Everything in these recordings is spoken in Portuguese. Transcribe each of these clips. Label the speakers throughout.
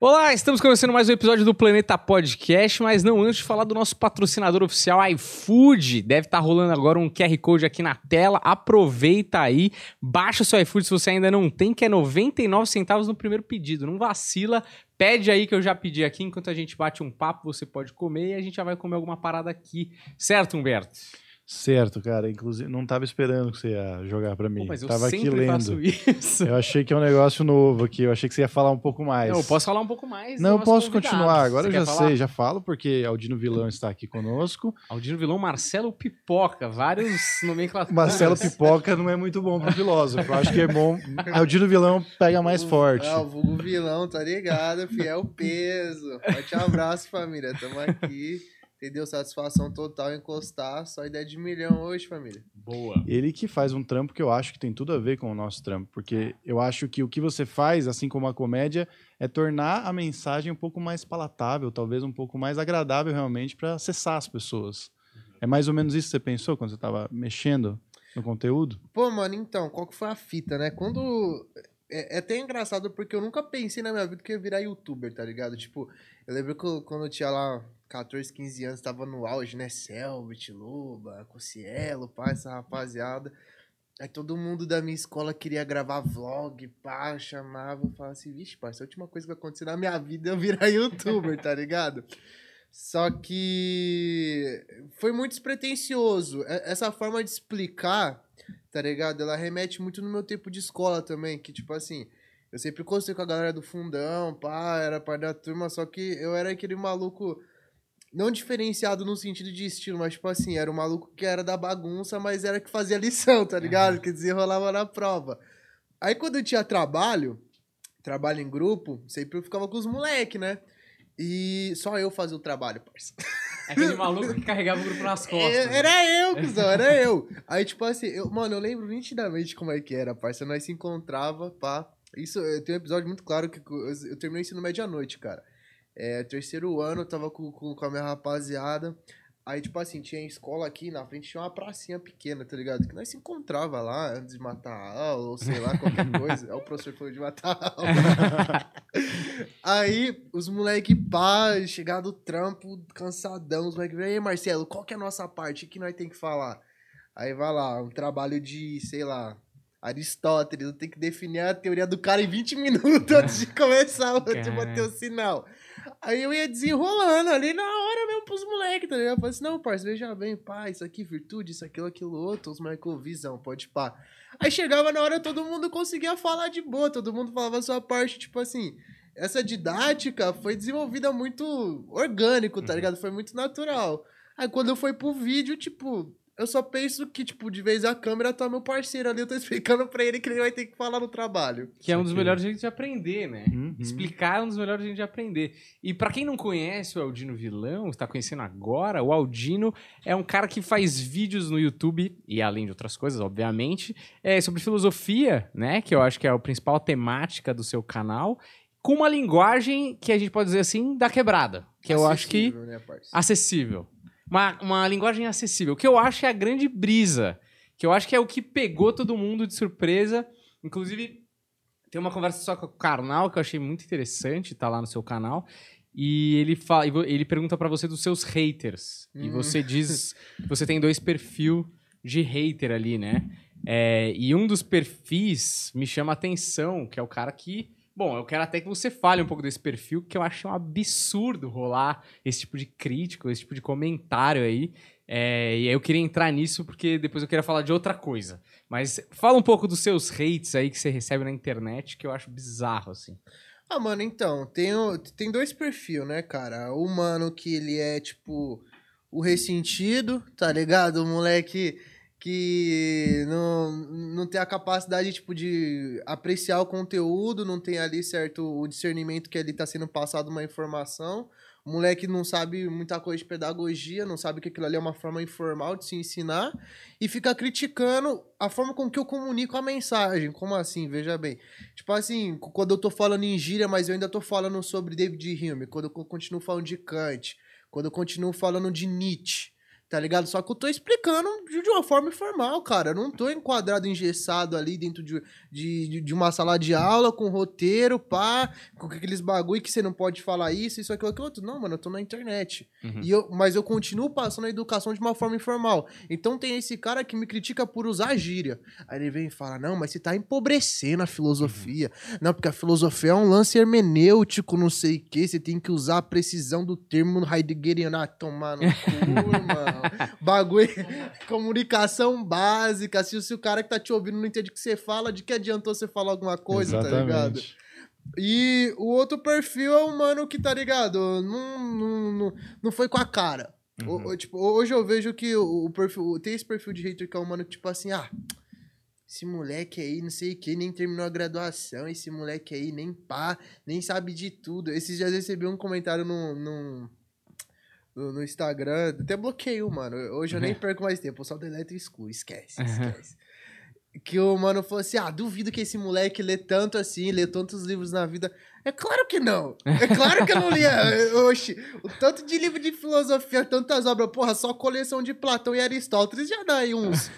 Speaker 1: Olá, estamos começando mais um episódio do Planeta Podcast, mas não antes de falar do nosso patrocinador oficial, iFood. Deve estar rolando agora um QR Code aqui na tela. Aproveita aí, baixa seu iFood se você ainda não tem, que é 99 centavos no primeiro pedido. Não vacila, pede aí que eu já pedi aqui. Enquanto a gente bate um papo, você pode comer e a gente já vai comer alguma parada aqui. Certo, Humberto?
Speaker 2: Certo, cara. Inclusive, não tava esperando que você ia jogar pra mim.
Speaker 1: Pô, mas eu
Speaker 2: tava aqui
Speaker 1: sempre
Speaker 2: lendo.
Speaker 1: faço isso.
Speaker 2: Eu achei que é um negócio novo aqui. Eu achei que você ia falar um pouco mais.
Speaker 1: Não, eu posso falar um pouco mais.
Speaker 2: Não, eu posso
Speaker 1: convidado.
Speaker 2: continuar. Agora
Speaker 1: Você
Speaker 2: eu já
Speaker 1: falar?
Speaker 2: sei, já falo, porque Aldino Vilão está aqui conosco.
Speaker 1: Aldino Vilão, Marcelo Pipoca, vários nomenclaturas.
Speaker 2: Marcelo Pipoca não é muito bom pro filósofo. Eu acho que é bom. Aldino Vilão pega mais forte.
Speaker 3: É, o vulgo vilão, tá ligado? Fiel peso. Forte abraço, família. Tamo aqui. Entendeu? Satisfação total encostar. Só ideia de milhão hoje, família.
Speaker 1: Boa.
Speaker 2: Ele que faz um trampo que eu acho que tem tudo a ver com o nosso trampo, porque eu acho que o que você faz, assim como a comédia, é tornar a mensagem um pouco mais palatável, talvez um pouco mais agradável realmente para acessar as pessoas. É mais ou menos isso que você pensou quando você estava mexendo no conteúdo?
Speaker 3: Pô, mano, então, qual que foi a fita, né? Quando. É, é até engraçado porque eu nunca pensei na minha vida que eu ia virar youtuber, tá ligado? Tipo, eu lembro que eu- quando eu tinha lá 14, 15 anos, tava no auge, né? Selbit, Luba, Cocielo, pá, essa rapaziada. Aí todo mundo da minha escola queria gravar vlog, pá, chamava. Falava assim, vixe, parça, a última coisa que vai acontecer na minha vida é eu virar youtuber, tá ligado? Só que foi muito despretensioso. Essa forma de explicar, tá ligado? Ela remete muito no meu tempo de escola também, que tipo assim, eu sempre gostei com a galera do fundão, pá, era parte da turma, só que eu era aquele maluco não diferenciado no sentido de estilo, mas tipo assim, era o maluco que era da bagunça, mas era que fazia lição, tá ligado? Que desenrolava na prova. Aí quando eu tinha trabalho, trabalho em grupo, sempre eu ficava com os moleque, né? E só eu fazia o trabalho, parça.
Speaker 1: Aquele maluco que carregava o grupo nas costas.
Speaker 3: É, Era eu, cuzão, era eu. Aí, tipo assim, eu, mano, eu lembro nitidamente como é que era, parça. Nós se encontrava, pá. Isso, eu tenho um episódio muito claro que eu, eu terminei o ensino médio à noite, cara. É, terceiro ano, eu tava com, com, com a minha rapaziada. Aí, tipo assim, tinha escola aqui, na frente tinha uma pracinha pequena, tá ligado? Que nós se encontrava lá antes de matar a aula, ou sei lá, qualquer coisa. Aí o professor falou de matar a aula. Aí, os moleque pá, chegar do trampo, cansadão, os moleque, e aí, Marcelo, qual que é a nossa parte? O que nós tem que falar? Aí vai lá, um trabalho de, sei lá, Aristóteles, eu tenho que definir a teoria do cara em 20 minutos antes de começar, antes de bater o sinal. Aí eu ia desenrolando ali na hora mesmo pros moleques, tá ligado? Eu falei assim, não, parceiro, veja bem, pá, isso aqui virtude, isso aquilo, aquilo outro, os ô, visão, pode pá. Aí chegava na hora, todo mundo conseguia falar de boa, todo mundo falava a sua parte, tipo assim, essa didática foi desenvolvida muito orgânico, tá ligado? Foi muito natural. Aí quando eu fui pro vídeo, tipo, eu só penso que, tipo, de vez a câmera tá meu parceiro ali, eu tô explicando pra ele que ele vai ter que falar no trabalho.
Speaker 1: Que é um dos melhores jeitos de aprender, né?
Speaker 2: Uhum.
Speaker 1: Explicar é um dos melhores jeitos de aprender. E pra quem não conhece o Aldino Vilão, está conhecendo agora, o Aldino é um cara que faz vídeos no YouTube, e além de outras coisas, obviamente, é sobre filosofia, né? Que eu acho que é a principal temática do seu canal, com uma linguagem que a gente pode dizer assim, da quebrada. Que eu acho que
Speaker 3: Acessível, Né, parceiro?
Speaker 1: acessível. Uma, uma linguagem acessível. Que eu acho é a grande brisa. Que eu acho que é o que pegou todo mundo de surpresa. Inclusive, tem uma conversa só com o Karnal que eu achei muito interessante, tá lá no seu canal. E ele, fala, e ele pergunta pra você dos seus haters. E
Speaker 3: Hum.
Speaker 1: você diz que você tem dois perfis de hater ali, né? É, e um dos perfis me chama a atenção, que é o cara que. Bom, eu quero até que você fale um pouco desse perfil, que eu acho um absurdo rolar esse tipo de crítico, esse tipo de comentário aí. É, e aí eu queria entrar nisso porque depois eu queria falar de outra coisa. Mas fala um pouco dos seus hates aí que você recebe na internet, que eu acho bizarro, assim.
Speaker 3: Ah, mano, então, tem, tem dois perfis, né, cara? O mano que ele é, tipo, o ressentido, tá ligado? O moleque que não, não tem a capacidade, tipo, de apreciar o conteúdo, não tem ali, certo, o discernimento que ali tá sendo passado uma informação. O moleque não sabe muita coisa de pedagogia, não sabe que aquilo ali é uma forma informal de se ensinar e fica criticando a forma com que eu comunico a mensagem. Como assim? Veja bem. Tipo assim, quando eu tô falando em gíria, mas eu ainda tô falando sobre David Hume, quando eu co- continuo falando de Kant, quando eu continuo falando de Nietzsche, Tá ligado? Só que eu tô explicando de uma forma informal, cara. Eu não tô enquadrado, engessado ali dentro de, de, de uma sala de aula, com roteiro, pá, com aqueles bagulho que você não pode falar isso, isso, aquilo, aquilo outro. Não, mano, eu tô na internet.
Speaker 1: Uhum.
Speaker 3: E eu, mas eu continuo passando a educação de uma forma informal. Então tem esse cara que me critica por usar gíria. Aí ele vem e fala: Não, mas você tá empobrecendo a filosofia. Não, porque a filosofia é um lance hermenêutico, não sei o quê. Você tem que usar a precisão do termo heideggeriano. Ah, tomar no cu, irmão. Bagulho. Comunicação básica. Se, se o cara que tá te ouvindo não entende o que você fala, de que adiantou você falar alguma coisa, tá ligado?
Speaker 2: Exatamente.
Speaker 3: E o outro perfil é o mano que, tá ligado? Não, não, não, não foi com a cara.
Speaker 1: Uhum.
Speaker 3: o- tipo, hoje eu vejo que o, perfil. Tem esse perfil de hater que é um mano que, tipo assim, ah. Esse moleque aí, não sei o que, nem terminou a graduação. Esse moleque aí, nem pá, nem sabe de tudo. Esses dias recebi um comentário no, no, no, no Instagram. Até bloqueei o mano. Hoje eu nem perco mais tempo. Eu só deleto e excluo. Esquece, esquece. Que o mano falou assim: ah, duvido que esse moleque lê tanto assim, lê tantos livros na vida. É claro que não. É claro que eu não lia. Oxi, o tanto de livro de filosofia, tantas obras, porra, só coleção de Platão e Aristóteles já dá aí uns,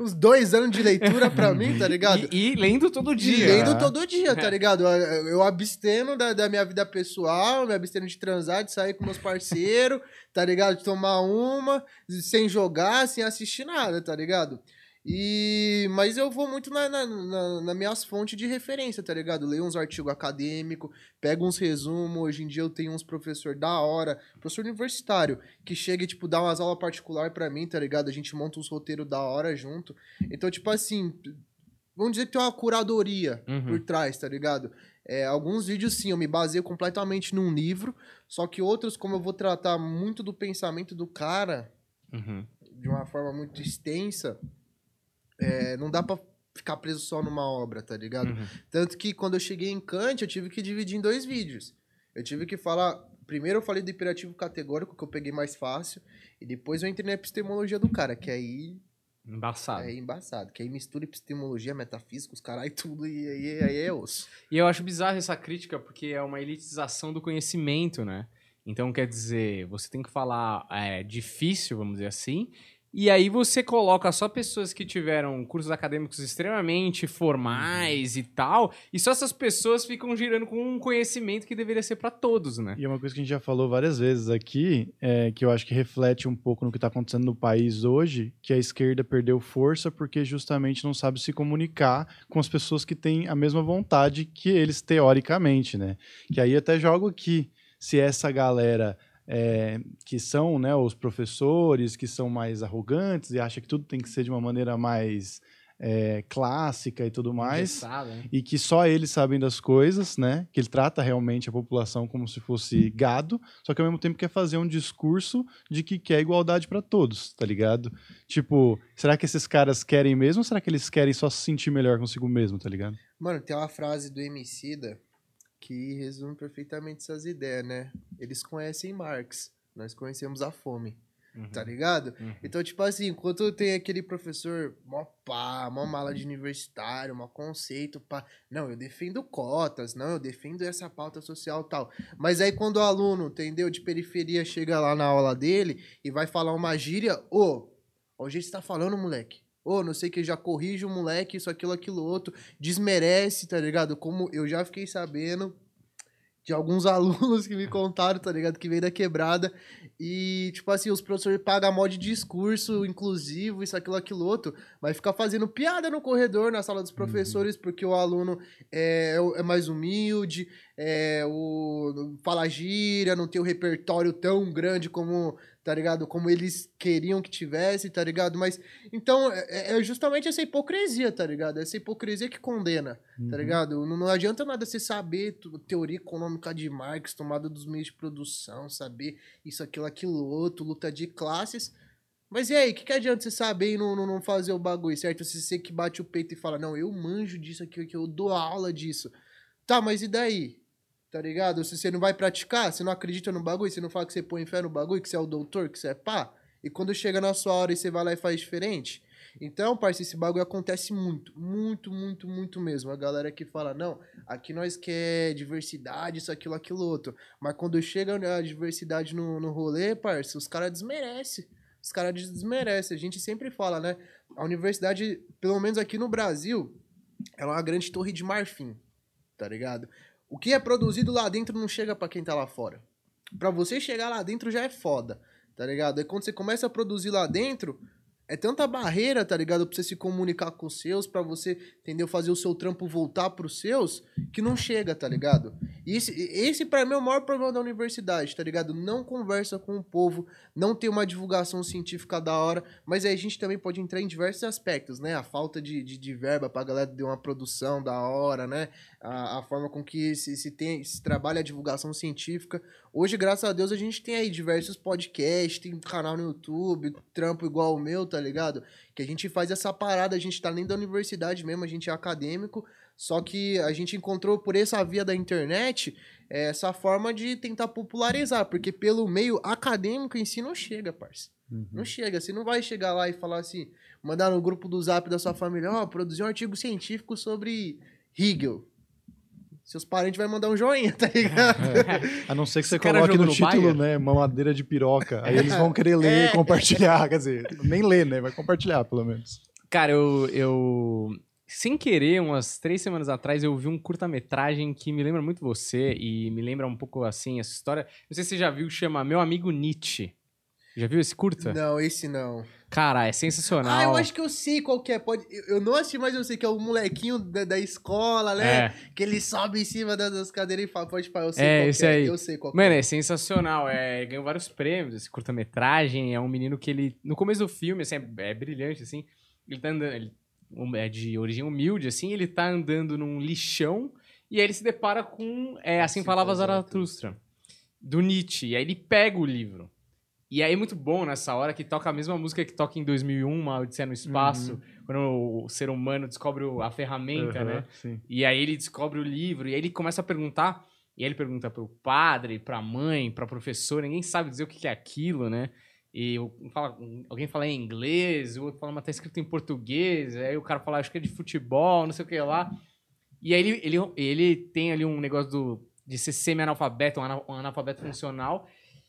Speaker 3: uns dois anos de leitura pra mim, tá ligado?
Speaker 1: E, e lendo todo
Speaker 3: E
Speaker 1: dia.
Speaker 3: lendo todo dia, tá ligado? Eu, eu abstendo da, da minha vida pessoal, me abstendo de transar, de sair com meus parceiros, tá ligado? De tomar uma, sem jogar, sem assistir nada, tá ligado? E, mas eu vou muito na, na, na- nas minhas fontes de referência, tá ligado? Leio uns artigos acadêmicos, pego uns resumos. Hoje em dia eu tenho uns professor da hora, professor universitário, que chega e, tipo, dá umas aulas particular pra mim, tá ligado? A gente monta uns roteiros da hora junto. Então, tipo assim, vamos dizer que tem uma curadoria
Speaker 1: Uhum.
Speaker 3: por trás, tá ligado? É, alguns vídeos, sim, eu me baseio completamente num livro, só que outros, como eu vou tratar muito do pensamento do cara
Speaker 1: Uhum.
Speaker 3: de uma forma muito extensa, é, não dá pra ficar preso só numa obra, tá ligado?
Speaker 1: Uhum.
Speaker 3: Tanto que quando eu cheguei em Kant, eu tive que dividir em dois vídeos. Eu tive que falar. Primeiro eu falei do imperativo categórico, que eu peguei mais fácil, e depois eu entrei na epistemologia do cara, que aí
Speaker 1: Embaçado.
Speaker 3: é embaçado. Que aí mistura epistemologia, metafísica, os carai tudo, e aí, aí é osso.
Speaker 1: E eu acho bizarro essa crítica porque é uma elitização do conhecimento, né? Então, quer dizer, você tem que falar é, difícil, vamos dizer assim, e aí você coloca só pessoas que tiveram cursos acadêmicos extremamente formais e tal, e só essas pessoas ficam girando com um conhecimento que deveria ser pra todos, né?
Speaker 2: E é uma coisa que a gente já falou várias vezes aqui, é, que eu acho que reflete um pouco no que está acontecendo no país hoje, que a esquerda perdeu força porque justamente não sabe se comunicar com as pessoas que têm a mesma vontade que eles teoricamente, né? Que aí até jogo aqui, se essa galera é, que são né, os professores, que são mais arrogantes e acha que tudo tem que ser de uma maneira mais é, clássica e tudo mais,
Speaker 1: né?
Speaker 2: e que só eles sabem das coisas, né? Que ele trata realmente a população como se fosse gado, só que ao mesmo tempo quer fazer um discurso de que quer igualdade para todos, tá ligado? Tipo, será que esses caras querem mesmo ou será que eles querem só se sentir melhor consigo mesmo, tá ligado?
Speaker 3: Mano, tem uma frase do Emicida que resume perfeitamente essas ideias, né? Eles conhecem Marx, nós conhecemos a fome,
Speaker 1: Uhum.
Speaker 3: tá ligado?
Speaker 1: Uhum.
Speaker 3: Então, tipo assim, enquanto tem aquele professor mó pá, mó mala de universitário, mó conceito, pá. Não, eu defendo cotas, não, eu defendo essa pauta social e tal. Mas aí quando o aluno, entendeu, de periferia chega lá na aula dele e vai falar uma gíria, ô, ó, o jeito que você tá falando, moleque. Ô, não sei o que, já corrige o moleque, isso, aquilo, aquilo, outro. Desmerece, tá ligado? Como eu já fiquei sabendo de alguns alunos que me contaram, tá ligado? Que veio da quebrada. E, tipo assim, os professores pagam mó de discurso inclusivo, isso, aquilo, aquilo outro, mas fica fazendo piada no corredor, na sala dos professores, porque o aluno é, é mais humilde, é, o, fala gíria, não tem o repertório tão grande como, tá ligado? Como eles queriam que tivesse, tá ligado? Mas, então, é, é justamente essa hipocrisia, tá ligado? Essa hipocrisia que condena, tá ligado? Não, não adianta nada você saber teoria econômica de Marx, tomada dos meios de produção, saber isso, aquilo, aquilo outro, luta de classes. Mas e aí, o que, que adianta você saber e não, não, não fazer o bagulho, certo? Se você que bate o peito e fala, não, eu manjo disso aqui, que eu dou aula disso. Tá, mas e daí? Tá ligado? Se você não vai praticar, você não acredita no bagulho, você não fala que você põe fé no bagulho, que você é o doutor, que você é pá. E quando chega na sua hora e você vai lá e faz diferente. Então, parceiro, esse bagulho acontece muito, muito, muito, muito mesmo. A galera que fala, não, aqui nós quer diversidade, isso, aquilo, aquilo outro. Mas quando chega a diversidade no, no rolê, parceiro, os caras desmerecem. os caras desmerecem. A gente sempre fala, né? A universidade, pelo menos aqui no Brasil, ela é uma grande torre de marfim, tá ligado? O que é produzido lá dentro não chega para quem tá lá fora. Pra você chegar lá dentro já é foda, tá ligado? Aí quando você começa a produzir lá dentro, é tanta barreira, tá ligado? Pra você se comunicar com os seus, pra você, entendeu? Fazer o seu trampo voltar pros seus, que não chega, tá ligado? E esse, esse pra mim é o maior problema da universidade, tá ligado? Não conversa com o povo, não tem uma divulgação científica da hora, mas aí a gente também pode entrar em diversos aspectos, né? A falta de, de, de verba pra galera ter uma produção da hora, né? A, a forma com que se, se, tem, se trabalha a divulgação científica. Hoje, graças a Deus, a gente tem aí diversos podcasts, tem canal no YouTube, trampo igual o meu, tá ligado? Que a gente faz essa parada, a gente tá nem da universidade mesmo, a gente é acadêmico, só que a gente encontrou por essa via da internet é, essa forma de tentar popularizar, porque pelo meio acadêmico em si não chega, parça.
Speaker 2: Uhum.
Speaker 3: Não chega, você não vai chegar lá e falar assim, mandar no grupo do zap da sua família, ó, produzir um artigo científico sobre Hegel. Seus parentes vão mandar um joinha, tá ligado?
Speaker 2: A não ser que você coloque no
Speaker 1: no
Speaker 2: título,
Speaker 1: Bayer?
Speaker 2: né, mamadeira de piroca. Aí eles vão querer ler
Speaker 3: É.
Speaker 2: e compartilhar. Quer dizer, nem ler, né? Vai compartilhar, pelo menos.
Speaker 1: Cara, eu, eu. Sem querer, umas três semanas atrás, eu vi um curta-metragem que me lembra muito você e me lembra um pouco assim essa história. Não sei se você já viu, chama Meu Amigo Nietzsche. Já viu esse curta?
Speaker 3: Não, esse não.
Speaker 1: Cara, é sensacional.
Speaker 3: Ah, eu acho que eu sei qual que é. Pode... Eu não assisti, mas eu sei que é o molequinho da, da escola, né?
Speaker 1: É.
Speaker 3: Que ele sobe em cima das, das cadeiras e fala, pode falar, eu sei
Speaker 1: É,
Speaker 3: qual
Speaker 1: esse
Speaker 3: é.
Speaker 1: aí.
Speaker 3: Eu sei qual
Speaker 1: Mano,
Speaker 3: é.
Speaker 1: é sensacional. É, ganhou vários prêmios esse curta-metragem. É um menino que ele. No começo do filme, assim, é, é brilhante, assim. Ele tá andando. Ele é de origem humilde, assim. Ele tá andando num lixão. E aí ele se depara com. É, assim falava
Speaker 3: falava
Speaker 1: Zaratustra. Do Nietzsche. E aí ele pega o livro. E aí é muito bom nessa hora que toca a mesma música que toca em 2001, Uma Odisseia no Espaço. Quando o ser humano descobre a ferramenta,
Speaker 2: Aham,
Speaker 1: né?
Speaker 2: Sim.
Speaker 1: E aí ele descobre o livro, e aí ele começa a perguntar, e aí ele pergunta pro padre, pra mãe, pra professora, ninguém sabe dizer o que é aquilo, né? E fala- alguém fala em inglês, o outro fala, mas tá escrito em português, aí o cara fala, acho que é de futebol, não sei o que lá. E aí ele, ele, ele tem ali um negócio do, de ser semi-analfabeto, ana- um analfabeto funcional.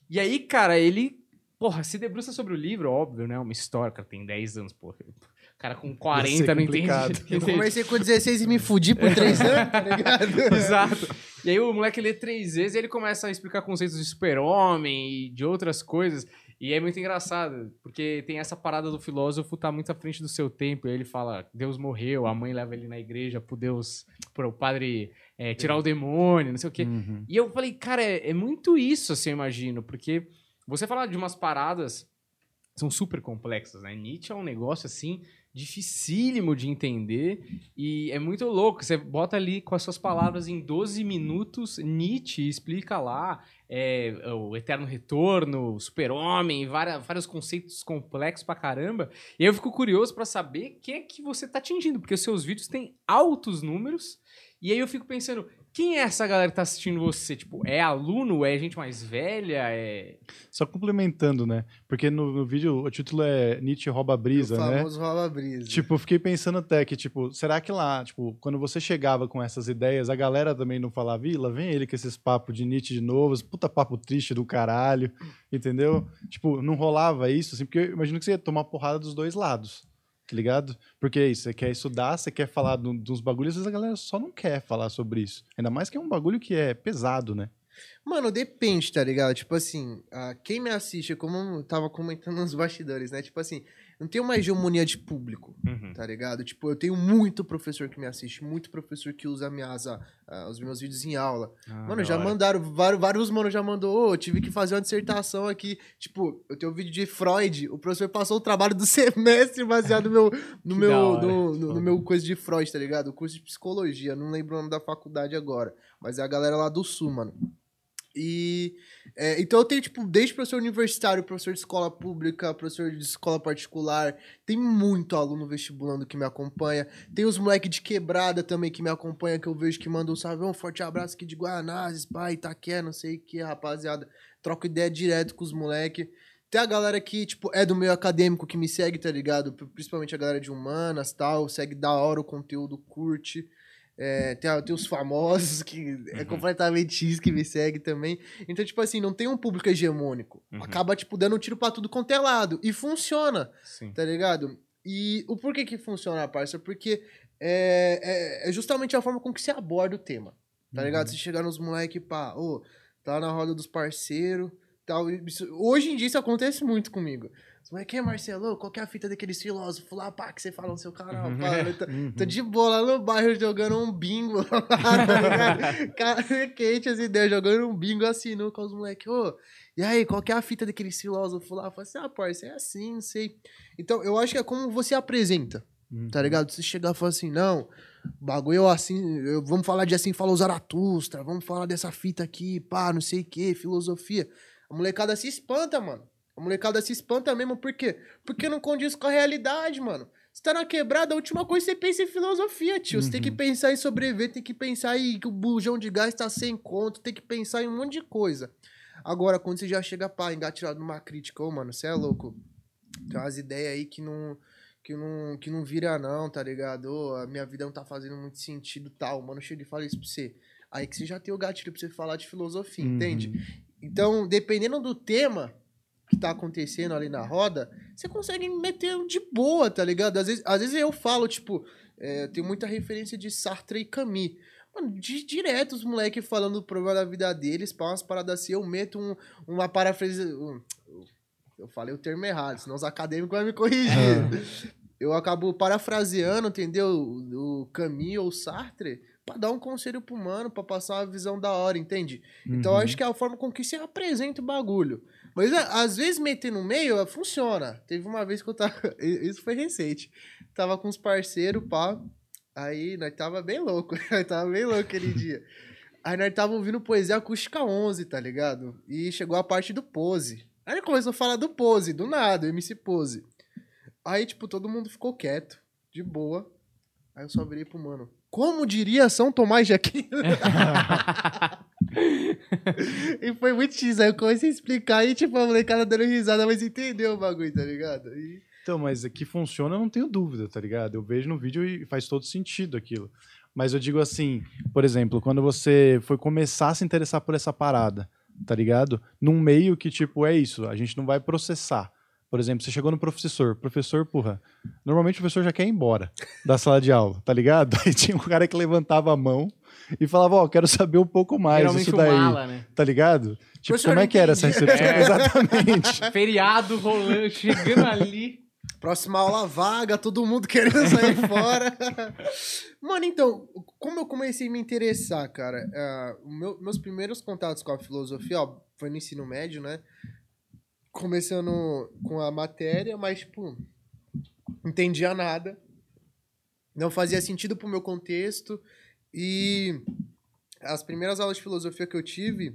Speaker 1: E aí, cara, ele, porra, se debruça sobre o livro, óbvio, né? Uma história, o cara tem 10 anos, porra. O cara com 40 não entende.
Speaker 3: Eu comecei com 16 e me fudi por 3 anos, tá ligado?
Speaker 1: Exato. E aí o moleque lê três vezes e ele começa a explicar conceitos de super-homem e de outras coisas. E é muito engraçado, porque tem essa parada do filósofo tá muito à frente do seu tempo. E aí ele fala, Deus morreu, a mãe leva ele na igreja pro Deus, pro padre é, tirar o demônio, não sei o quê.
Speaker 2: Uhum.
Speaker 1: E eu falei, cara, é, é muito isso, assim, eu imagino, porque você fala de umas paradas são super complexas, né? Nietzsche é um negócio, assim, dificílimo de entender e é muito louco. Você bota ali com as suas palavras em 12 minutos, Nietzsche explica lá é, o eterno retorno, o super-homem, vários conceitos complexos pra caramba. E eu fico curioso pra saber quem é que você tá atingindo, porque os seus vídeos têm altos números e aí eu fico pensando, quem é essa galera que tá assistindo você? Tipo, é aluno? É gente mais velha? É...
Speaker 2: Só complementando, né? Porque no, no vídeo o título é Nietzsche rouba a brisa,
Speaker 3: o
Speaker 2: né?
Speaker 3: famoso rola brisa.
Speaker 2: Tipo, fiquei pensando até que, tipo, será que lá, tipo, quando você chegava com essas ideias, a galera também não falava, Ih, lá vem ele com esses papos de Nietzsche de novo, esse puta papo triste do caralho, entendeu? Tipo, não rolava isso, assim, porque eu imagino que você ia tomar porrada dos dois lados, tá ligado? Porque você quer estudar, você quer falar do- dos bagulhos, às vezes a galera só não quer falar sobre isso. Ainda mais que é um bagulho que é pesado, né?
Speaker 3: Mano, depende, tá ligado? Tipo assim, ah, quem me assiste, como eu tava comentando nos bastidores, né? Tipo assim, não tem uma hegemonia de público, tá ligado? Tipo, eu tenho muito professor que me assiste, muito professor que usa minhas, ah, ah, os meus vídeos em aula.
Speaker 1: Ah,
Speaker 3: Mano, já mandaram, vários, vários mano já mandou, ô, eu tive que fazer uma dissertação aqui. Tipo, eu tenho um vídeo de Freud, o professor passou o trabalho do semestre baseado no meu, no meu,
Speaker 1: hora.
Speaker 3: no, no- no meu coisa de Freud, tá ligado? O curso de psicologia, não lembro o nome da faculdade agora, mas é a galera lá do Sul, mano. E é, então eu tenho, tipo, desde professor universitário, professor de escola pública, professor de escola particular, tem muito aluno vestibulando que me acompanha. Tem os moleque de quebrada também que me acompanha, que eu vejo que mandam um salve, um forte abraço aqui de Guanazes, pai, Itaqué, não sei o que, rapaziada. Troco ideia direto com os moleque. Tem a galera que, tipo, é do meio acadêmico que me segue, tá ligado? Principalmente a galera de humanas tal, segue da hora o conteúdo, curte. É, tem, tem os famosos, que é
Speaker 1: Uhum.
Speaker 3: completamente isso que me segue também. Então, tipo assim, não tem um público hegemônico.
Speaker 1: Uhum.
Speaker 3: Acaba, tipo, dando um tiro pra tudo quanto é lado. E funciona,
Speaker 1: Sim.
Speaker 3: tá ligado? E o porquê que funciona, parça? Porque é, é, é justamente a forma com que você aborda o tema, tá
Speaker 2: Uhum.
Speaker 3: ligado? Você chegar nos moleque, pá, ô, tá na roda dos parceiros, tal. Isso- hoje em dia isso acontece muito comigo. Moleque, "E aí, Marcelo, qual que é a fita daqueles filósofos lá, pá, que você fala no seu canal? Pá, eu tô,
Speaker 2: Uhum.
Speaker 3: tô de boa lá no bairro jogando um bingo, tá? Cara, quente as ideias, jogando um bingo assim, no, com os moleques, ô, e aí, qual que é a fita daqueles filósofos lá? Eu falei assim, ah, parça, é assim, não sei. Então, eu acho que é como você apresenta,
Speaker 2: Uhum.
Speaker 3: tá ligado? Você chegar e falar assim, não, bagulho é assim, eu- vamos falar de assim, falou Zaratustra, vamos falar dessa fita aqui, pá, não sei o que, filosofia. A molecada se espanta, mano. A molecada se espanta mesmo, por quê? Porque não condiz com a realidade, mano. Você tá na quebrada, a última coisa que você pensa é em filosofia, tio. Você tem que
Speaker 2: Uhum.
Speaker 3: pensar em sobreviver, tem que pensar em que o bujão de gás tá sem conto, tem que pensar em um monte de coisa. Agora, quando você já chega, pá, engatilhado numa crítica, ô, mano, você é louco. Tem umas ideias aí que não, que não, que não vira não, tá ligado? Ô, a minha vida não tá fazendo muito sentido tal. Mano, chega e fala isso pra você. Aí que você já tem o gatilho pra você falar de filosofia,
Speaker 2: Uhum.
Speaker 3: entende? Então, dependendo do tema que tá acontecendo ali na roda, você consegue meter de boa, tá ligado? Às vezes, às vezes eu falo, tipo, é, tem muita referência de Sartre e Camus. Mano, de, direto os moleques falando do problema da vida deles, pra umas paradas assim, eu meto um, uma parafrase. um- eu falei o termo errado, senão os acadêmicos vão me corrigir. Eu acabo parafraseando, entendeu? O, o Camus ou o Sartre, pra dar um conselho pro mano, pra passar uma visão da hora, entende? Então eu
Speaker 2: Uhum.
Speaker 3: acho que é a forma com que você apresenta o bagulho. Mas é, às vezes meter no meio é, funciona. Teve uma vez que eu tava. Isso foi recente. Tava com os parceiros, pá. Aí nós tava bem louco. Nós tava bem louco aquele dia. Aí nós tava ouvindo poesia acústica 11, tá ligado? E chegou a parte do pose. Aí ele começou a falar do pose, do nada, MC Pose. Aí, tipo, todo mundo ficou quieto, de boa. Aí eu só virei pro mano. Como diria São Tomás de Aquino? e foi muito X. Aí eu comecei a explicar e, tipo, a molecada dando risada, mas entendeu o bagulho, tá ligado? E...
Speaker 2: Então, mas que funciona, eu não tenho dúvida, tá ligado? Eu vejo no vídeo e faz todo sentido aquilo. Mas eu digo assim, por exemplo, quando você foi começar a se interessar por essa parada, tá ligado? Num meio que, tipo, é isso, a gente não vai processar. Por exemplo, você chegou no professor, professor, porra, normalmente o professor já quer ir embora da sala de aula, tá ligado? Aí tinha um cara que levantava a mão e falava, ó, quero saber um pouco mais
Speaker 1: Geralmente
Speaker 2: isso daí,
Speaker 1: mala, né?
Speaker 2: tá ligado? Tipo, como é que era essa recepção?
Speaker 1: É.
Speaker 2: Exatamente.
Speaker 1: Feriado rolando, chegando ali.
Speaker 3: Próxima aula vaga, todo mundo querendo sair fora. Mano, então, como eu comecei a me interessar, cara? o meu- meus primeiros contatos com a filosofia, ó, foi no ensino médio, né? Começando com a matéria, mas, tipo, não entendia nada. Não fazia sentido pro meu contexto. E as primeiras aulas de filosofia que eu tive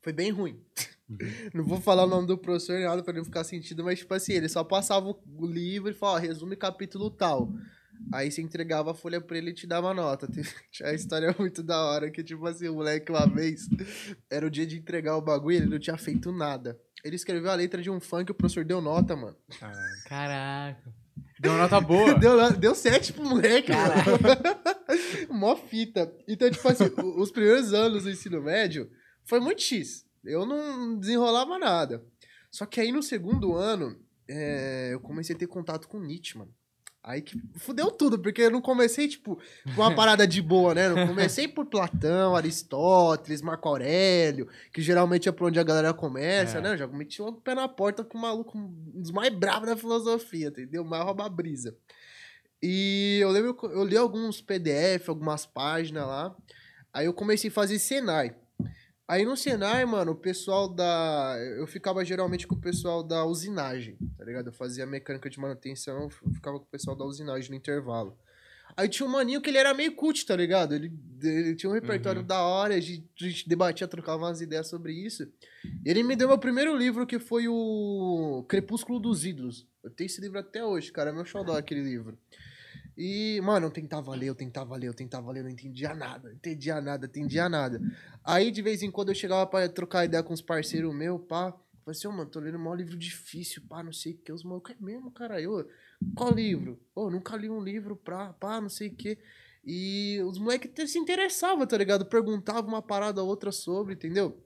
Speaker 3: foi bem ruim. Não vou falar o nome do professor nem nada pra não ficar sentido, mas tipo assim, ele só passava o livro e falava, ó, resume capítulo tal. Aí você entregava a folha pra ele e te dava nota. A história muito da hora, que tipo assim, o moleque uma vez, era o dia de entregar o bagulho, ele não tinha feito nada. Ele escreveu a letra de um funk e o professor deu nota, mano.
Speaker 1: Caraca. Deu nota boa.
Speaker 3: Deu, deu sete pro moleque, mano. Mó fita. Então, tipo assim, os primeiros anos do ensino médio foi muito X. Eu não desenrolava nada. Só que aí no segundo ano, é, eu comecei a ter contato com Nietzsche, mano. Aí que fudeu tudo, porque eu não comecei, tipo, com uma parada de boa, né? Eu comecei por Platão, Aristóteles, Marco Aurélio, que geralmente é por onde a galera começa,
Speaker 1: É.
Speaker 3: né? Eu já meti o pé na porta com o maluco, um dos mais bravos da filosofia, entendeu? Mais rouba brisa. E eu lembro eu li alguns PDF, algumas páginas lá. Aí eu comecei a fazer Senai. Aí no Senai, mano, o pessoal da. Eu ficava geralmente com o pessoal da usinagem, tá ligado? Eu fazia mecânica de manutenção, eu ficava com o pessoal da usinagem no intervalo. Aí tinha um maninho que ele era meio cult, tá ligado? Ele, ele tinha um repertório
Speaker 1: Uhum.
Speaker 3: da hora, a gente, a gente debatia, trocava umas ideias sobre isso. E ele me deu meu primeiro livro, que foi o Crepúsculo dos Ídolos. Eu tenho esse livro até hoje, cara, é meu xodó aquele livro. E, mano, eu tentava ler, eu tentava ler, eu tentava ler, eu não entendia nada, entendia nada, entendia nada. Aí, de vez em quando, eu chegava pra trocar ideia com os parceiros meus, pá. Falei assim, ô, mano, tô lendo um livro difícil, pá, não sei o que. Os malucos é mesmo, cara. Eu, qual livro? Ô, nunca li um livro pra, pá, não sei o que. E os moleques se interessavam, tá ligado? Perguntavam uma parada outra sobre, entendeu?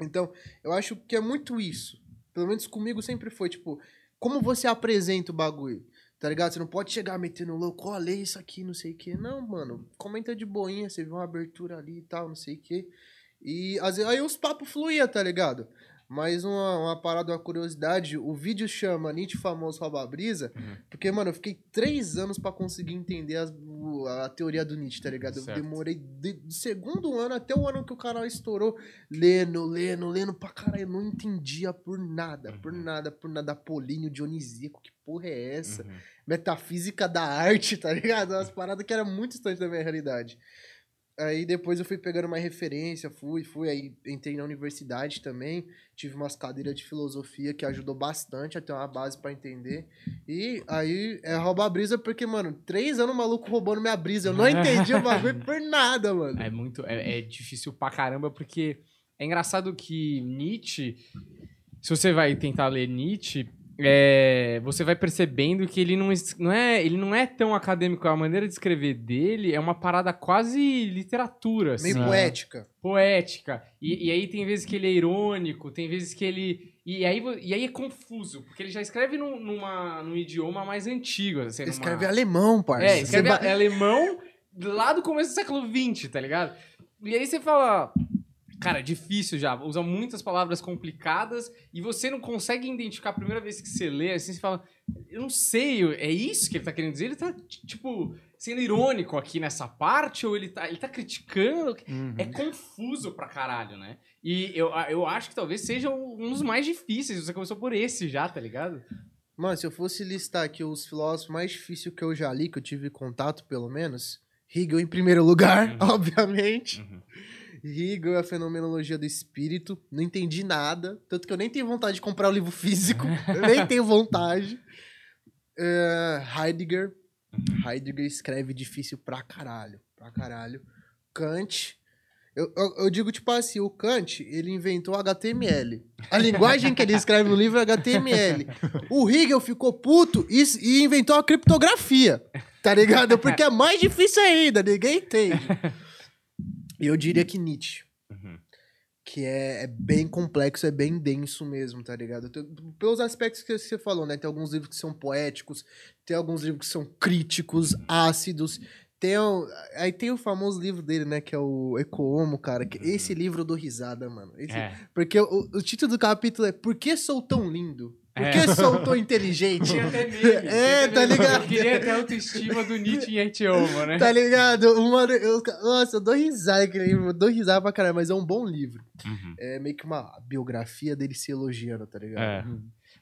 Speaker 3: Então, eu acho que é muito isso. Pelo menos comigo sempre foi, tipo, como você apresenta o bagulho? Tá ligado? Você não pode chegar metendo louco, olha isso aqui, não sei o quê. Não, mano, comenta de boinha, você viu uma abertura ali e tal, não sei o quê. E às vezes, aí os papos fluía, tá ligado? Mas uma, uma parada, uma curiosidade, o vídeo chama Nietzsche Famoso Rouba Brisa,
Speaker 1: Uhum.
Speaker 3: porque, mano, eu fiquei três anos pra conseguir entender as- a, teoria do Nietzsche, tá ligado? Eu
Speaker 1: Certo.
Speaker 3: demorei de- do segundo ano até o ano que o canal estourou, lendo, lendo, lendo pra caralho. Eu não entendia por nada, por
Speaker 1: Uhum.
Speaker 3: nada, por nada. Apolíneo, Dionisíaco, que porra é essa?
Speaker 1: Uhum.
Speaker 3: Metafísica da arte, tá ligado? Umas paradas que eram muito distantes da minha realidade. Aí depois eu fui pegando mais referência, fui, fui, aí entrei na universidade também, tive umas cadeiras de filosofia que ajudou bastante a ter uma base pra entender. E aí é roubar a brisa porque, mano, três anos o maluco roubando minha brisa, eu não entendi o bagulho por nada, mano.
Speaker 1: É muito. É, é difícil pra caramba, porque é engraçado que Nietzsche. Se você vai tentar ler Nietzsche, é, você vai percebendo que ele não, não é, ele não é tão acadêmico. A maneira de escrever dele é uma parada quase literatura, assim,
Speaker 3: Meio poética.
Speaker 1: poética. E, e aí tem vezes que ele é irônico, tem vezes que ele. E aí, e aí é confuso, porque ele já escreve num, numa, num idioma mais antigo. Assim, numa-
Speaker 3: escreve alemão, parça.
Speaker 1: é, escreve
Speaker 3: ba-
Speaker 1: alemão lá do começo do século XX, tá ligado? E aí você fala. Cara, é difícil já. Usa muitas palavras complicadas e você não consegue identificar a primeira vez que você lê, assim, você fala. Eu não sei, é isso que ele tá querendo dizer? Ele tá, tipo, sendo irônico aqui nessa parte ou ele tá, ele tá criticando?
Speaker 2: Uhum.
Speaker 1: É confuso pra caralho, né? E eu, eu acho que talvez seja um dos mais difíceis. Você começou por esse já, tá ligado?
Speaker 3: Mano, se eu fosse listar aqui os filósofos mais difíceis que eu já li, que eu tive contato, pelo menos, Hegel em primeiro lugar,
Speaker 1: Uhum.
Speaker 3: obviamente.
Speaker 1: Uhum.
Speaker 3: Hegel é a fenomenologia do espírito. Não entendi nada. Tanto que eu nem tenho vontade de comprar o livro físico. eu nem tenho vontade. É, Heidegger. Heidegger escreve difícil pra caralho. Pra caralho. Kant. Eu, eu, eu digo, tipo assim, o Kant, ele inventou HTML. A linguagem que ele escreve no livro é HTML. O Hegel ficou puto e, e inventou a criptografia. Tá ligado? Porque é mais difícil ainda, ninguém entende. E eu diria que Nietzsche.
Speaker 1: Uhum.
Speaker 3: Que é, é bem complexo, é bem denso mesmo, tá ligado? Tem- Pelos aspectos que você falou, né? Tem alguns livros que são poéticos, tem alguns livros que são críticos, ácidos. Tem o- aí tem o famoso livro dele, né? Que é o Ecohomo, cara. Que esse livro eu dou risada, mano. Esse-
Speaker 1: É.
Speaker 3: Porque o, o título do capítulo é Por que sou tão lindo? Por
Speaker 1: É.
Speaker 3: que sou tão inteligente? É, tá ligado?
Speaker 1: Eu queria ter a autoestima do Nietzsche em Etiomo, né?
Speaker 3: Tá ligado? Mano, eu, nossa, eu dou risada aquele livro, eu dou risada pra caralho, mas é um bom livro.
Speaker 1: Uhum.
Speaker 3: É meio que uma biografia dele se elogiando, tá ligado?
Speaker 1: É.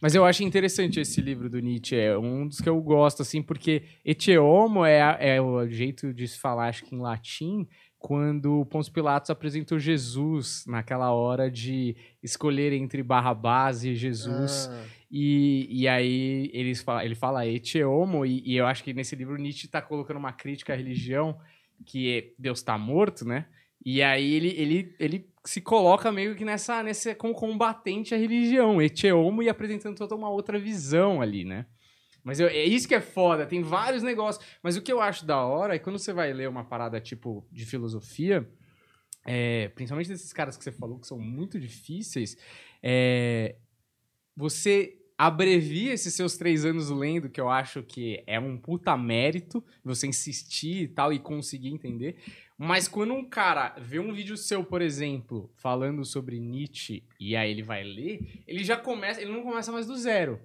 Speaker 1: Mas eu acho interessante esse livro do Nietzsche, é um dos que eu gosto, assim, porque Etiomo é, a- é o jeito de se falar, acho que em latim, quando Pôncio Pilatos apresentou Jesus naquela hora de escolher entre Barrabás e Jesus.
Speaker 3: Ah,
Speaker 1: E, e aí eles fala, ele fala etiomo, e, e eu acho que nesse livro Nietzsche tá colocando uma crítica à religião, que Deus tá morto, né? E aí ele, ele, ele se coloca meio que nessa, nessa como combatente à religião, etiomo, e apresentando toda uma outra visão ali, né? Mas eu- é isso que é foda, tem vários negócios. Mas o que eu acho da hora é quando você vai ler uma parada tipo de filosofia, é, principalmente desses caras que você falou que são muito difíceis, é, você abrevia esses seus três anos lendo, que eu acho que é um puta mérito, você insistir e tal e conseguir entender. Mas quando um cara vê um vídeo seu, por exemplo, falando sobre Nietzsche, e aí ele vai ler, ele já começa, ele não começa mais do zero.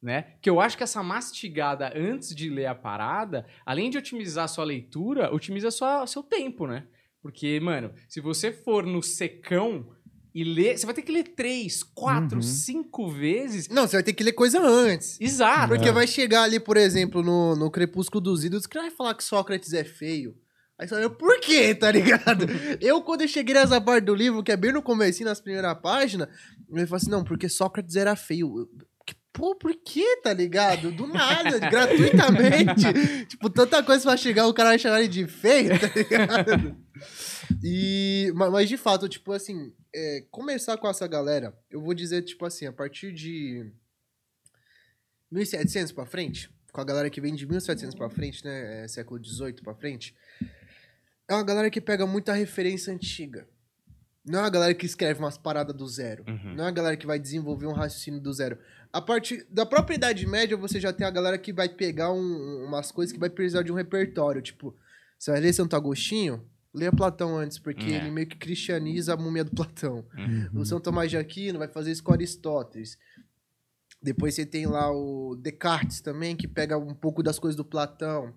Speaker 1: Né? Que eu acho que essa mastigada antes de ler a parada, além de otimizar a sua leitura, otimiza sua, seu tempo, né? Porque, mano, se você for no secão e ler, você vai ter que ler três, quatro,
Speaker 2: Uhum.
Speaker 1: cinco vezes.
Speaker 3: Não, você vai ter que ler coisa antes.
Speaker 1: Exato.
Speaker 3: Porque vai chegar ali, por exemplo, no, no Crepúsculo dos Ídolos, que vai falar que Sócrates é feio. Aí você fala, por quê, tá ligado? eu, quando eu cheguei nessa parte do livro, que é bem no comecinho, nas primeiras páginas, eu falei assim, não, porque Sócrates era feio. Que- Pô, por quê, tá ligado? Do nada, gratuitamente. tipo, tanta coisa pra chegar, o cara vai chamar ele de feio, tá ligado? E, ma- mas, de fato, tipo assim, é, começar com essa galera, eu vou dizer, tipo assim, a partir de 1700 pra frente, com a galera que vem de 1700 pra frente, né, é, século 18 pra frente, é uma galera que pega muita referência antiga. Não é uma galera que escreve umas paradas do zero.
Speaker 1: Uhum.
Speaker 3: Não é uma galera que vai desenvolver um raciocínio do zero. A partir da própria Idade Média, você já tem a galera que vai pegar um- umas coisas que vai precisar de um repertório. Tipo, você vai ler Santo Agostinho? Leia Platão antes, porque
Speaker 1: É.
Speaker 3: ele meio que cristianiza a múmia do Platão.
Speaker 2: Uhum.
Speaker 3: O São Tomás de Aquino vai fazer isso com Aristóteles. Depois você tem lá o Descartes também, que pega um pouco das coisas do Platão.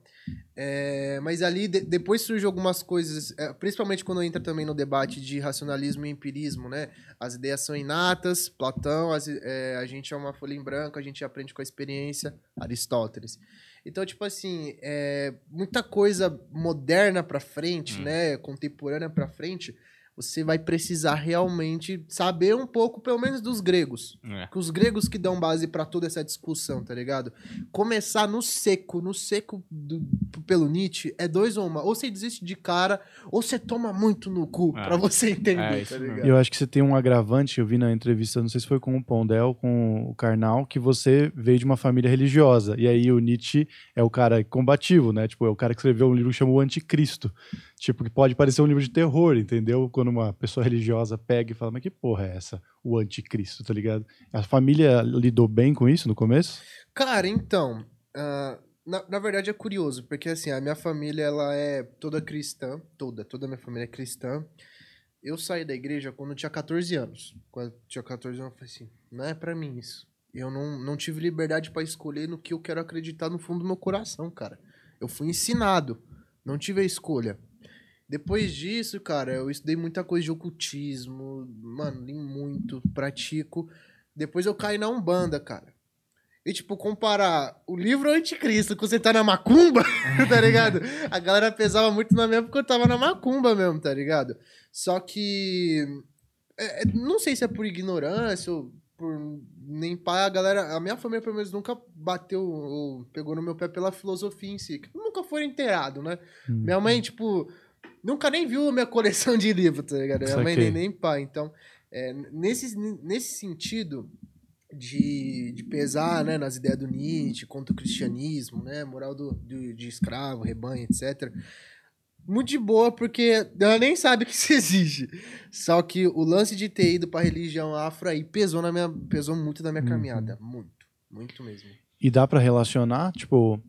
Speaker 3: É, mas ali, de- depois surgem algumas coisas, é, principalmente quando entra também no debate de racionalismo e empirismo, né? As ideias são inatas, Platão, as é, a gente é uma folha em branco, a gente aprende com a experiência, Aristóteles. Então, tipo assim, é, muita coisa moderna pra frente,
Speaker 1: Hum.
Speaker 3: né? Contemporânea pra frente, você vai precisar realmente saber um pouco, pelo menos, dos gregos.
Speaker 1: É.
Speaker 3: Que os gregos que dão base pra toda essa discussão, tá ligado? Começar no seco, no seco do- pelo Nietzsche, é dois ou uma. Ou você desiste de cara, ou você toma muito no cu
Speaker 1: É.
Speaker 3: pra você entender,
Speaker 1: É,
Speaker 3: tá ligado?
Speaker 2: Eu acho que você tem um agravante, eu vi na entrevista, não sei se foi com o Pondel, com o Karnal, que você veio de uma família religiosa. E aí o Nietzsche é o cara combativo, né? Tipo, é o cara que escreveu um livro que chama O Anticristo. Tipo, que pode parecer um livro de terror, entendeu? Quando uma pessoa religiosa pega e fala, mas que porra é essa? O Anticristo, tá ligado? A família lidou bem com isso no começo?
Speaker 3: Cara, então, ah, na, na verdade é curioso, porque assim, a minha família, ela é toda cristã, toda, toda a minha família é cristã. Eu saí da igreja quando eu tinha 14 anos. Quando eu tinha 14 anos, eu falei assim, não é pra mim isso. Eu não, não tive liberdade pra escolher no que eu quero acreditar no fundo do meu coração, cara. Eu fui ensinado, não tive a escolha. Depois disso, cara, eu estudei muita coisa de ocultismo, mano, li muito, pratico. Depois eu caí na Umbanda, cara. E, tipo, comparar o livro Anticristo com você tá na macumba, tá ligado? A galera pesava muito na minha porque eu tava na macumba mesmo, tá ligado? Só que. é, é, não sei se é por ignorância ou por nem pai, a galera. A minha família, pelo menos, nunca bateu ou pegou no meu pé pela filosofia em si. Nunca foi inteirado, né? Minha mãe, tipo, nunca nem viu a minha coleção de livros, tá ligado? Minha mãe nem, nem pai. Então, é, nesse, nesse sentido de, de pesar né, nas ideias do Nietzsche, contra o cristianismo, né? Moral do, do- de escravo, rebanho, etc. Muito de boa, porque ela nem sabe que isso existe. Só que o lance de ter ido pra religião afro aí pesou, na minha, pesou muito na minha
Speaker 2: Uhum.
Speaker 3: caminhada. Muito. Muito mesmo.
Speaker 2: E dá pra relacionar, tipo,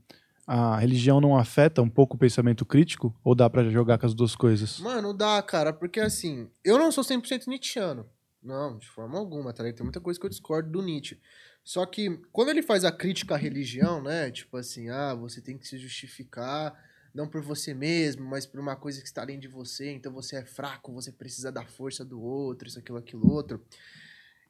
Speaker 2: a religião não afeta um pouco o pensamento crítico? Ou dá pra jogar com as duas coisas?
Speaker 3: Mano, dá, cara, porque assim, eu não sou 100% nietzschiano. Não, de forma alguma, tá ligado? Tem muita coisa que eu discordo do Nietzsche. Só que quando ele faz a crítica à religião, né? Tipo assim, ah, você tem que se justificar não por você mesmo, mas por uma coisa que está além de você, então você é fraco, você precisa da força do outro, isso, aquilo, aquilo, outro.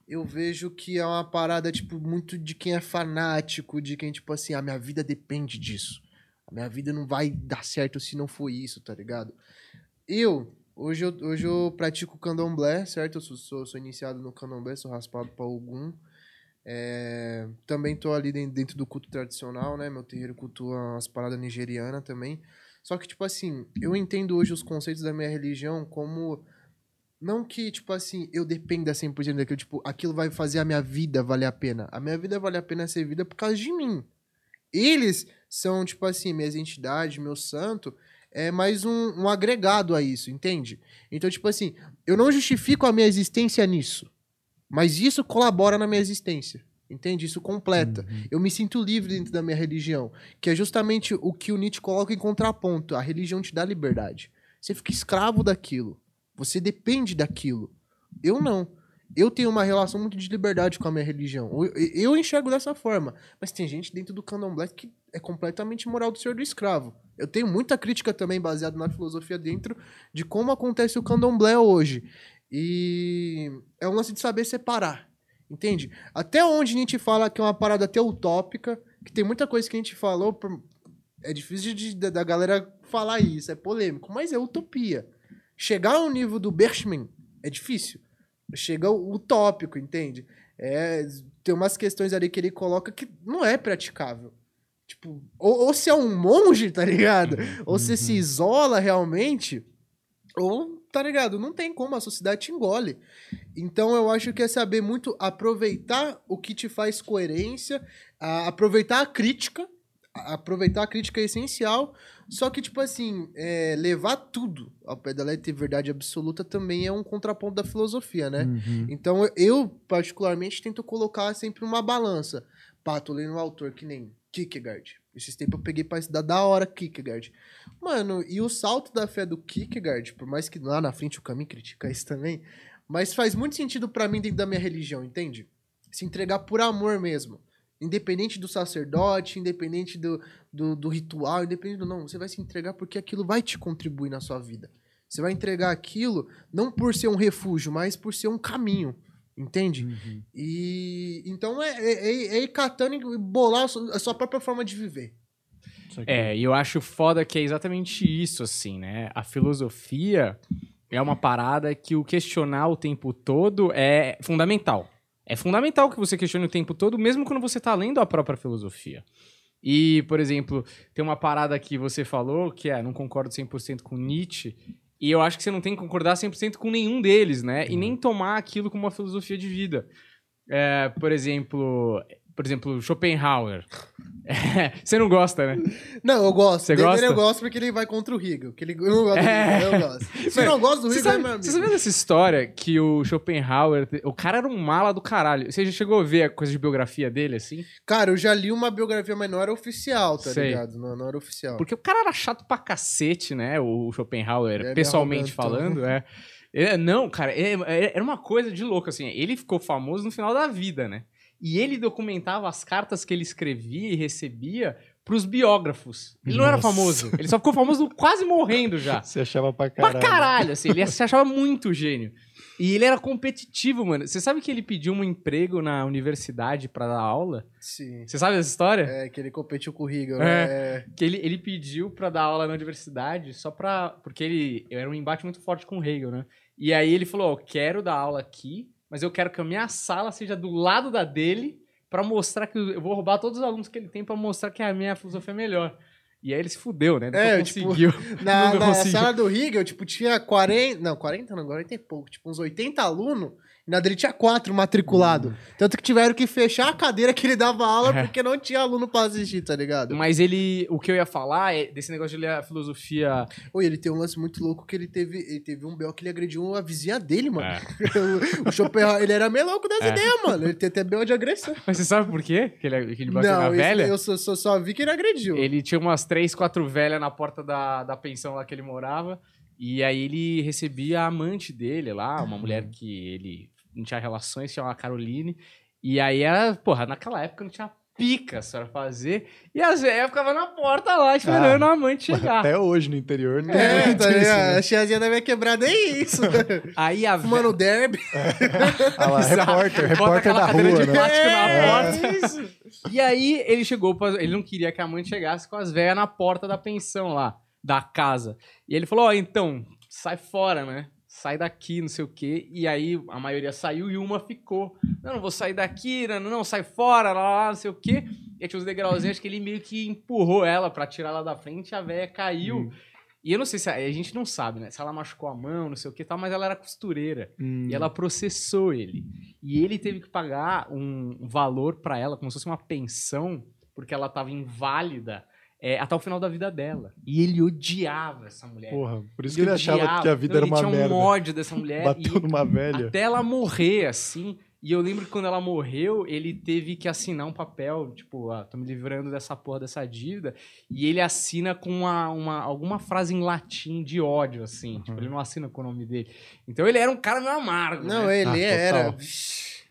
Speaker 3: Eu vejo que é uma parada, tipo, muito de quem é fanático, de quem, tipo assim, a minha vida depende disso. A minha vida não vai dar certo se não for isso, tá ligado? Eu, hoje eu, hoje eu pratico candomblé, certo? Eu sou, sou, sou iniciado no candomblé, sou raspado para Ogum. É, também tô ali den- dentro do culto tradicional, né? Meu terreiro cultua as paradas nigerianas também. Só que, tipo assim, eu entendo hoje os conceitos da minha religião como... Não que, tipo assim, eu dependa 100% daquilo, tipo, aquilo vai fazer a minha vida valer a pena. A minha vida vale a pena ser vida por causa de mim. Eles são, tipo assim, minhas entidades, meu santo, é mais um, um agregado a isso, entende? Então, tipo assim, eu não justifico a minha existência nisso, mas isso colabora na minha existência, entende? Isso completa.
Speaker 2: Uhum.
Speaker 3: Eu me sinto livre dentro da minha religião, que é justamente o que o Nietzsche coloca em contraponto. A religião te dá liberdade. Você fica escravo daquilo. Você depende daquilo. Eu não. Eu tenho uma relação muito de liberdade com a minha religião. Eu, eu enxergo dessa forma. Mas tem gente dentro do candomblé que é completamente moral do senhor do escravo. Eu tenho muita crítica também baseada na filosofia dentro de como acontece o candomblé hoje. E é um lance de saber separar. Entende? Até onde a gente fala que é uma parada até utópica, que tem muita coisa que a gente falou, é difícil de- da galera falar isso, é polêmico, mas é utopia. Chegar ao nível do Berchman é difícil. Chega o utópico, entende? É, tem umas questões ali que ele coloca que não é praticável. Tipo, ou, ou se é um monge, tá ligado? Ou você se isola realmente, ou, tá ligado? Não tem como, a sociedade te engole. Então eu acho que é saber muito aproveitar o que te faz coerência, a- aproveitar a crítica, a- aproveitar a crítica é essencial, só que, tipo assim, é, levar tudo ao pé da letra e ter verdade absoluta também é um contraponto da filosofia, né?
Speaker 2: Uhum.
Speaker 3: Então eu, particularmente, tento colocar sempre uma balança. Pá, tô lendo um autor que nem Kierkegaard. Esses tempos eu peguei pra estudar da hora Kierkegaard. Mano, e o salto da fé do Kierkegaard, por mais que lá na frente o caminho critica isso também, mas faz muito sentido pra mim dentro da minha religião, entende? Se entregar por amor mesmo. Independente do sacerdote, independente do, do, do ritual, independente do não, você vai se entregar porque aquilo vai te contribuir na sua vida. Você vai entregar aquilo não por ser um refúgio, mas por ser um caminho. Entende?
Speaker 2: Uhum.
Speaker 3: E então é, é, é- é ir catando e bolar a sua, a sua própria forma de viver.
Speaker 1: É, e eu acho foda que é exatamente isso, assim, né? A filosofia é uma parada que o questionar o tempo todo é fundamental. É fundamental que você questione o tempo todo, mesmo quando você tá lendo a própria filosofia. E, por exemplo, tem uma parada que você falou, que é, não concordo 100% com Nietzsche, e eu acho que você não tem que concordar 100% com nenhum deles, né? E nem tomar aquilo como uma filosofia de vida. É, por exemplo, por exemplo, Schopenhauer. É, você não gosta, né?
Speaker 3: Não, eu gosto.
Speaker 1: Você
Speaker 3: Dele
Speaker 1: gosta?
Speaker 3: Eu gosto porque ele vai contra o Hegel. Que ele, eu não gosto
Speaker 1: É.
Speaker 3: do Hegel, eu gosto. Se
Speaker 1: Mano,
Speaker 3: não gosta do Hegel, é
Speaker 1: sabe,
Speaker 3: meu amigo.
Speaker 1: você sabia dessa história que o Schopenhauer, o cara era um mala do caralho. Você já chegou a ver a coisa de biografia dele, assim?
Speaker 3: Cara, eu já li uma biografia, mas não era oficial, tá
Speaker 1: Sei.
Speaker 3: ligado? Não, não era oficial.
Speaker 1: Porque o cara era chato pra cacete, né? O Schopenhauer,
Speaker 3: Ele é
Speaker 1: pessoalmente
Speaker 3: arrogante,
Speaker 1: falando, é. É, Não, cara, é- é- era uma coisa de louco, assim. Ele ficou famoso no final da vida, né? E ele documentava as cartas que ele escrevia e recebia pros biógrafos. Ele não era
Speaker 2: Nossa.
Speaker 1: famoso. Ele só ficou famoso quase morrendo já.
Speaker 2: Você achava pra caralho.
Speaker 1: Pra caralho, assim. Ele se achava muito gênio. E ele era competitivo, mano. Você sabe que ele pediu um emprego na universidade pra dar aula?
Speaker 3: Sim.
Speaker 1: Você sabe dessa história?
Speaker 3: É, que ele competiu com o Hegel.
Speaker 1: É.
Speaker 3: né? É.
Speaker 1: Que ele, ele pediu pra dar aula na universidade só pra. Porque ele era um embate muito forte com o Hegel, né? E aí ele falou: Ó, eu quero dar aula aqui, mas eu quero que a minha sala seja do lado da dele pra mostrar que. eu- vou roubar todos os alunos que ele tem pra mostrar que a minha filosofia é melhor. E aí ele se fudeu, né? Nunca
Speaker 3: É, tipo,
Speaker 1: conseguiu.
Speaker 3: Na,
Speaker 1: Nunca
Speaker 3: na
Speaker 1: conseguiu.
Speaker 3: sala do Hegel, tipo, tinha 40. Não, 40 não, 40 e pouco. Tipo, uns 80 alunos. Na dele tinha 4 matriculados. Tanto que tiveram que fechar a cadeira que ele dava aula
Speaker 1: É.
Speaker 3: porque não tinha aluno pra assistir, tá ligado?
Speaker 1: Mas ele. O que eu ia falar é desse negócio de ler a filosofia.
Speaker 3: Oi, ele tem um lance muito louco que ele teve, ele teve um B.O. que ele agrediu a vizinha dele, mano.
Speaker 1: É.
Speaker 3: o, o Schopenhauer, ele era meio louco das
Speaker 1: É.
Speaker 3: ideias, mano. Ele tem até B.O. de agressão.
Speaker 1: Mas você sabe por quê? Que ele, que ele bateu na
Speaker 3: Não, isso-
Speaker 1: velha?
Speaker 3: eu só, só, só vi que ele agrediu.
Speaker 1: Ele tinha umas três, quatro velhas na porta da, da pensão lá que ele morava. E aí ele recebia a amante dele lá, uma mulher que ele não tinha relações, chamava Caroline. E aí era, porra, naquela época não tinha pica só pra fazer. E as velhas ficavam na porta lá, esperando a amante chegar.
Speaker 2: Até hoje no interior não
Speaker 3: É,
Speaker 2: tem
Speaker 3: tá
Speaker 2: isso, né?
Speaker 3: A tiazinha da minha quebrada é isso.
Speaker 1: Aí a
Speaker 3: Fumando derby.
Speaker 2: Ah lá,
Speaker 1: Exato.
Speaker 2: repórter, repórter da rua,
Speaker 1: de
Speaker 2: né?
Speaker 1: plástico na
Speaker 3: É,
Speaker 1: porta. E aí ele chegou, pra, ele não queria que a mãe chegasse com as velhas na porta da pensão lá, da casa. E ele falou, ó, então, sai fora, né? Sai daqui, não sei o quê. E aí a maioria saiu e uma ficou. Não, não vou sair daqui, não, não, sai fora, lá, lá, não sei o quê. E aí tinha uns degrauzinhos, que ele meio que empurrou ela pra tirar ela da frente, a velha caiu. E eu não sei se a, a gente não sabe, né? Se ela machucou a mão, não sei o que tal, mas ela era costureira.
Speaker 2: Hum.
Speaker 1: E ela processou ele. E ele teve que pagar um valor pra ela, como se fosse uma pensão, porque ela tava inválida é, até o final da vida dela. E ele odiava essa mulher.
Speaker 2: Porra, por isso que ele achava
Speaker 1: odiava.
Speaker 2: que a vida
Speaker 1: Não,
Speaker 2: era
Speaker 1: ele
Speaker 2: uma
Speaker 1: tinha
Speaker 2: merda.
Speaker 1: um ódio dessa mulher.
Speaker 2: Bateu
Speaker 1: e
Speaker 2: numa velha.
Speaker 1: até ela morrer, assim. E eu lembro que quando ela morreu, ele teve que assinar um papel, tipo, ah, tô me livrando dessa porra dessa dívida. E ele assina com uma, uma, alguma frase em latim de ódio, assim. Tipo, ele não assina com o nome dele. Então ele era um cara meio amargo.
Speaker 3: Não,
Speaker 1: né?
Speaker 3: ele
Speaker 2: Ah,
Speaker 3: era.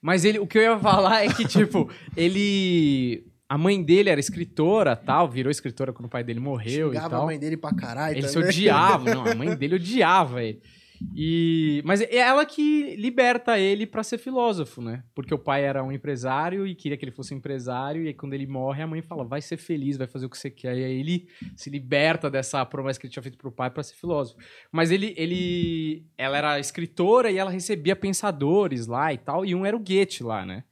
Speaker 1: Mas ele, o que eu ia falar é que, tipo, ele. A mãe dele era escritora tal, virou escritora quando o pai dele morreu e
Speaker 3: Xingava
Speaker 1: tal.
Speaker 3: a mãe dele pra caralho.
Speaker 1: Eles se
Speaker 3: também.
Speaker 1: odiavam, não, a mãe dele odiava ele. E, mas é ela que liberta ele pra ser filósofo, né? Porque o pai era um empresário e queria que ele fosse empresário, e aí quando ele morre, a mãe fala: vai ser feliz, vai fazer o que você quer. E aí ele se liberta dessa promessa que ele tinha feito pro pai pra ser filósofo. Mas ele, ele. Ela era escritora e ela recebia pensadores lá e tal, e um era o Goethe lá, né?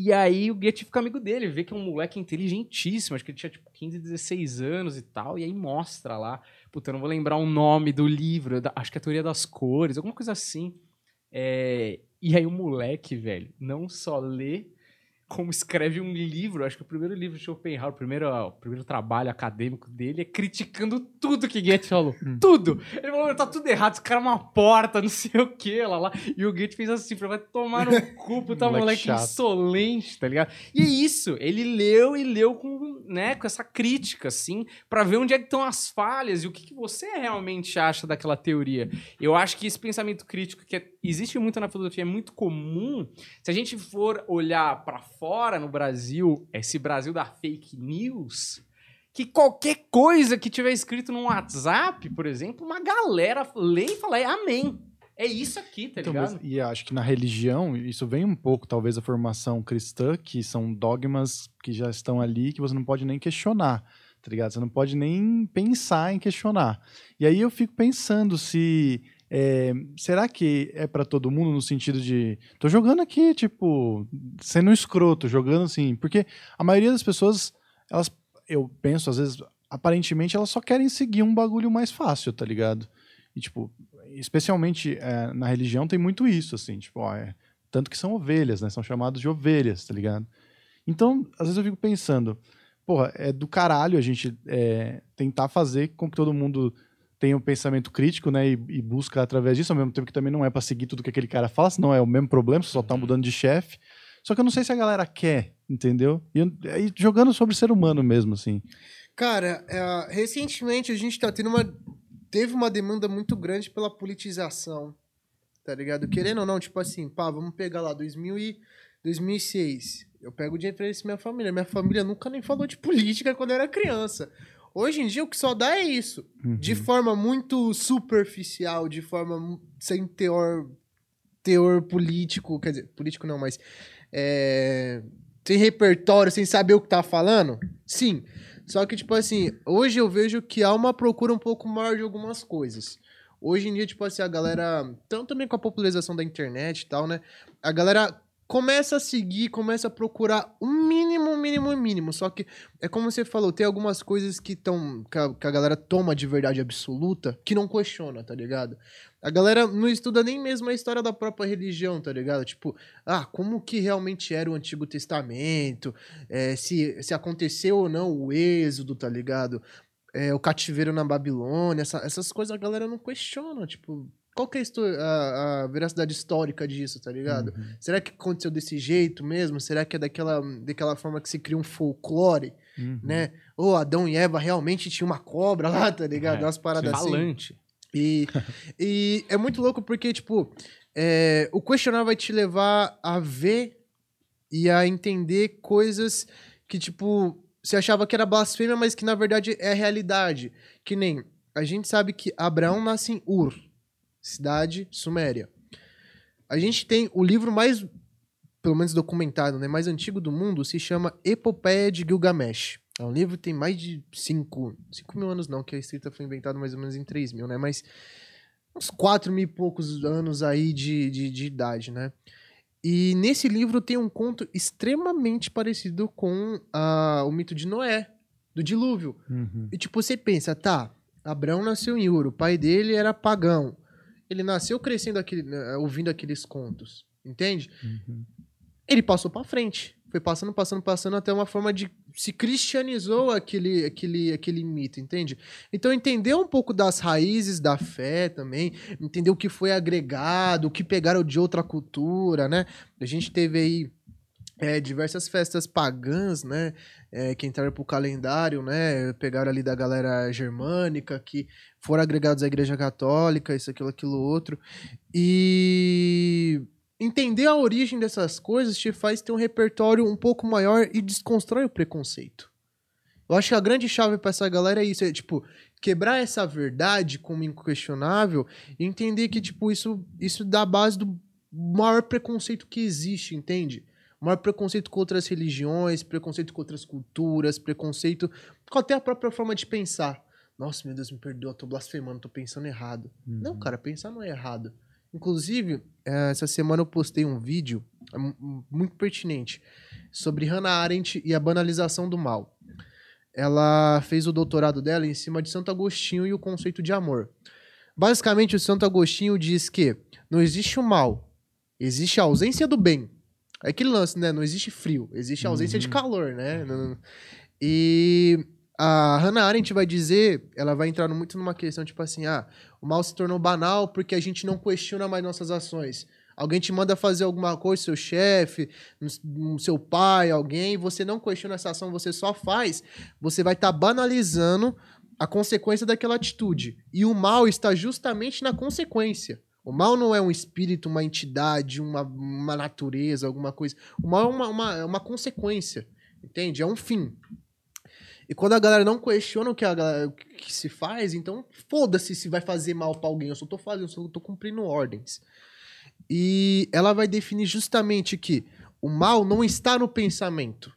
Speaker 1: E aí o Goethe fica amigo dele, vê que é um moleque inteligentíssimo, acho que ele tinha tipo 15, 16 anos e tal, e aí mostra lá, puta, eu não vou lembrar o nome do livro, acho que é a Teoria das Cores, alguma coisa assim. É, e aí o moleque, velho, não só lê, como escreve um livro. Acho que o primeiro livro de Schopenhauer, o primeiro, o primeiro trabalho acadêmico dele é criticando tudo que Goethe falou.
Speaker 2: Hum.
Speaker 1: Tudo! Ele falou, tá tudo errado, esse cara é uma porta, não sei o que, lá, lá. E o Goethe fez assim, vai tomar no cu, puta
Speaker 2: Moleque
Speaker 1: insolente, tá ligado? E é isso, ele leu e leu com, né, com essa crítica, assim, pra ver onde é que estão as falhas e o que, que você realmente acha daquela teoria. Eu acho que esse pensamento crítico que é- existe muito na filosofia é muito comum. Se a gente for olhar pra fora no Brasil, esse Brasil da fake news, que qualquer coisa que tiver escrito num WhatsApp, por exemplo, uma galera lê e fala, é amém. É isso aqui, tá
Speaker 2: Então,
Speaker 1: ligado?
Speaker 2: mas- e acho que na religião, isso vem um pouco, talvez, da formação cristã, que são dogmas que já estão ali, que você não pode nem questionar, tá ligado? Você não pode nem pensar em questionar. E aí eu fico pensando se. É, será que é pra todo mundo no sentido de. Tô jogando aqui, tipo, sendo um escroto, jogando assim. Porque a maioria das pessoas, elas, eu penso, às vezes, aparentemente, elas só querem seguir um bagulho mais fácil, tá ligado? E, tipo, especialmente é, na religião tem muito isso, assim, tipo, ó, é, tanto que são ovelhas, né? São chamados de ovelhas, tá ligado? Então, às vezes eu fico pensando, porra, é do caralho a gente é, tentar fazer com que todo mundo tenha um pensamento crítico, né? E, e busca através disso, ao mesmo tempo que também não é pra seguir tudo que aquele cara fala, senão é o mesmo problema, você só tá mudando de chefe. Só que eu não sei se a galera quer, entendeu? E, e jogando sobre ser humano mesmo, assim.
Speaker 3: Cara, é, recentemente a gente tá tendo uma. Teve uma demanda muito grande pela politização. Tá ligado? Querendo ou não, tipo assim, pá, vamos pegar lá 2000 e 2006. Eu pego de referência minha família. Minha família nunca nem falou de política quando eu era criança. Hoje em dia o que só dá é isso. De forma muito superficial, de forma sem teor, teor político. Quer dizer, político não, mas. é, sem repertório, sem saber o que tá falando? Sim. Só que, tipo assim, hoje eu vejo que há uma procura um pouco maior de algumas coisas. Hoje em dia, tipo assim, a galera. Tanto também com a popularização da internet e tal, né? A galera começa a seguir, começa a procurar o mínimo, mínimo, mínimo. Só que é como você falou, tem algumas coisas que estão. Que, a- que a galera toma de verdade absoluta que não questiona, tá ligado? A galera não estuda nem mesmo a história da própria religião, tá ligado? Tipo, ah, como que realmente era o Antigo Testamento, é, se, se aconteceu ou não o êxodo, tá ligado? É, o cativeiro na Babilônia, essa- essas coisas a galera não questiona, tipo, qual que é a, a- a veracidade histórica disso, tá ligado?
Speaker 2: Uhum.
Speaker 3: Será que aconteceu desse jeito mesmo? Será que é daquela, daquela forma que se cria um folclore,
Speaker 2: Uhum.
Speaker 3: né? Ou Adão e Eva realmente tinham uma cobra lá, tá ligado?
Speaker 1: É,
Speaker 3: Umas paradas assim.
Speaker 1: Falante.
Speaker 3: E, e é muito louco porque, tipo, é, o questionar vai te levar a ver e a entender coisas que, tipo, você achava que era blasfêmia, mas que na verdade é realidade. Que nem, a gente sabe que Abraão nasce em Ur, cidade suméria. A gente tem o livro mais, pelo menos documentado, né, mais antigo do mundo, se chama Epopeia de Gilgamesh. É um livro que tem mais de 5 mil anos, não, que a escrita foi inventada mais ou menos em 3 mil, né? Mas uns 4 mil e poucos anos aí de, de, de idade, né? E nesse livro tem um conto extremamente parecido com ah, o mito de Noé, do dilúvio.
Speaker 2: Uhum.
Speaker 3: E tipo, você pensa, tá, Abraão nasceu em Ur, o pai dele era pagão. Ele nasceu crescendo aquele, né, ouvindo aqueles contos, entende?
Speaker 2: Uhum.
Speaker 3: Ele passou pra frente. Foi passando, passando, passando até uma forma de se cristianizou aquele, aquele, aquele mito, entende? Então entender um pouco das raízes da fé também, entender o que foi agregado, o que pegaram de outra cultura, né? A gente teve aí é, diversas festas pagãs, né? É, que entraram pro calendário, né? Pegaram ali da galera germânica, que foram agregados à igreja católica, isso, aquilo, aquilo, outro. E entender a origem dessas coisas te faz ter um repertório um pouco maior e desconstrói o preconceito. Eu acho que a grande chave pra essa galera é isso, é tipo, quebrar essa verdade como inquestionável e entender que, tipo, isso, isso dá base do maior preconceito que existe, entende? Maior preconceito com outras religiões, preconceito com outras culturas, preconceito com até a própria forma de pensar. Nossa, meu Deus, me perdoa, tô blasfemando, tô pensando errado. Não,
Speaker 2: Uhum.
Speaker 3: cara, pensar não é errado. Inclusive, eh, essa semana eu postei um vídeo é mu- mu- muito pertinente sobre Hannah Arendt e a banalização do mal. Ela fez o doutorado dela em cima de Santo Agostinho e o conceito de amor. Basicamente, o Santo Agostinho diz que não existe o mal, existe a ausência do bem. É aquele lance, né? Não existe frio, existe ausência de
Speaker 2: Uhum.
Speaker 3: calor, né? Não- E a Hannah Arendt vai dizer, ela vai entrar muito numa questão tipo assim, ah, o mal se tornou banal porque a gente não questiona mais nossas ações. Alguém te manda fazer alguma coisa, seu chefe, seu pai, alguém, você não questiona essa ação, você só faz, você vai estar banalizando a consequência daquela atitude. E o mal está justamente na consequência. O mal não é um espírito, uma entidade, uma, uma natureza, alguma coisa. O mal é uma, uma, é uma consequência, entende? É um fim. E quando a galera não questiona o que, a galera- o que se faz, então foda-se se vai fazer mal pra alguém. Eu só tô fazendo, eu só tô cumprindo ordens. E ela vai definir justamente que o mal não está no pensamento,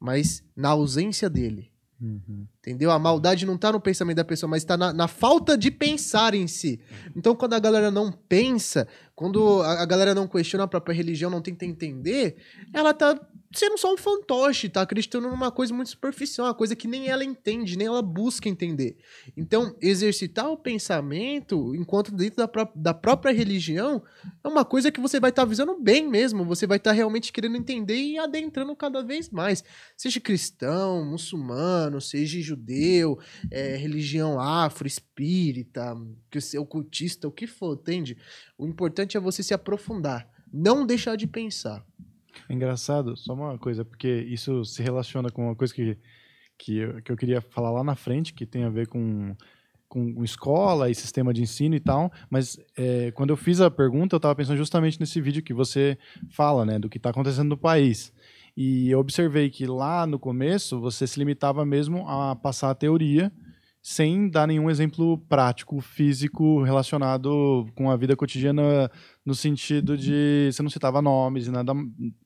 Speaker 3: mas na ausência dele.
Speaker 2: Uhum.
Speaker 3: Entendeu? A maldade não tá no pensamento da pessoa, mas tá na, na falta de pensar em si. Então, quando a galera não pensa, quando a, a galera não questiona a própria religião, não tenta entender, ela tá sendo só um fantoche, tá acreditando numa coisa muito superficial, uma coisa que nem ela entende, nem ela busca entender. Então, exercitar o pensamento, enquanto dentro da, pró- da própria religião, é uma coisa que você vai estar visando bem mesmo, você vai estar realmente querendo entender e adentrando cada vez mais seja cristão, muçulmano, seja judeu, é, religião afro, espírita, ocultista, o que for, entende? O importante é você se aprofundar, não deixar de pensar.
Speaker 2: É engraçado, só uma coisa, porque isso se relaciona com uma coisa que, que, eu, que eu queria falar lá na frente, que tem a ver com, com escola e sistema de ensino e tal, mas é, quando eu fiz a pergunta, eu estava pensando justamente nesse vídeo que você fala, né, do que está acontecendo no país. E eu observei que lá no começo você se limitava mesmo a passar a teoria sem dar nenhum exemplo prático, físico relacionado com a vida cotidiana no sentido de você não citava nomes e nada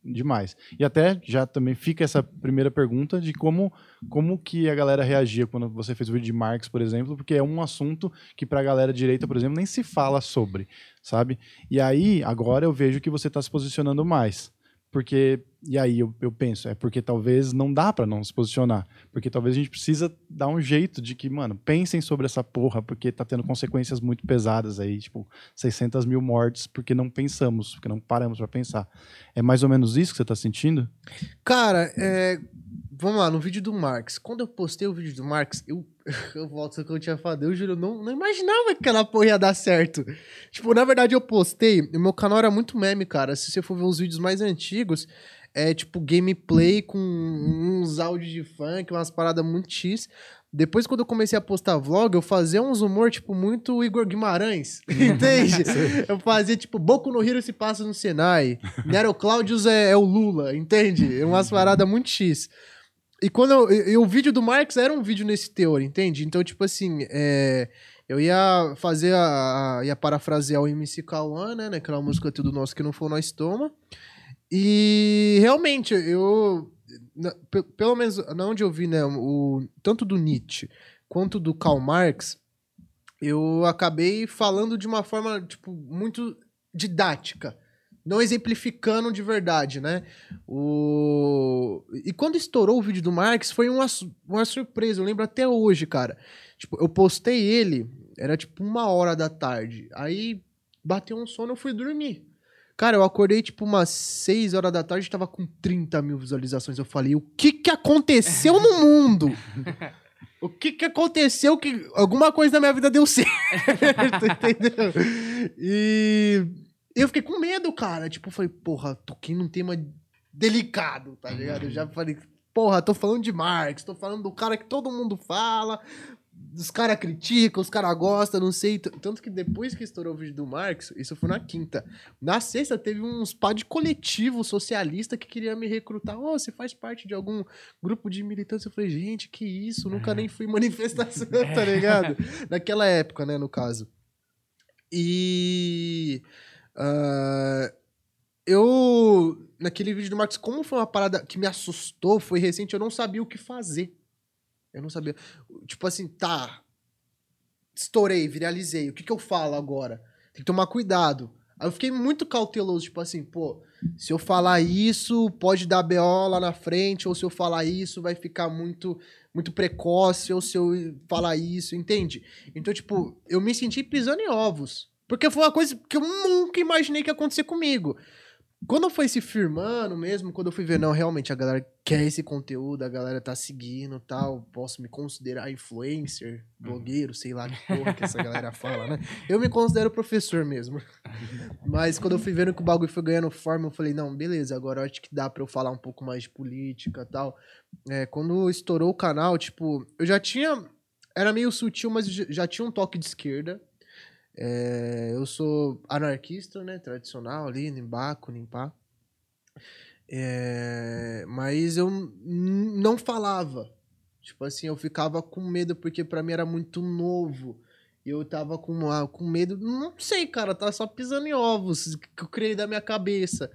Speaker 2: demais. E até já também fica essa primeira pergunta de como como que a galera reagia quando você fez o vídeo de Marx, por exemplo, porque é um assunto que para a galera direita, por exemplo, nem se fala sobre, sabe? E aí, agora eu vejo que você está se posicionando mais. Porque, e aí eu, eu penso, é porque talvez não dá para não se posicionar. Porque talvez a gente precisa dar um jeito de que, mano, pensem sobre essa porra, porque tá tendo consequências muito pesadas aí, tipo, 600 mil mortes, porque não pensamos, porque não paramos para pensar. É mais ou menos isso que você tá sentindo?
Speaker 3: Cara, é, vamos lá, no vídeo do Marx. Quando eu postei o vídeo do Marx, eu, eu volto ao que eu tinha falado, eu juro, eu não, não imaginava que aquela porra ia dar certo. Tipo, na verdade eu postei, o meu canal era muito meme, cara. Se você for ver os vídeos mais antigos, é tipo gameplay com uns áudios de funk, umas paradas muito X. Depois, quando eu comecei a postar vlog, eu fazia uns humor, tipo, muito Igor Guimarães, entende? eu fazia, tipo, Boku no Hero se passa no Senai, Nero Claudius é, é o Lula, entende? É umas paradas muito X. E quando eu, e- e o vídeo do Marx era um vídeo nesse teor, entende? Então, tipo assim, é, eu ia fazer a, a- ia parafrasear o MC Kawan, né, naquela música Tudo Nosso Que Não For Nós Toma. E realmente, eu, pelo menos na onde eu vi, né, o, tanto do Nietzsche quanto do Karl Marx, eu acabei falando de uma forma, tipo, muito didática. Não exemplificando de verdade, né? O... E quando estourou o vídeo do Marx, foi uma, uma surpresa. Eu lembro até hoje, cara. Tipo, eu postei ele, era tipo uma hora da tarde. Aí bateu um sono, eu fui dormir. Cara, eu acordei tipo umas 6 horas da tarde, tava com 30 mil visualizações. Eu falei, o que que aconteceu no mundo? O que que aconteceu que alguma coisa na minha vida deu certo, entendeu? E eu fiquei com medo, cara. Tipo, falei, porra, toquei num tema delicado, tá ligado? Eu já falei, porra, tô falando de Marx, tô falando do cara que todo mundo fala, os caras criticam, os caras gostam, não sei. Tanto que depois que estourou o vídeo do Marx, isso foi na quinta. Na sexta teve uns pá de coletivo socialista que queria me recrutar. Ô, você faz parte de algum grupo de militantes? Eu falei, gente, que isso? Nunca nem fui manifestação, tá ligado? Naquela época, né, no caso. E. ah, eu. Naquele vídeo do Marx, como foi uma parada que me assustou, foi recente, eu não sabia o que fazer. Eu não sabia. Tipo assim, tá. Estourei, viralizei. O que, que eu falo agora? Tem que tomar cuidado. Aí eu fiquei muito cauteloso, tipo assim, pô, se eu falar isso, pode dar BO lá na frente, ou se eu falar isso, vai ficar muito muito precoce, ou se eu falar isso, entende? Então, tipo, eu me senti pisando em ovos. Porque foi uma coisa que eu nunca imaginei que ia acontecer comigo. Quando foi se firmando mesmo, quando eu fui ver, não, realmente a galera quer esse conteúdo, a galera tá seguindo tal, posso me considerar influencer, blogueiro, sei lá que porra que essa galera fala, né? Eu me considero professor mesmo. Mas quando eu fui vendo que o bagulho foi ganhando forma, eu falei, não, beleza, agora acho que dá pra eu falar um pouco mais de política tal. É, quando estourou o canal, tipo, eu já tinha. Era meio sutil, mas já tinha um toque de esquerda. É, eu sou anarquista, né? Tradicional ali, Nimbaco, Nimpá. É, mas eu não falava. Tipo assim, eu ficava com medo porque pra mim era muito novo. Eu tava com, ah, com medo. Não sei, cara, tá só pisando em ovos que eu criei da minha cabeça.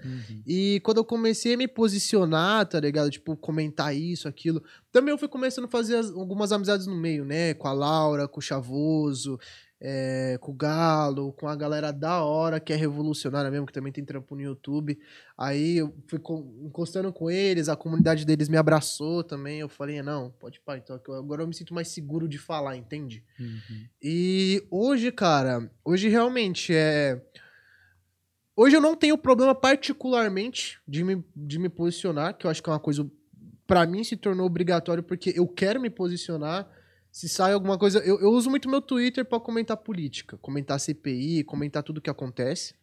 Speaker 3: E quando eu comecei a me posicionar, tá ligado? Tipo, comentar isso, aquilo. Também eu fui começando a fazer as- algumas amizades no meio, né? Com a Laura, com o Chavoso, é, com o Galo, com a galera da hora, que é revolucionária mesmo, que também tem trampo no YouTube. Aí eu fui co- encostando com eles, a comunidade deles me abraçou também. Eu falei, não, pode pá, então agora eu me sinto mais seguro de falar, entende? E hoje, cara, hoje realmente é. Hoje eu não tenho problema particularmente de me, de me posicionar, que eu acho que é uma coisa, pra mim, se tornou obrigatório, porque eu quero me posicionar. Se sai alguma coisa. Eu, eu uso muito meu Twitter pra comentar política, comentar CPI, comentar tudo que acontece.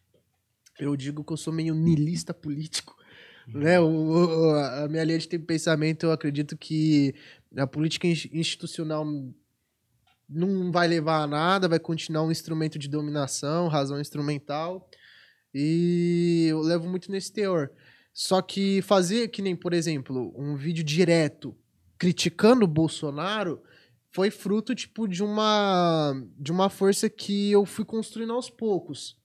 Speaker 3: Eu digo que eu sou meio niilista político. Né? O, o- a minha linha de pensamento, eu acredito que a política ins- institucional não vai levar a nada, vai continuar um instrumento de dominação, razão instrumental. E eu levo muito nesse teor. Só que fazer que nem, por exemplo, um vídeo direto criticando o Bolsonaro foi fruto tipo de uma de uma força que eu fui construindo aos poucos.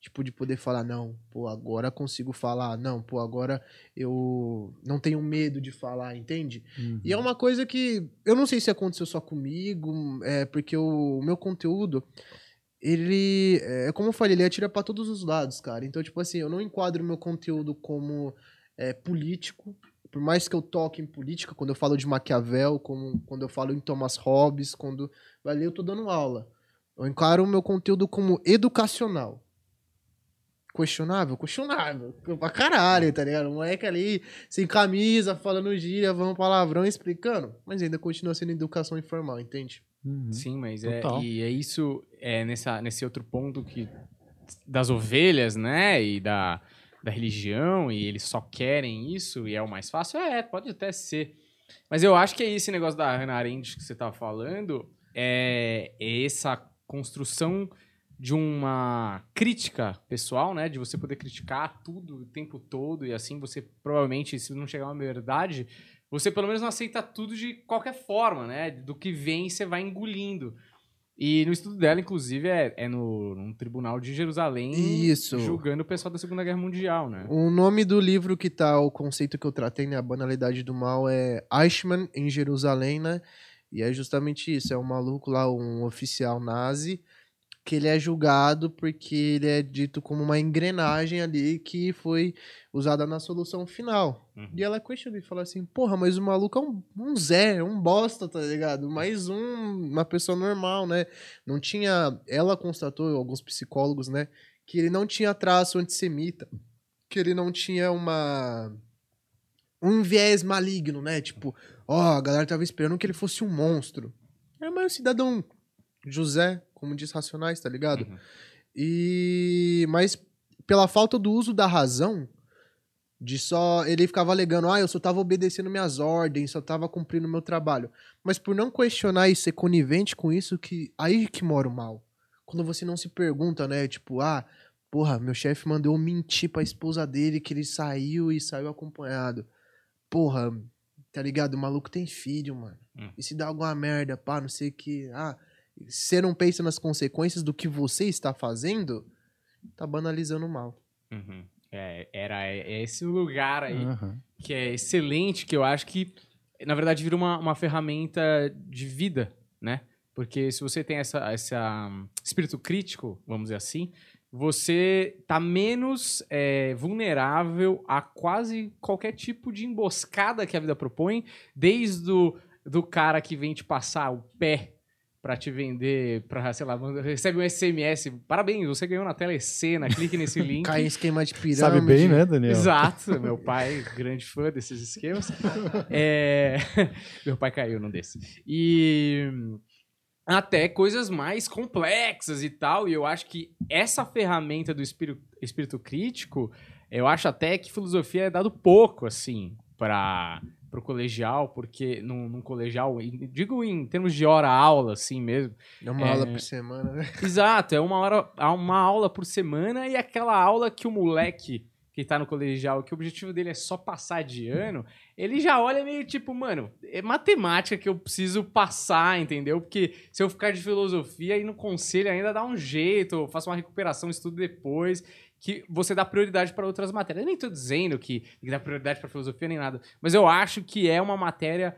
Speaker 3: Tipo, de poder falar, não, pô, agora consigo falar, não, pô, agora eu não tenho medo de falar, entende? E é uma coisa que eu não sei se aconteceu só comigo, é porque o, o meu conteúdo, ele, é como eu falei, ele atira pra todos os lados, cara. Então, tipo assim, eu não enquadro o meu conteúdo como é, político, por mais que eu toque em política, quando eu falo de Maquiavel, como, quando eu falo em Thomas Hobbes, quando ali eu tô dando aula. Eu encaro o meu conteúdo como educacional. Questionável? Questionável. Pra caralho, tá ligado? O moleque ali, sem camisa, falando gíria, falando palavrão, explicando. Mas ainda continua sendo educação informal, entende?
Speaker 2: Uhum.
Speaker 1: Sim, mas é,
Speaker 2: Total.
Speaker 1: e é isso, é nessa, nesse outro ponto que das ovelhas, né, e da, da religião, e eles só querem isso, e é o mais fácil, é, pode até ser. Mas eu acho que é esse negócio da Hannah Arendt que você tava falando, é, é essa construção de uma crítica pessoal, né, de você poder criticar tudo o tempo todo, e assim você provavelmente, se não chegar a uma verdade, você pelo menos não aceita tudo de qualquer forma, né? Do que vem, você vai engolindo. E no estudo dela, inclusive, é, é no, num tribunal de Jerusalém
Speaker 3: Isso.
Speaker 1: julgando o pessoal da Segunda Guerra Mundial, né?
Speaker 3: O nome do livro que tá, o conceito que eu tratei, né, a banalidade do mal, é Eichmann em Jerusalém, né? E é justamente isso, é um maluco lá, um oficial nazi, que ele é julgado porque ele é dito como uma engrenagem ali que foi usada na solução final.
Speaker 1: Uhum.
Speaker 3: E ela questiona e fala assim, porra, mas o maluco é um, um Zé, é um bosta, tá ligado? Mais um, uma pessoa normal, né? Não tinha... Ela constatou, alguns psicólogos, né? Que ele não tinha traço antissemita. Que ele não tinha uma... Um viés maligno, né? Tipo, ó, a galera tava esperando que ele fosse um monstro. É mais um cidadão José, como diz Racionais, tá ligado?
Speaker 1: Uhum.
Speaker 3: E mas pela falta do uso da razão, de só ele ficava alegando, ah, eu só tava obedecendo minhas ordens, só tava cumprindo meu trabalho. Mas por não questionar e ser conivente com isso que aí que mora o mal. Quando você não se pergunta, né, tipo, ah, porra, meu chefe mandou mentir pra esposa dele que ele saiu e saiu acompanhado. Porra, tá ligado? O maluco tem filho, mano.
Speaker 1: Hum.
Speaker 3: E se dá alguma merda, pá, não sei o que, ah, você não pensa nas consequências do que você está fazendo, tá banalizando o mal.
Speaker 1: Uhum. É, era esse lugar aí
Speaker 2: Aham.
Speaker 1: que é excelente, que eu acho que, na verdade, vira uma, uma ferramenta de vida, né? Porque se você tem essa, essa hum, espírito crítico, vamos dizer assim, você tá menos é, vulnerável a quase qualquer tipo de emboscada que a vida propõe, desde o do cara que vem te passar o pé pra te vender, pra, sei lá, recebe um SMS, parabéns, você ganhou na telecena, clique nesse link.
Speaker 3: Cai em esquema de pirâmide.
Speaker 2: Sabe bem, né, Daniel?
Speaker 1: Exato, meu pai, grande fã desses esquemas. É, Meu pai caiu num desse. E até coisas mais complexas e tal, e eu acho que essa ferramenta do espírito, espírito crítico, eu acho até que filosofia é dado pouco, assim, para pro colegial, porque num, num colegial, digo em termos de hora-aula, assim mesmo,
Speaker 3: É uma
Speaker 1: É.
Speaker 3: aula por semana, né?
Speaker 1: Exato, é uma hora, uma aula por semana e aquela aula que o moleque que tá no colegial, que o objetivo dele é só passar de ano, ele já olha meio tipo, mano, é matemática que eu preciso passar, entendeu? Porque se eu ficar de filosofia e no conselho ainda dá um jeito, eu faço uma recuperação, estudo depois, que você dá prioridade para outras matérias. Eu nem tô dizendo que dar prioridade para filosofia nem nada, mas eu acho que é uma matéria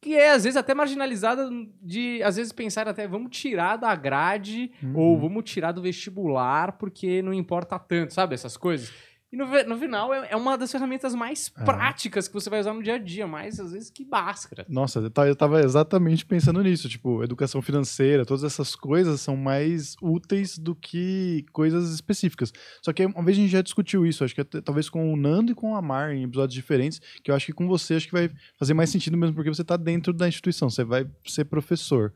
Speaker 1: que é às vezes até marginalizada de às vezes pensar até vamos tirar da grade
Speaker 2: Uhum.
Speaker 1: ou vamos tirar do vestibular porque não importa tanto, sabe? Essas coisas. E no, no final é, é uma das ferramentas mais
Speaker 2: É.
Speaker 1: práticas que você vai usar no dia a dia, mais às vezes que báscara.
Speaker 2: Nossa, eu ta- eu tava exatamente pensando nisso. Tipo, educação financeira, todas essas coisas são mais úteis do que coisas específicas. Só que uma vez a gente já discutiu isso, acho que até- talvez com o Nando e com a Mar em episódios diferentes, que eu acho que com você acho que vai fazer mais sentido mesmo, porque você tá dentro da instituição, você vai ser professor.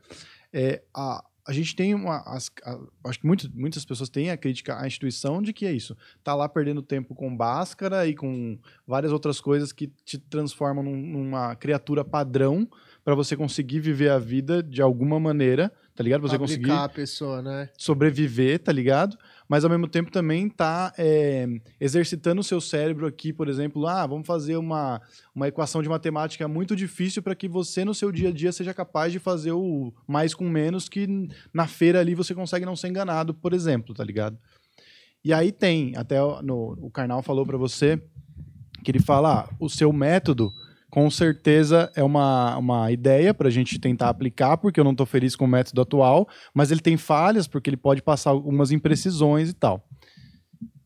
Speaker 2: É, a, a gente tem uma. as- a- acho que muito, muitas pessoas têm a crítica à instituição de que é isso. Tá lá perdendo tempo com Bhaskara e com várias outras coisas que te transformam num- numa criatura padrão para você conseguir viver a vida de alguma maneira, tá ligado? Pra você conseguir
Speaker 3: a pessoa, né?
Speaker 2: sobreviver, tá ligado? Mas ao mesmo tempo também tá é, exercitando o seu cérebro aqui, por exemplo, ah, vamos fazer uma, uma equação de matemática muito difícil para que você no seu dia a dia seja capaz de fazer o mais com menos que na feira ali você consegue não ser enganado, por exemplo, tá ligado? E aí tem, até o- no, o Karnal falou para você que ele fala, ah, o seu método com certeza é uma, uma ideia para a gente tentar aplicar, porque eu não estou feliz com o método atual, mas ele tem falhas, porque ele pode passar algumas imprecisões e tal.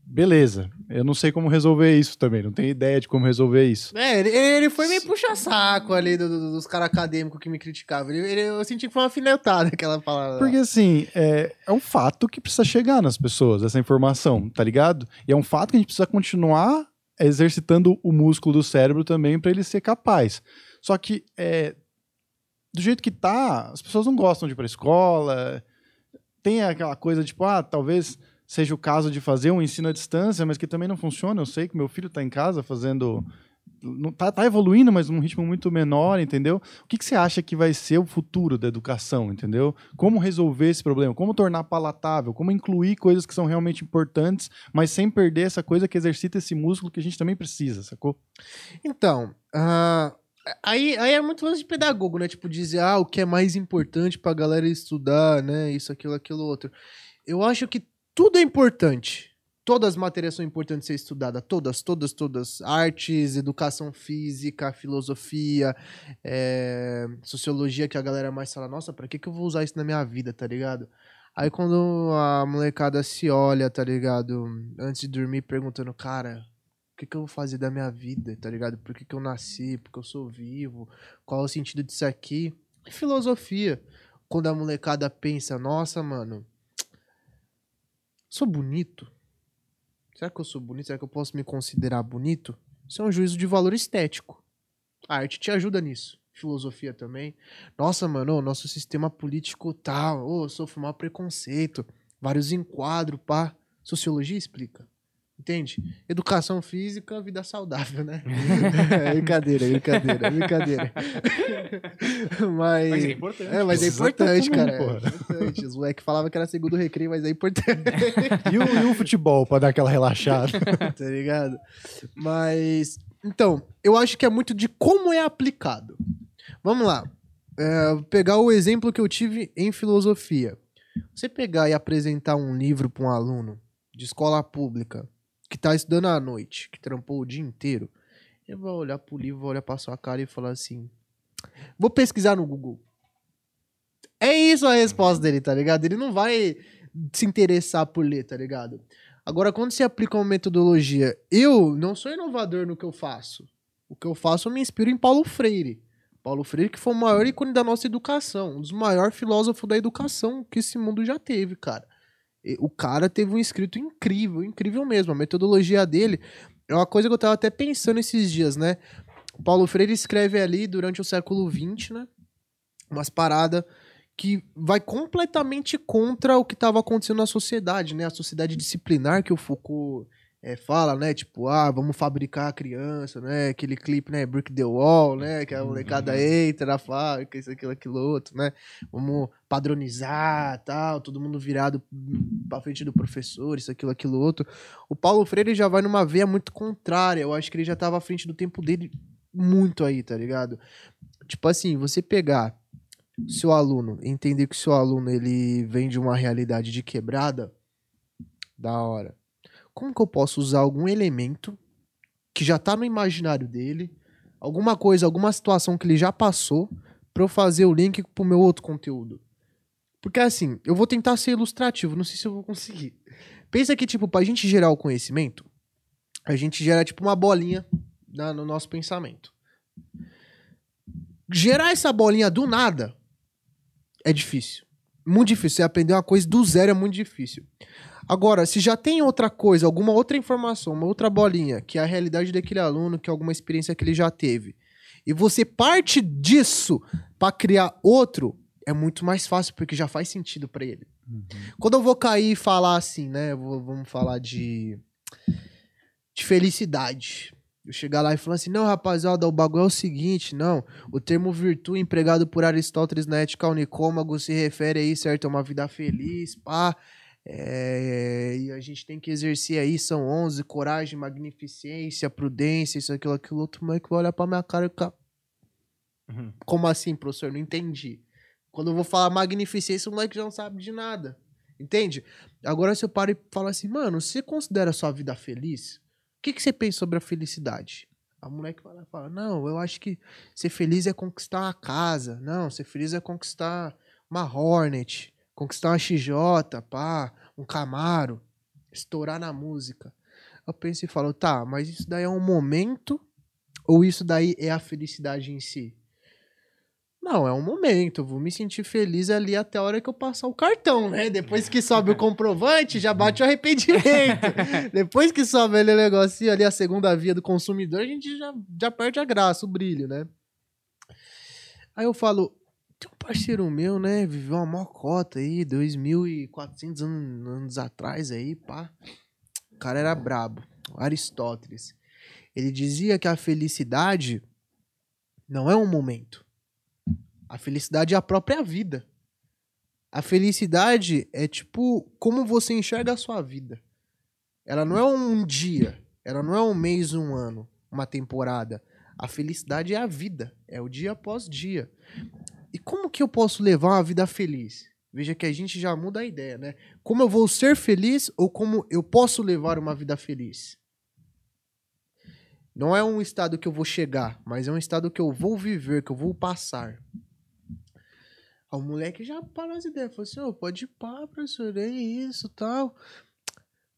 Speaker 2: Beleza, eu não sei como resolver isso também, não tenho ideia de como resolver isso.
Speaker 3: É, ele, ele foi meio puxa-saco ali do- do- dos caras acadêmicos que me criticavam. Ele, ele- eu senti que foi uma alfinetada aquela palavra.
Speaker 2: Porque assim, é, é um fato que precisa chegar nas pessoas, essa informação, tá ligado? E é um fato que a gente precisa continuar exercitando o músculo do cérebro também para ele ser capaz. Só que é, do jeito que tá, as pessoas não gostam de ir pra escola. Tem aquela coisa tipo, ah, talvez seja o caso de fazer um ensino à distância, mas que também não funciona. Eu sei que meu filho tá em casa fazendo. Tá, tá evoluindo, mas num ritmo muito menor, entendeu? O que, que você acha que vai ser o futuro da educação, entendeu? Como resolver esse problema? Como tornar palatável? Como incluir coisas que são realmente importantes, mas sem perder essa coisa que exercita esse músculo que a gente também precisa, sacou?
Speaker 3: Então, ah, aí, aí é muito lance de pedagogo, né? Tipo, dizer, ah, o que é mais importante pra galera estudar, né? Isso, aquilo, aquilo, outro. Eu acho que tudo é importante. Todas as matérias são importantes ser estudadas. Todas, todas, todas. Artes, educação física, filosofia, é, sociologia, que a galera mais fala, nossa, pra que, que eu vou usar isso na minha vida, tá ligado? Aí quando a molecada se olha, tá ligado? Antes de dormir, perguntando, cara, o que, que eu vou fazer da minha vida, tá ligado? Por que, que eu nasci? Por que eu sou vivo? Qual é o sentido disso aqui? Filosofia. Quando a molecada pensa, nossa, mano, sou bonito? Será que eu sou bonito? Será que eu posso me considerar bonito? Isso é um juízo de valor estético. A arte te ajuda nisso. Filosofia também. Nossa, mano, o nosso sistema político tal, ô, sofre mal preconceito, vários enquadros, pá. Sociologia explica. Entende? Educação física, vida saudável, né? é brincadeira, brincadeira, brincadeira. mas.
Speaker 1: Mas é importante.
Speaker 3: É, mas é importante,
Speaker 2: também,
Speaker 3: cara. É
Speaker 2: porra.
Speaker 3: importante. Os moleques falavam que era segundo recreio, mas é importante.
Speaker 2: E o, e o futebol, para dar aquela relaxada?
Speaker 3: tá ligado? Mas. Então, eu acho que é muito de como é aplicado. Vamos lá. É, vou pegar o exemplo que eu tive em filosofia. Você pegar e apresentar um livro para um aluno de escola pública que tá estudando à noite, que trampou o dia inteiro, ele vai olhar pro livro, vai olhar pra sua cara e falar assim: Vou pesquisar no Google. É isso a resposta dele, tá ligado? Ele não vai se interessar por ler, tá ligado? Agora, quando você aplica uma metodologia, eu não sou inovador no que eu faço. O que eu faço, eu me inspiro em Paulo Freire. Paulo Freire, que foi o maior ícone da nossa educação, um dos maiores filósofos da educação que esse mundo já teve, cara. O cara teve um escrito incrível, incrível mesmo. A metodologia dele é uma coisa que eu tava até pensando esses dias, né? O Paulo Freire escreve ali durante o século XX, né? Umas paradas que vai completamente contra o que estava acontecendo na sociedade, né? A sociedade disciplinar que o Foucault é, fala, né? Tipo, ah, vamos fabricar a criança, né? Aquele clipe, né? Brick the Wall, né? Que a molecada entra na fábrica, isso, aquilo, aquilo outro, né? Vamos padronizar, tal, todo mundo virado pra frente do professor, isso, aquilo, aquilo outro. O Paulo Freire já vai numa veia muito contrária. Eu acho que ele já tava à frente do tempo dele muito aí, tá ligado? Tipo assim, você pegar seu aluno, entender que seu aluno ele vem de uma realidade de quebrada, da hora como que eu posso usar algum elemento que já tá no imaginário dele, alguma coisa, alguma situação que ele já passou, para eu fazer o link pro meu outro conteúdo. Porque assim, eu vou tentar ser ilustrativo, não sei se eu vou conseguir. Pensa que, tipo, pra gente gerar o conhecimento, a gente gera, tipo, uma bolinha na, no nosso pensamento. Gerar essa bolinha do nada é difícil. Muito difícil. Você aprender uma coisa do zero é muito difícil. Agora, se já tem outra coisa, alguma outra informação, uma outra bolinha, que é a realidade daquele aluno, que é alguma experiência que ele já teve, e você parte disso para criar outro, é muito mais fácil, porque já faz sentido para ele. Uhum. Quando eu vou cair e falar assim, né? Vou, vamos falar de, de felicidade. Eu chegar lá e falar assim, não, rapaziada, o bagulho é o seguinte, não. O termo virtude empregado por Aristóteles na ética unicômago se refere aí, certo? A uma vida feliz, pá. É, e a gente tem que exercer aí, são 11, coragem, magnificência, prudência, isso, aquilo, aquilo outro. Como é que vai olhar pra minha cara e ficar... Uhum. Como assim, professor? Não entendi. Quando eu vou falar magnificência, o moleque já não sabe de nada. Entende? Agora se eu paro e falo assim, mano, você considera a sua vida feliz? O que, que você pensa sobre a felicidade? A moleque vai lá e fala, não, eu acho que ser feliz é conquistar uma casa. Não, ser feliz é conquistar uma Hornet conquistar uma XJ, pá, um Camaro, estourar na música. Eu penso e falo, tá, mas isso daí é um momento ou isso daí é a felicidade em si? Não, é um momento. Eu vou me sentir feliz ali até a hora que eu passar o cartão, né? Depois que sobe o comprovante, já bate o arrependimento. Depois que sobe ali o negocinho ali, a segunda via do consumidor, a gente já, já perde a graça, o brilho, né? Aí eu falo, tem um parceiro meu, né? Viveu uma mocota aí, 2.400 anos, anos atrás aí, pá. O cara era brabo. Aristóteles. Ele dizia que a felicidade não é um momento. A felicidade é a própria vida. A felicidade é tipo como você enxerga a sua vida. Ela não é um dia, ela não é um mês, um ano, uma temporada. A felicidade é a vida, é o dia após dia. E como que eu posso levar uma vida feliz? Veja que a gente já muda a ideia, né? Como eu vou ser feliz ou como eu posso levar uma vida feliz? Não é um estado que eu vou chegar, mas é um estado que eu vou viver, que eu vou passar. o moleque já parou as ideias, falou assim, oh, pode pá, professor, é isso, tal.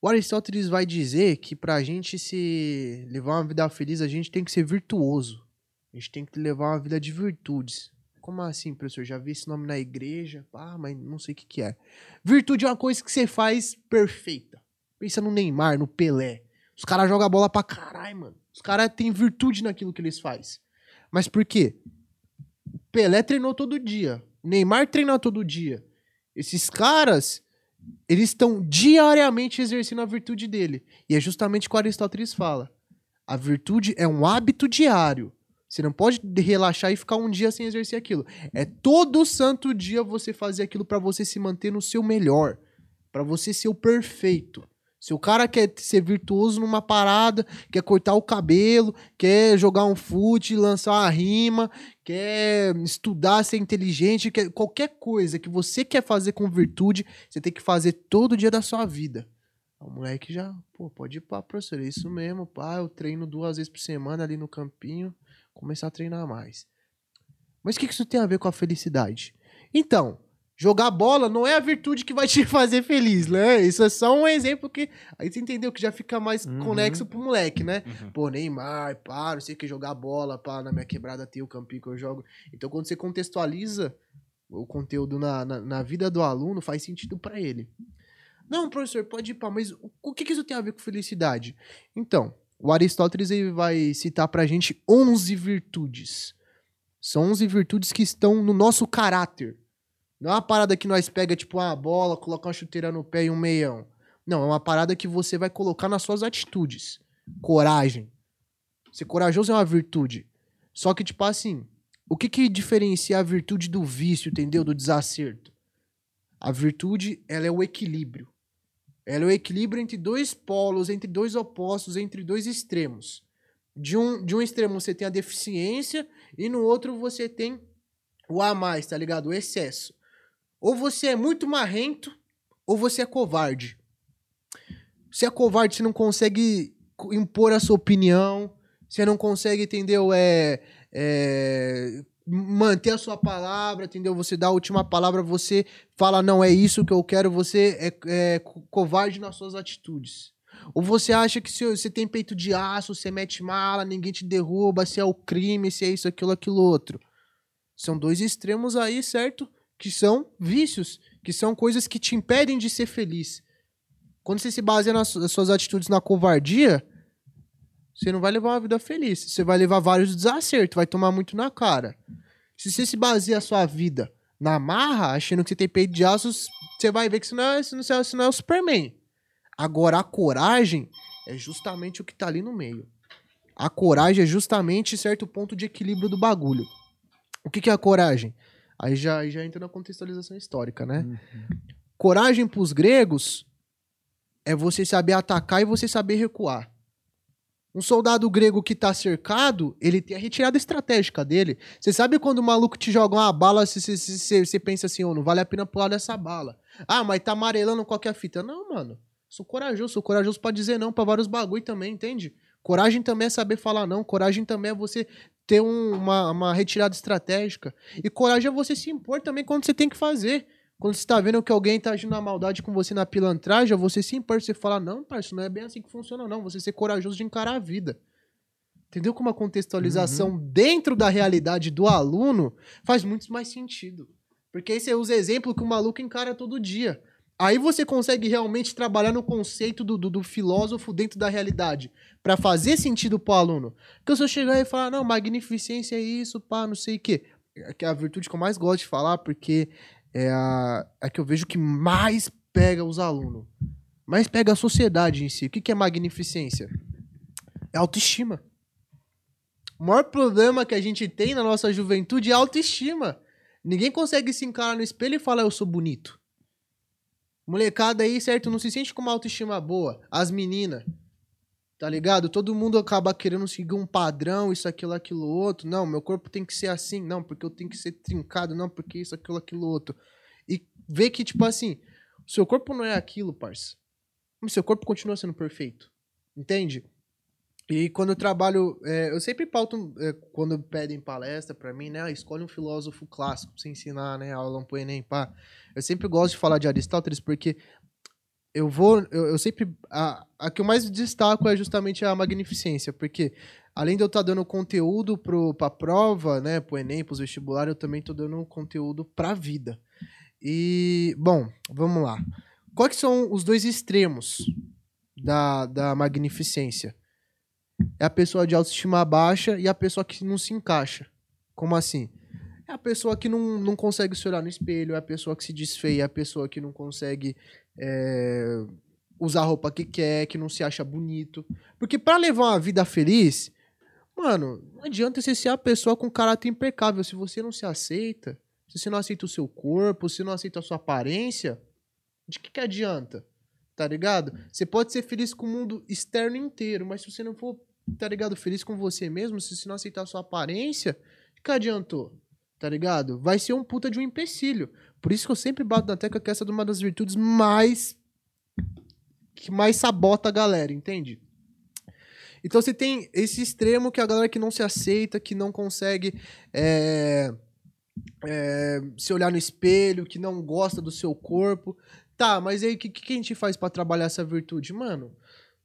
Speaker 3: O Aristóteles vai dizer que pra gente se levar uma vida feliz, a gente tem que ser virtuoso. A gente tem que levar uma vida de virtudes. Como assim, professor? Já vi esse nome na igreja, ah, mas não sei o que, que é. Virtude é uma coisa que você faz perfeita. Pensa no Neymar, no Pelé. Os caras jogam a bola pra caralho, mano. Os caras têm virtude naquilo que eles fazem. Mas por quê? Pelé treinou todo dia. Neymar treina todo dia. Esses caras, eles estão diariamente exercendo a virtude dele. E é justamente o que Aristóteles fala. A virtude é um hábito diário. Você não pode relaxar e ficar um dia sem exercer aquilo. É todo santo dia você fazer aquilo para você se manter no seu melhor, para você ser o perfeito. Se o cara quer ser virtuoso numa parada, quer cortar o cabelo, quer jogar um fute, lançar uma rima, quer estudar, ser inteligente, quer qualquer coisa que você quer fazer com virtude, você tem que fazer todo dia da sua vida. O moleque já, pô, pode ir pra professor, é isso mesmo, pá, eu treino duas vezes por semana ali no campinho começar a treinar mais. Mas o que isso tem a ver com a felicidade? Então, Jogar bola não é a virtude que vai te fazer feliz, né? Isso é só um exemplo que. Aí você entendeu que já fica mais
Speaker 1: Uhum.
Speaker 3: conexo pro moleque, né?
Speaker 1: Uhum.
Speaker 3: Pô, Neymar, pá, não sei o que, jogar bola, pá, na minha quebrada tem o campinho que eu jogo. Então, quando você contextualiza o conteúdo na, na, na vida do aluno, faz sentido pra ele. Não, professor, pode ir pá, mas o, o que, que isso tem a ver com felicidade? Então, o Aristóteles ele vai citar pra gente 11 virtudes. São 11 virtudes que estão no nosso caráter. Não é uma parada que nós pega, tipo, uma bola, colocar uma chuteira no pé e um meião. Não, é uma parada que você vai colocar nas suas atitudes. Coragem. Ser corajoso é uma virtude. Só que, tipo assim, o que que diferencia a virtude do vício, entendeu? Do desacerto? A virtude, ela é o equilíbrio. Ela é o equilíbrio entre dois polos, entre dois opostos, entre dois extremos. De um, de um extremo você tem a deficiência e no outro você tem o a mais, tá ligado? O excesso. Ou você é muito marrento, ou você é covarde. Você é covarde, você não consegue co- impor a sua opinião, você não consegue, entendeu? É, é, manter a sua palavra, entendeu? Você dá a última palavra, você fala, não, é isso que eu quero, você é, é co- covarde nas suas atitudes. Ou você acha que se você tem peito de aço, você mete mala, ninguém te derruba, se é o crime, se é isso, aquilo, aquilo outro. São dois extremos aí, certo? Que são vícios, que são coisas que te impedem de ser feliz. Quando você se baseia nas suas atitudes na covardia, você não vai levar uma vida feliz. Você vai levar vários desacertos, vai tomar muito na cara. Se você se baseia a sua vida na marra, achando que você tem peito de aço, você vai ver que isso não é, isso não é, não é o Superman. Agora, a coragem é justamente o que tá ali no meio. A coragem é justamente certo ponto de equilíbrio do bagulho. O que, que é a coragem? Aí já, já entra na contextualização histórica, né? Coragem pros gregos é você saber atacar e você saber recuar. Um soldado grego que tá cercado, ele tem a retirada estratégica dele. Você sabe quando o maluco te joga uma bala, você, pensa assim, oh, não vale a pena pular dessa bala. Ah, mas tá amarelando qualquer fita. Não, mano. Sou corajoso, sou corajoso pra dizer não pra vários bagulho também, entende? Coragem também é saber falar não. Coragem também é você ter um- uma, uma retirada estratégica. E coragem é você se impor também quando você tem que fazer. Quando você tá vendo que alguém tá agindo na maldade com você na pilantragem, é você se impor, você falar, não, parceiro, não é bem assim que funciona, não. Você ser corajoso de encarar a vida. Entendeu como a contextualização dentro da realidade do aluno faz muito mais sentido. Porque aí você usa exemplo que o maluco encara todo dia. Aí você consegue realmente trabalhar no conceito do, do, do filósofo dentro da realidade. Pra fazer sentido pro aluno. Porque se eu chegar e falar, não, magnificência é isso, pá, não sei o quê. É que é a virtude que eu mais gosto de falar, porque é a, a que eu vejo que mais pega os alunos. Mais pega a sociedade em si. O que, que é magnificência? É autoestima. O maior problema que a gente tem na nossa juventude é autoestima. Ninguém consegue se encarar no espelho e falar, eu sou bonito. Molecada aí, certo? Não se sente com uma autoestima boa. As meninas. Tá ligado? Todo mundo acaba querendo seguir um padrão, isso, aquilo, aquilo, outro. Não, meu corpo tem que ser assim. Não, porque eu tenho que ser trincado. Não, porque isso, aquilo, aquilo, outro. E ver que, tipo assim, o seu corpo não é aquilo, parça. Mas seu corpo continua sendo perfeito. Entende? E quando eu trabalho, é, eu sempre pauto, é, quando pedem palestra pra mim, né? ah, Escolhe um filósofo clássico pra você ensinar, né? Aula pro Enem, pá. Eu sempre gosto de falar de Aristóteles porque eu vou, eu, eu sempre, a, a que eu mais destaco é justamente a magnificência, porque além de eu estar dando conteúdo pro, pra prova, né? Pro Enem, pros vestibulares, eu também tô dando conteúdo pra vida. E, bom, vamos lá. Quais são os dois extremos da, da magnificência? É a pessoa de autoestima baixa e a pessoa que não se encaixa. Como assim? É a pessoa que não, não consegue se olhar no espelho, é a pessoa que se desfeia, é a pessoa que não consegue é, usar a roupa que quer, que não se acha bonito. Porque pra levar uma vida feliz, mano, não adianta você ser a pessoa com caráter impecável. Se você não se aceita, se você não aceita o seu corpo, se não aceita a sua aparência, de que, que adianta? Tá ligado? Você pode ser feliz com o mundo externo inteiro, mas se você não for, tá ligado, feliz com você mesmo, se você não aceitar a sua aparência, que adiantou? Tá ligado? Vai ser um puta de um empecilho. Por isso que eu sempre bato na tecla que essa é uma das virtudes mais. que mais sabota a galera, entende? Então você tem esse extremo que a galera que não se aceita, que não consegue é, é, se olhar no espelho, que não gosta do seu corpo. Tá, mas aí o que, que a gente faz para trabalhar essa virtude? Mano,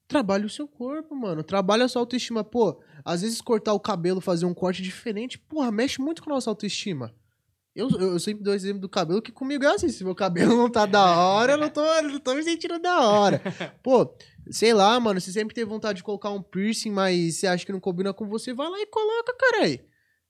Speaker 3: trabalha o seu corpo, mano. Trabalha a sua autoestima. Pô, às vezes cortar o cabelo, fazer um corte diferente, porra, mexe muito com a nossa autoestima. Eu, eu sempre dou exemplo do cabelo, que comigo é assim, se meu cabelo não tá da hora, eu não tô, não tô me sentindo da hora. Pô, sei lá, mano, você sempre teve vontade de colocar um piercing, mas você acha que não combina com você, vai lá e coloca, carai.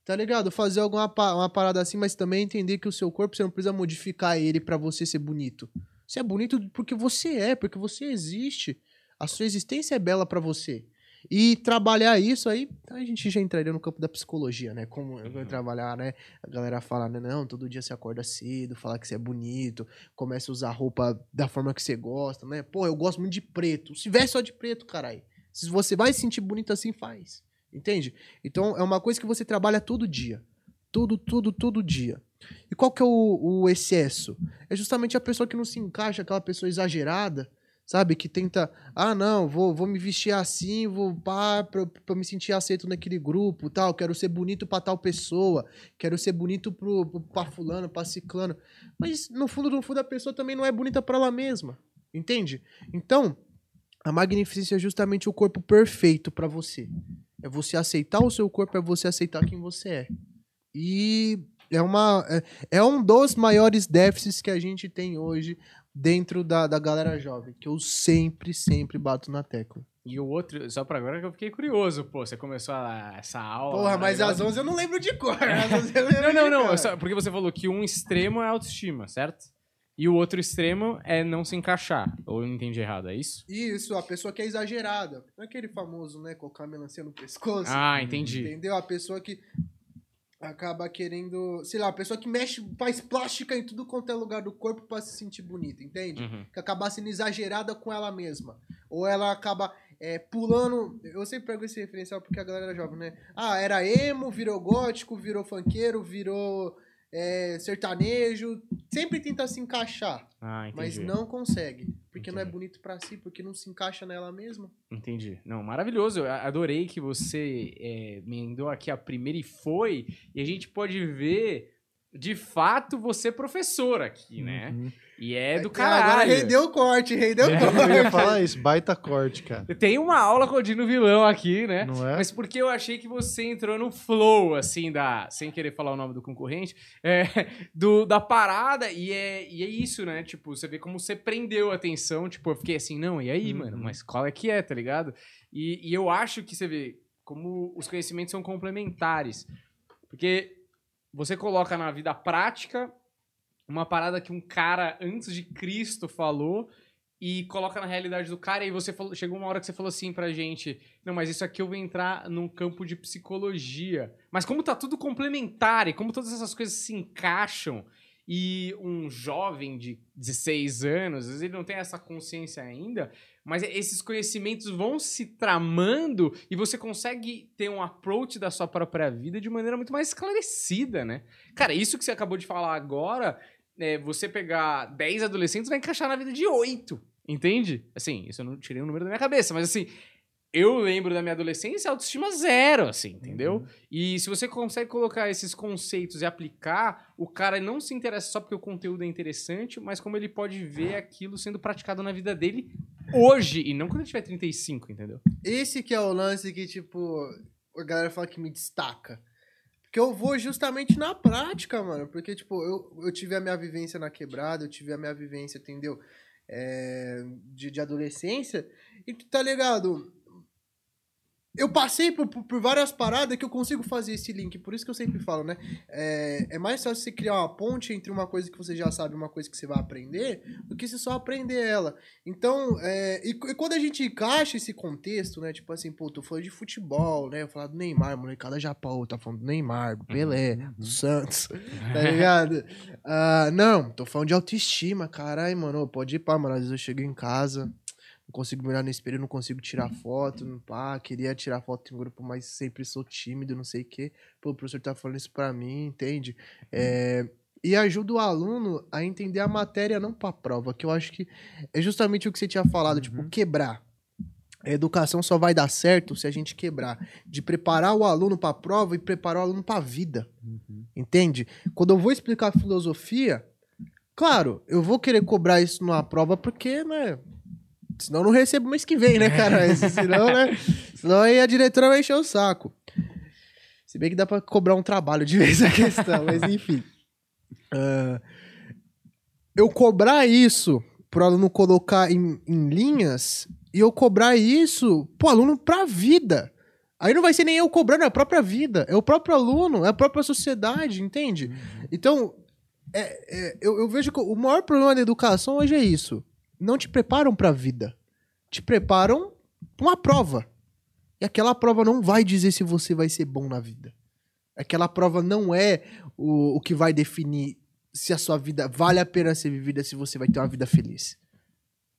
Speaker 3: Tá ligado? Fazer alguma uma parada assim, mas também entender que o seu corpo, você não precisa modificar ele para você ser bonito. Você é bonito porque você é, porque você existe. A sua existência é bela para você. E trabalhar isso aí, a gente já entraria no campo da psicologia, né? Como eu vou uhum. trabalhar, né? A galera fala, né? Não, todo dia você acorda cedo, fala que você é bonito, começa a usar roupa da forma que você gosta, né? Pô, eu gosto muito de preto. Se veste só de preto, caralho. Se você vai se sentir bonito assim, faz. Entende? Então é uma coisa que você trabalha todo dia. Tudo, tudo, todo dia. E qual que é o, o excesso? É justamente a pessoa que não se encaixa, aquela pessoa exagerada, sabe? Que tenta, ah, não, vou, vou me vestir assim, vou pá, pra, pra me sentir aceito naquele grupo, tal, quero ser bonito pra tal pessoa, quero ser bonito pro, pro, pra fulano, pra ciclano. Mas no fundo, no fundo, a pessoa também não é bonita pra ela mesma, entende? Então, a magnificência é justamente o corpo perfeito para você. É você aceitar o seu corpo, é você aceitar quem você é. E é, uma, é, é um dos maiores déficits que a gente tem hoje dentro da, da galera jovem, que eu sempre, sempre bato na tecla.
Speaker 1: E o outro, só pra agora que eu fiquei curioso, pô, você começou a, essa aula.
Speaker 3: Porra, mas às 11 eu não lembro de cor.
Speaker 1: não, não, não, só, porque você falou que um extremo é autoestima, certo? E o outro extremo é não se encaixar. Ou eu não entendi errado, é isso?
Speaker 3: Isso, a pessoa que é exagerada. Não é aquele famoso, né, colocar a melancia no pescoço.
Speaker 1: Ah, entendi.
Speaker 3: Entendeu? A pessoa que acaba querendo, sei lá, a pessoa que mexe, faz plástica em tudo quanto é lugar do corpo para se sentir bonita, entende? Uhum. Que acaba sendo exagerada com ela mesma. Ou ela acaba é, pulando. Eu sempre pego esse referencial porque a galera era jovem, né? Ah, era emo, virou gótico, virou funkeiro, virou é, sertanejo, sempre tenta se encaixar,
Speaker 1: ah,
Speaker 3: mas não consegue, porque entendi. não é bonito para si, porque não se encaixa nela mesma.
Speaker 1: Entendi. Não, maravilhoso. Eu adorei que você é, emendou aqui a primeira e foi, e a gente pode ver de fato você professor aqui, né? Uhum. E é do caralho. Agora
Speaker 3: rendeu o corte, rendeu o é, corte. Eu
Speaker 2: ia falar isso, baita corte, cara.
Speaker 1: Tem uma aula com o Dino Vilão aqui, né? Não é? Mas porque eu achei que você entrou no flow, assim, da... Sem querer falar o nome do concorrente, é, do, da parada, e é, e é isso, né? Tipo, você vê como você prendeu a atenção, tipo, eu fiquei assim, não, e aí, uhum. mano? Mas qual é que é, tá ligado? E, e eu acho que você vê como os conhecimentos são complementares. Porque você coloca na vida prática uma parada que um cara antes de Cristo falou e coloca na realidade do cara, e você falou, chegou uma hora que você falou assim pra gente, não, mas isso aqui eu vou entrar num campo de psicologia. Mas como tá tudo complementar e como todas essas coisas se encaixam, e um jovem de 16 anos, às vezes ele não tem essa consciência ainda, mas esses conhecimentos vão se tramando e você consegue ter um approach da sua própria vida de maneira muito mais esclarecida, né? Cara, isso que você acabou de falar agora, é, você pegar 10 adolescentes vai encaixar na vida de 8, entende? Assim, isso eu não tirei o número da minha cabeça, mas assim, eu lembro da minha adolescência, autoestima zero, assim, entendeu? Uhum. E se você consegue colocar esses conceitos e aplicar, o cara não se interessa só porque o conteúdo é interessante, mas como ele pode ver aquilo sendo praticado na vida dele hoje, e não quando ele tiver 35, entendeu?
Speaker 3: Esse que é o lance que, tipo, a galera fala que me destaca. Porque eu vou justamente na prática, mano. Porque, tipo, eu, eu tive a minha vivência na quebrada, eu tive a minha vivência, entendeu? É, de, de adolescência. E tá ligado? Eu passei por, por, várias paradas que eu consigo fazer esse link. Por isso que eu sempre falo, né? É, é, mais fácil você criar uma ponte entre uma coisa que você já sabe e uma coisa que você vai aprender do que você só aprender ela. Então, é, e, e, quando a gente encaixa esse contexto, né? Tipo assim, pô, tô falando de futebol, né? Eu falar do Neymar, molecada Japão, tá falando do Neymar, do Pelé, uhum. do Santos, tá ligado? Uh, não, tô falando de autoestima, caralho, mano. Pode ir pra, mano. Às vezes eu chego em casa não consigo me olhar no espelho, não consigo tirar foto, não, pá, queria tirar foto em grupo, mas sempre sou tímido, não sei o quê. Pô, o professor tá falando isso pra mim, entende? É, e ajuda o aluno a entender a matéria não pra prova, que eu acho que é justamente o que você tinha falado, tipo, uhum. tipo, quebrar. A educação só vai dar certo se a gente quebrar. De preparar o aluno para a prova e preparar o aluno para a vida. Uhum. Entende? Quando eu vou explicar filosofia, claro, eu vou querer cobrar isso numa prova porque, né? Senão não recebo mês que vem, né, cara? senão, né? Senão aí a diretora vai encher o saco. Se bem que dá pra cobrar um trabalho de vez a questão, mas enfim. Uh, eu cobrar isso pro aluno colocar em, em linhas e eu cobrar isso pro aluno pra vida. Aí não vai ser nem eu cobrando, é a própria vida, é o próprio aluno, é a própria sociedade, entende? Uhum. Então, é, é, eu, eu, vejo que o maior problema da educação hoje é isso. Não te preparam pra vida. Te preparam pra uma prova. E aquela prova não vai dizer se você vai ser bom na vida. Aquela prova não é o, o que vai definir se a sua vida vale a pena ser vivida, se você vai ter uma vida feliz.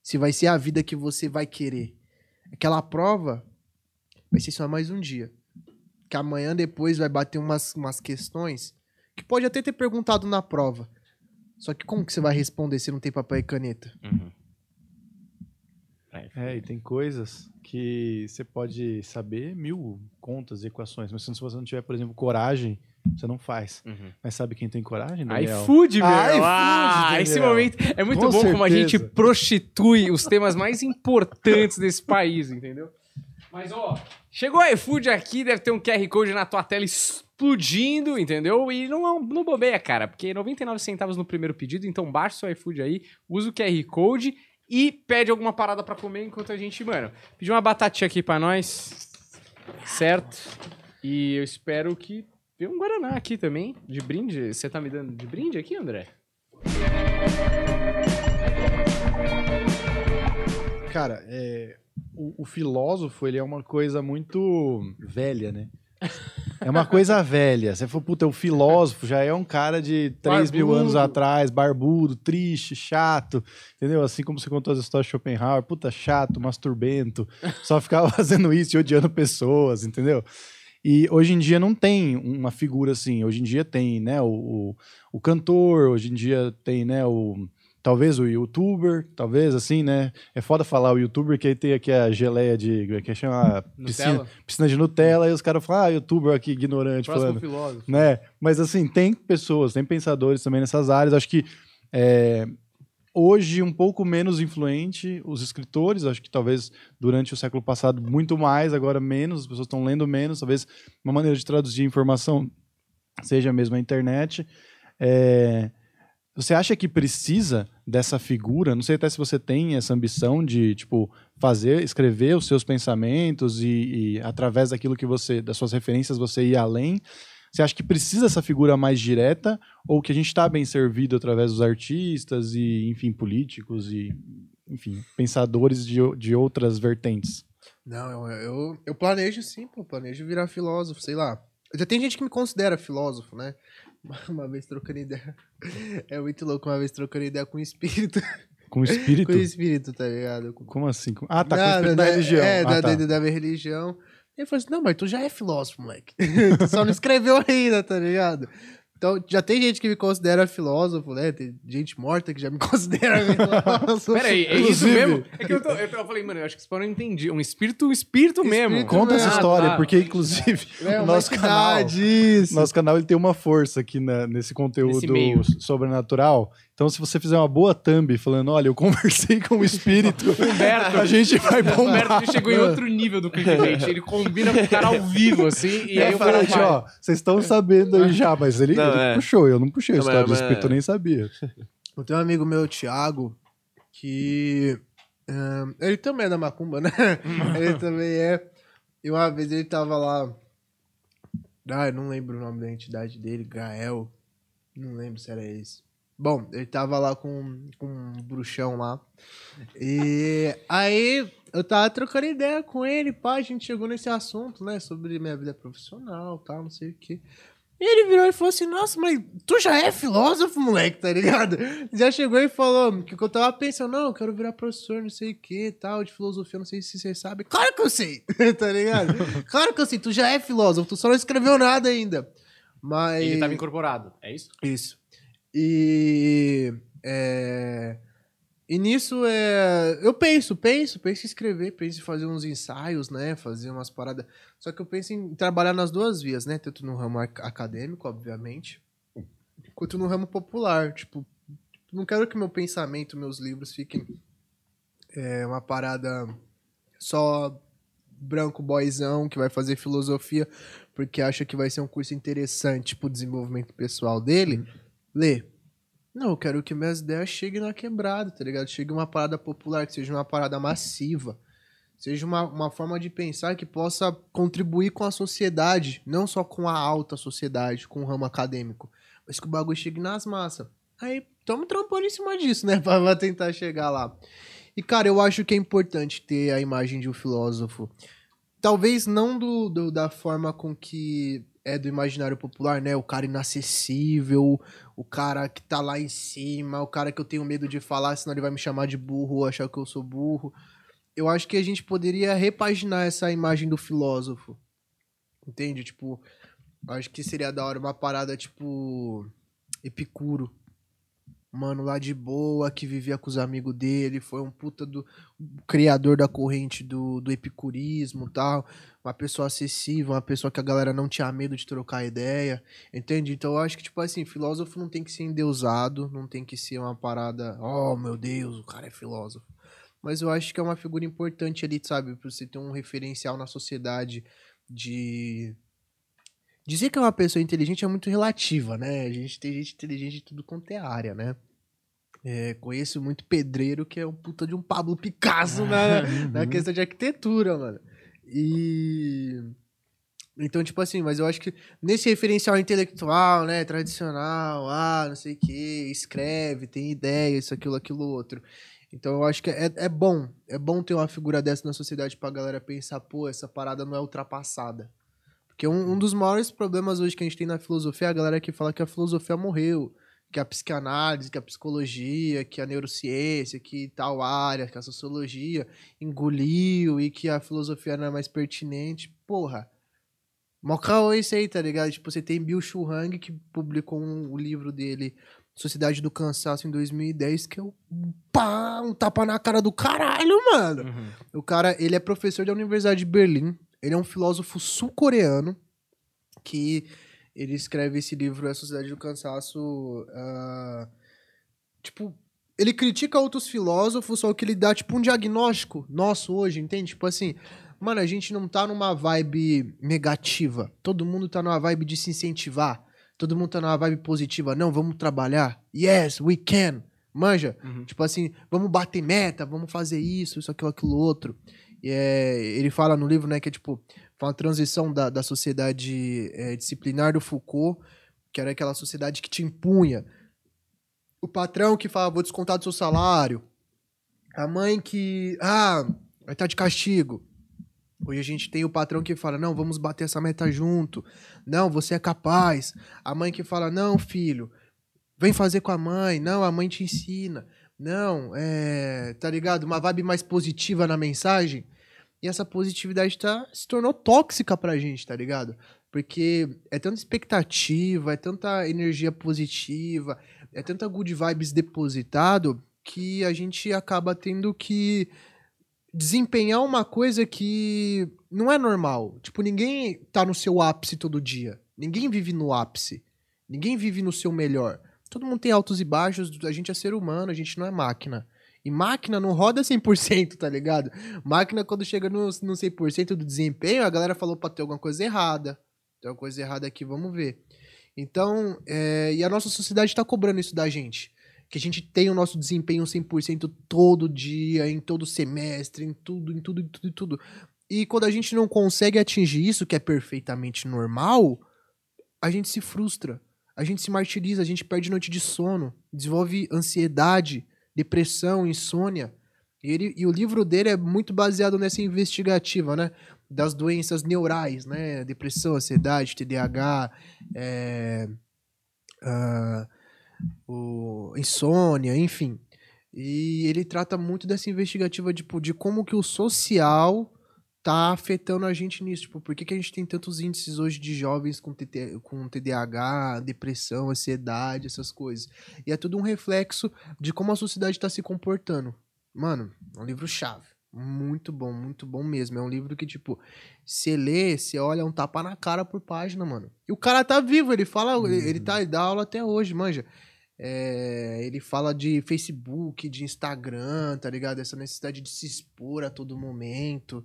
Speaker 3: Se vai ser a vida que você vai querer. Aquela prova vai ser só mais um dia. Que amanhã depois vai bater umas, umas questões que pode até ter perguntado na prova. Só que como que você vai responder se não tem papel e caneta? Uhum.
Speaker 2: É, e tem coisas que você pode saber mil contas e equações, mas se você não tiver, por exemplo, coragem, você não faz. Uhum. Mas sabe quem tem coragem, Daniel?
Speaker 1: iFood, meu! Ah, ah esse momento é muito Com bom certeza. como a gente prostitui os temas mais importantes desse país, entendeu? Mas, ó, chegou o iFood aqui, deve ter um QR Code na tua tela explodindo, entendeu? E não, não bobeia, cara, porque 99 centavos no primeiro pedido, então baixa o seu iFood aí, usa o QR Code e pede alguma parada para comer enquanto a gente, mano, pedir uma batatinha aqui para nós, certo? E eu espero que tenha um Guaraná aqui também, de brinde. Você tá me dando de brinde aqui, André?
Speaker 2: Cara, é, o, o, filósofo, ele é uma coisa muito velha, né? É uma coisa velha. Você for, puta, o filósofo já é um cara de 3 barbudo. mil anos atrás, barbudo, triste, chato, entendeu? Assim como você contou as histórias de Schopenhauer, puta, chato, masturbento, só ficava fazendo isso e odiando pessoas, entendeu? E hoje em dia não tem uma figura assim. Hoje em dia tem, né, o, o, o cantor, hoje em dia tem, né, o talvez o youtuber, talvez assim, né? É foda falar o youtuber que aí tem aqui a geleia de é que chama piscina, piscina de Nutella e os caras falam, ah, youtuber aqui ignorante Próximo falando, filósofo. né? Mas assim, tem pessoas, tem pensadores também nessas áreas. Acho que é, hoje um pouco menos influente os escritores, acho que talvez durante o século passado muito mais, agora menos, as pessoas estão lendo menos, talvez uma maneira de traduzir informação seja mesmo a internet. É, você acha que precisa dessa figura? Não sei até se você tem essa ambição de, tipo, fazer, escrever os seus pensamentos e, e através daquilo que você, das suas referências, você ir além. Você acha que precisa dessa figura mais direta ou que a gente está bem servido através dos artistas e, enfim, políticos e, enfim, pensadores de, de outras vertentes?
Speaker 3: Não, eu, eu, eu planejo sim, pô, planejo virar filósofo, sei lá. Já tem gente que me considera filósofo, né? Uma vez trocando ideia. É muito louco, uma vez trocando ideia com o espírito.
Speaker 2: Com o espírito?
Speaker 3: com o espírito, tá ligado?
Speaker 2: Como assim? Ah, tá, com o espírito da, religião.
Speaker 3: É,
Speaker 2: ah,
Speaker 3: da,
Speaker 2: tá.
Speaker 3: da, da minha religião. Ele falou assim: não, mas tu já é filósofo, moleque. tu só não escreveu ainda, tá ligado? Então, já tem gente que me considera filósofo, né? Tem gente morta que já me considera filósofo.
Speaker 1: Peraí, é isso mesmo? É que eu, tô, eu, tô, eu falei, mano, eu acho que você não entendi. Um espírito, um espírito, espírito mesmo.
Speaker 2: Conta essa história, ah, tá. porque, inclusive, é, o nosso canal, isso. nosso canal ele tem uma força aqui na, nesse conteúdo nesse sobrenatural. Então, se você fizer uma boa thumb falando, olha, eu conversei com o espírito, Humberto, a gente vai bombar. O
Speaker 1: Humberto chegou em outro nível do clickbait. Ele combina com o cara ao vivo, assim, e aí eu
Speaker 2: falei, ó, vocês estão sabendo aí já, mas ele, não, ele é. puxou, eu não puxei não, a história do espírito, eu nem sabia.
Speaker 3: Eu tenho um amigo meu, Thiago, que... Um, ele também é da Macumba, né? ele também é. E uma vez ele tava lá... Ah, eu não lembro o nome da entidade dele, Gael. Não lembro se era esse. Bom, ele tava lá com, com um bruxão lá. E aí eu tava trocando ideia com ele, pá, a gente chegou nesse assunto, né? Sobre minha vida profissional tal, não sei o quê. E ele virou e falou assim: Nossa, mas tu já é filósofo, moleque, tá ligado? Já chegou e falou que eu tava pensando: Não, eu quero virar professor, não sei o que tal, de filosofia, não sei se você sabe. Claro que eu sei, tá ligado? Claro que eu sei, tu já é filósofo, tu só não escreveu nada ainda. Mas.
Speaker 1: Ele tava incorporado, é isso?
Speaker 3: Isso. E. É, e nisso é. Eu penso, penso, penso em escrever, penso em fazer uns ensaios, né? Fazer umas paradas. Só que eu penso em trabalhar nas duas vias, né? Tanto no ramo acadêmico, obviamente, quanto no ramo popular. Tipo, não quero que meu pensamento, meus livros fiquem é, uma parada só branco boyzão que vai fazer filosofia porque acha que vai ser um curso interessante pro desenvolvimento pessoal dele. Lê. Não, eu quero que minhas ideias cheguem na quebrada, tá ligado? Chegue uma parada popular, que seja uma parada massiva. Seja uma, uma forma de pensar que possa contribuir com a sociedade, não só com a alta sociedade, com o ramo acadêmico, mas que o bagulho chegue nas massas. Aí, estamos trampando em cima disso, né? Pra tentar chegar lá. E, cara, eu acho que é importante ter a imagem de um filósofo. Talvez não do, do da forma com que é do imaginário popular, né? O cara inacessível, o cara que tá lá em cima, o cara que eu tenho medo de falar, senão ele vai me chamar de burro ou achar que eu sou burro. Eu acho que a gente poderia repaginar essa imagem do filósofo. Entende? Tipo, acho que seria da hora uma parada tipo Epicuro. Mano, lá de boa, que vivia com os amigos dele, foi um puta do criador da corrente do, do epicurismo tal uma pessoa acessível, uma pessoa que a galera não tinha medo de trocar ideia, entende? Então eu acho que, tipo assim, filósofo não tem que ser endeusado, não tem que ser uma parada, oh meu Deus, o cara é filósofo. Mas eu acho que é uma figura importante ali, sabe? Pra você ter um referencial na sociedade de. Dizer que é uma pessoa inteligente é muito relativa, né? A gente tem gente inteligente de tudo quanto é área, né? É, conheço muito pedreiro que é um puta de um Pablo Picasso na, na questão de arquitetura, mano. E. Então, tipo assim, mas eu acho que nesse referencial intelectual, né, tradicional, ah, não sei o que, escreve, tem ideia, isso, aquilo, aquilo, outro. Então eu acho que é, é bom, é bom ter uma figura dessa na sociedade pra galera pensar, pô, essa parada não é ultrapassada. Porque um, um dos maiores problemas hoje que a gente tem na filosofia é a galera que fala que a filosofia morreu, que a psicanálise, que a psicologia, que a neurociência, que tal área, que a sociologia engoliu e que a filosofia não é mais pertinente. Porra. Mó caô isso aí, tá ligado? Tipo, você tem Bill Churang, que publicou um, o livro dele, Sociedade do Cansaço, em 2010, que é um, pá, um tapa na cara do caralho, mano. Uhum. O cara, ele é professor da Universidade de Berlim. Ele é um filósofo sul-coreano que ele escreve esse livro, A Sociedade do Cansaço. Uh, tipo, ele critica outros filósofos, só que ele dá, tipo, um diagnóstico nosso hoje, entende? Tipo assim, mano, a gente não tá numa vibe negativa. Todo mundo tá numa vibe de se incentivar. Todo mundo tá numa vibe positiva. Não, vamos trabalhar. Yes, we can. Manja? Uhum. Tipo assim, vamos bater meta, vamos fazer isso, isso, aquilo, aquilo outro. É, ele fala no livro, né, que é tipo, uma transição da, da sociedade é, disciplinar do Foucault, que era aquela sociedade que te impunha. O patrão que fala, vou descontar do seu salário. A mãe que, ah, vai estar de castigo. Hoje a gente tem o patrão que fala, não, vamos bater essa meta junto. Não, você é capaz. A mãe que fala, não, filho, vem fazer com a mãe. Não, a mãe te ensina. Não, é, tá ligado? Uma vibe mais positiva na mensagem. E essa positividade tá, se tornou tóxica pra gente, tá ligado? Porque é tanta expectativa, é tanta energia positiva, é tanta good vibes depositado que a gente acaba tendo que desempenhar uma coisa que não é normal. Tipo, ninguém tá no seu ápice todo dia. Ninguém vive no ápice. Ninguém vive no seu melhor. Todo mundo tem altos e baixos, a gente é ser humano, a gente não é máquina. E máquina não roda 100%, tá ligado? Máquina, quando chega no, no 100% do desempenho, a galera falou pra ter alguma coisa errada. Tem alguma coisa errada aqui, vamos ver. Então, é, e a nossa sociedade tá cobrando isso da gente. Que a gente tem o nosso desempenho 100% todo dia, em todo semestre, em tudo, em tudo, em tudo, em tudo. E quando a gente não consegue atingir isso, que é perfeitamente normal, a gente se frustra. A gente se martiriza, a gente perde noite de sono, desenvolve ansiedade, depressão, insônia. E, ele, e o livro dele é muito baseado nessa investigativa, né? Das doenças neurais, né? Depressão, ansiedade, TDAH, é, uh, o, insônia, enfim. E ele trata muito dessa investigativa tipo, de como que o social tá afetando a gente nisso. Tipo, por que, que a gente tem tantos índices hoje de jovens com, TT, com TDAH, depressão, ansiedade, essas coisas? E é tudo um reflexo de como a sociedade está se comportando. Mano, é um livro chave. Muito bom, muito bom mesmo. É um livro que, tipo, você lê, você olha é um tapa na cara por página, mano. E o cara tá vivo, ele fala, ele, ele
Speaker 2: Uhum.
Speaker 3: tá, ele dá aula até hoje, manja. É, ele fala de Facebook, de Instagram, tá ligado? Essa necessidade de se expor a todo momento.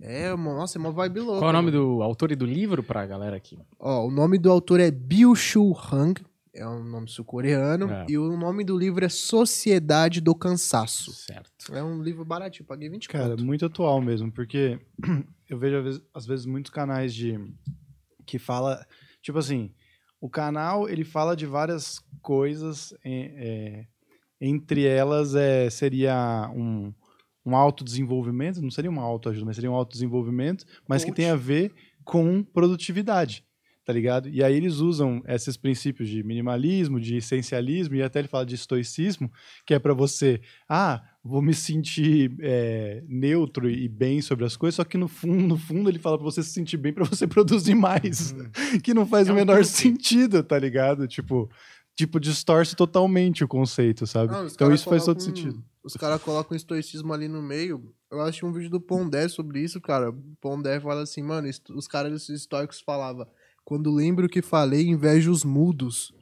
Speaker 3: É, nossa, é uma vibe louca.
Speaker 1: Qual é o nome
Speaker 3: mano.
Speaker 1: do autor e do livro pra galera aqui?
Speaker 3: Ó, o nome do autor é Byung-Chul Hang, é um nome sul-coreano,
Speaker 1: É.
Speaker 3: e o nome do livro é Sociedade do Cansaço.
Speaker 1: Certo.
Speaker 3: É um livro baratinho, paguei 20
Speaker 2: Cara,
Speaker 3: conto.
Speaker 2: muito atual mesmo, porque eu vejo às vezes, às vezes muitos canais de que fala, tipo assim, o canal ele fala de várias coisas, é, entre elas é, seria um, um autodesenvolvimento, não seria uma autoajuda, mas seria um autodesenvolvimento, mas que
Speaker 3: Coach.
Speaker 2: tem a ver com produtividade, tá ligado? E aí eles usam esses princípios de minimalismo, de essencialismo, e até ele fala de estoicismo, que é para você, ah, vou me sentir é, neutro e bem sobre as coisas, só que no fundo, no fundo ele fala para você se sentir bem para você produzir mais, que não faz
Speaker 1: É
Speaker 2: o
Speaker 1: um
Speaker 2: menor
Speaker 1: truque.
Speaker 2: sentido, tá ligado? Tipo, tipo distorce totalmente o conceito, sabe?
Speaker 3: Não,
Speaker 2: então isso faz todo
Speaker 3: colocam-
Speaker 2: sentido.
Speaker 3: Os caras colocam o estoicismo ali no meio. Eu assisti um vídeo do Pondé sobre isso, cara. O Pondé fala assim, mano, os caras estoicos falavam, quando lembro que falei, invejo os mudos.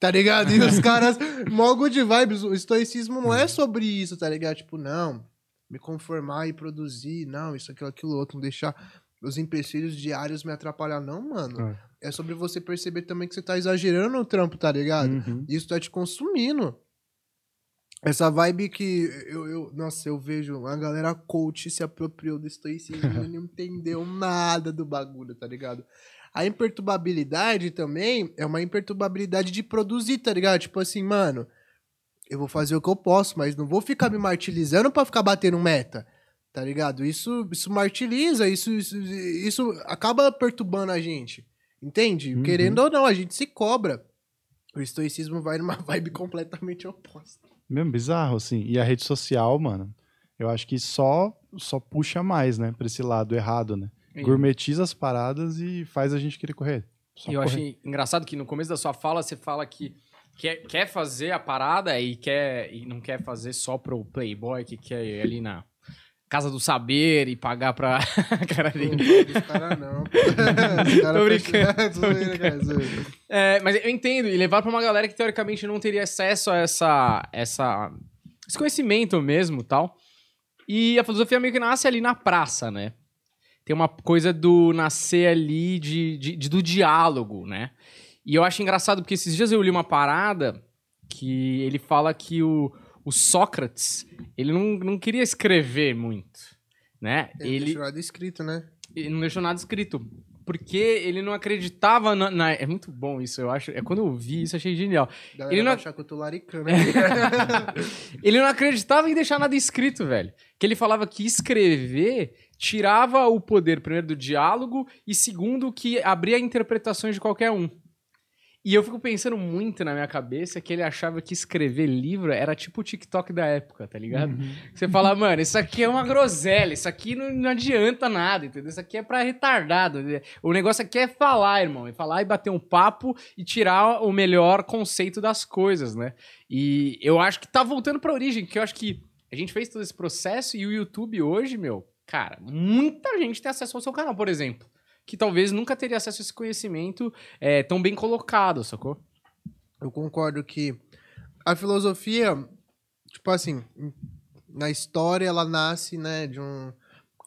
Speaker 3: Tá ligado? E os caras, mó good vibes. O estoicismo não é sobre isso, tá ligado? Tipo, não, me conformar e produzir, não, isso, aquilo, aquilo outro, não deixar os empecilhos diários me atrapalhar. Não, mano. É sobre você perceber também que você tá exagerando no trampo, tá ligado?
Speaker 2: Uhum.
Speaker 3: Isso tá te consumindo. Essa vibe que eu, eu- nossa, eu vejo a galera coach se apropriou do estoicismo e não entendeu nada do bagulho, tá ligado? A imperturbabilidade também é uma imperturbabilidade de produzir, tá ligado? Tipo assim, mano, eu vou fazer o que eu posso, mas não vou ficar me martirizando pra ficar batendo meta, tá ligado? Isso, isso martiriza, isso, isso, isso acaba perturbando a gente, entende?
Speaker 2: Uhum.
Speaker 3: Querendo ou não, a gente se cobra. O estoicismo vai numa vibe completamente oposta.
Speaker 2: Mesmo bizarro, assim. E a rede social, mano, eu acho que só, só puxa mais, né, pra esse lado errado, né? Gourmetiza as paradas e faz a gente querer correr. Só
Speaker 1: E eu
Speaker 2: correr.
Speaker 1: achei engraçado que no começo da sua fala você fala que quer, quer fazer a parada e, quer, e não quer fazer só pro Playboy, que quer ir ali na Casa do Saber e pagar pra. Cara,
Speaker 3: Não caras não. Os caras
Speaker 1: Tô brincando, tô
Speaker 3: cara, zoeira.
Speaker 1: É, mas eu entendo, e levar pra uma galera que teoricamente não teria acesso a essa, essa, esse conhecimento mesmo tal. E a filosofia meio que nasce ali na praça, né? Tem uma coisa do nascer ali de, de- de- do diálogo, né? E eu acho engraçado porque esses dias eu li uma parada que ele fala que o, o Sócrates, ele não, não queria escrever muito, né?
Speaker 3: Ele,
Speaker 1: Ele,
Speaker 3: deixou nada escrito, né?
Speaker 1: ele não deixou nada escrito. Porque ele não acreditava na, na- É muito bom isso, eu acho. É quando eu vi isso, achei genial.
Speaker 3: Galera
Speaker 1: Ele não-
Speaker 3: achar que eu tô laricando. né?
Speaker 1: Ele não acreditava em deixar nada escrito, velho. Que ele falava que escrever tirava o poder, primeiro, do diálogo e, segundo, que abria interpretações de qualquer um. E eu fico pensando muito na minha cabeça que ele achava que escrever livro era tipo o TikTok da época, tá ligado? Você fala, mano, isso aqui é uma groselha, isso aqui não, não adianta nada, entendeu? Isso aqui é pra retardado. O negócio aqui é falar, irmão. É falar e bater um papo e tirar o melhor conceito das coisas, né? E eu acho que tá voltando pra origem, que eu acho que a gente fez todo esse processo e o YouTube hoje, meu, cara, muita gente tem acesso ao seu canal, por exemplo. Que talvez nunca teria acesso a esse conhecimento é, tão bem colocado, sacou?
Speaker 3: Eu concordo que a filosofia, tipo assim, na história ela nasce, né, de um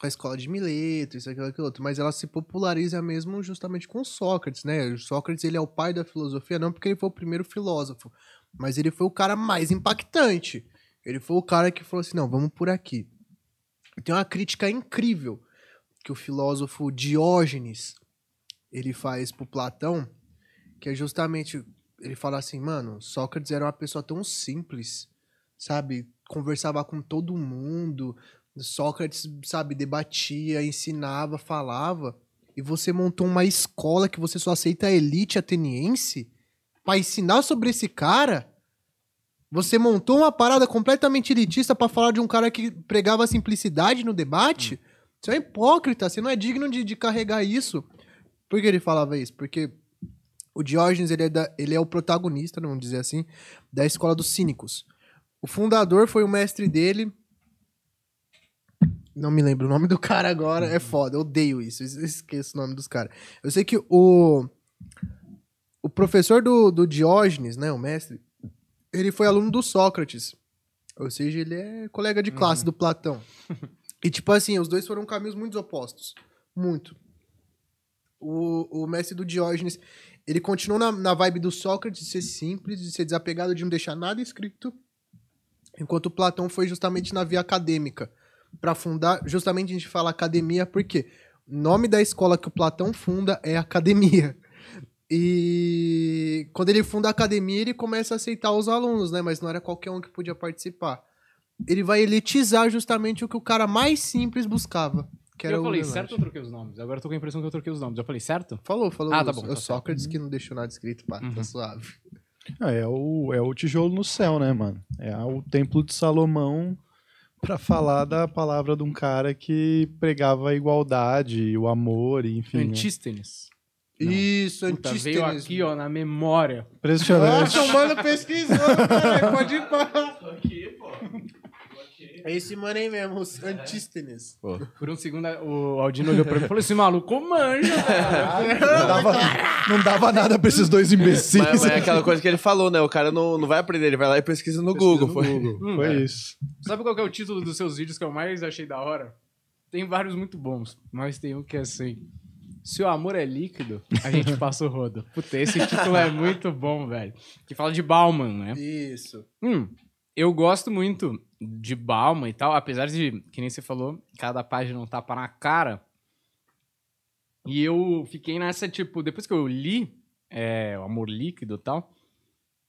Speaker 3: com a escola de Mileto, isso aquilo, aquilo outro, mas ela se populariza mesmo justamente com Sócrates, né? Sócrates, ele é o pai da filosofia, não porque ele foi o primeiro filósofo, mas ele foi o cara mais impactante. Ele foi o cara que falou assim, não, vamos por aqui. Tem uma crítica incrível que o filósofo Diógenes, ele faz pro Platão, que é justamente ele fala assim, mano, Sócrates era uma pessoa tão simples, sabe? Conversava com todo mundo. Sócrates, sabe, debatia, ensinava, falava. E você montou uma escola que você só aceita a elite ateniense pra ensinar sobre esse cara? Você montou uma parada completamente elitista pra falar de um cara que pregava simplicidade no debate? Você é hipócrita, você não é digno de, de carregar isso. Por que ele falava isso? Porque o Diógenes, ele é, da- ele é o protagonista, vamos dizer assim, da escola dos cínicos. O fundador foi o mestre dele. Não me lembro o nome do cara agora, é foda, eu odeio isso, eu esqueço o nome dos caras. Eu sei que o. O professor do, do Diógenes, né, o mestre, ele foi aluno do Sócrates. Ou seja, ele é colega de classe do Platão. E, tipo assim, os dois foram caminhos muito opostos. Muito. O, o mestre do Diógenes, ele continuou na, na vibe do Sócrates de ser simples, de ser desapegado, de não deixar nada escrito. Enquanto o Platão foi justamente na via acadêmica. Para fundar, justamente a gente fala academia, porque o nome da escola que o Platão funda é academia. E quando ele funda a academia, ele começa a aceitar os alunos, né? Mas não era qualquer um que podia participar. Ele vai elitizar justamente o que o cara mais simples buscava. Que era
Speaker 1: eu
Speaker 3: o
Speaker 1: falei certo ou eu troquei os nomes? Agora eu tô com a impressão que eu troquei os nomes. Eu falei certo?
Speaker 3: Falou, falou.
Speaker 1: Ah, tá
Speaker 3: o-
Speaker 1: bom,
Speaker 3: o
Speaker 1: tá certo.
Speaker 3: Sócrates que não deixou nada escrito, pá,
Speaker 1: Uhum.
Speaker 3: tá suave.
Speaker 2: Ah, é, o, é o tijolo no céu, né, mano? É o templo de Salomão pra falar da palavra de um cara que pregava a igualdade, o amor, e enfim. né?
Speaker 1: Antístenes. Não.
Speaker 3: Isso,
Speaker 1: Puta,
Speaker 3: Antístenes.
Speaker 1: veio aqui, ó, na memória.
Speaker 2: Impressionante.
Speaker 3: Nossa, o mano pesquisou, cara. Pode ir pra... É esse mano aí mesmo, os Antístenes.
Speaker 1: Por um segundo, o Aldino olhou pra mim e falou: esse maluco manja,
Speaker 2: não, dava, não dava nada pra esses dois imbecis.
Speaker 4: Mas, mas é aquela coisa que ele falou, né? O cara não, não vai aprender, ele vai lá e pesquisa no Google.
Speaker 2: No
Speaker 4: Foi.
Speaker 2: Google.
Speaker 1: Hum,
Speaker 2: Foi
Speaker 1: é.
Speaker 2: isso.
Speaker 1: Sabe qual que é o título dos seus vídeos que eu mais achei da hora? Tem vários muito bons, mas tem um que é assim. Se o amor é líquido, a gente passa o rodo. Puta, esse título é muito bom, velho. Que fala de Bauman, né?
Speaker 3: Isso.
Speaker 1: Hum, eu gosto muito de Bauman e tal, apesar de, que nem você falou, cada página um tapa na cara. E eu fiquei nessa, tipo, depois que eu li é, O Amor Líquido e tal,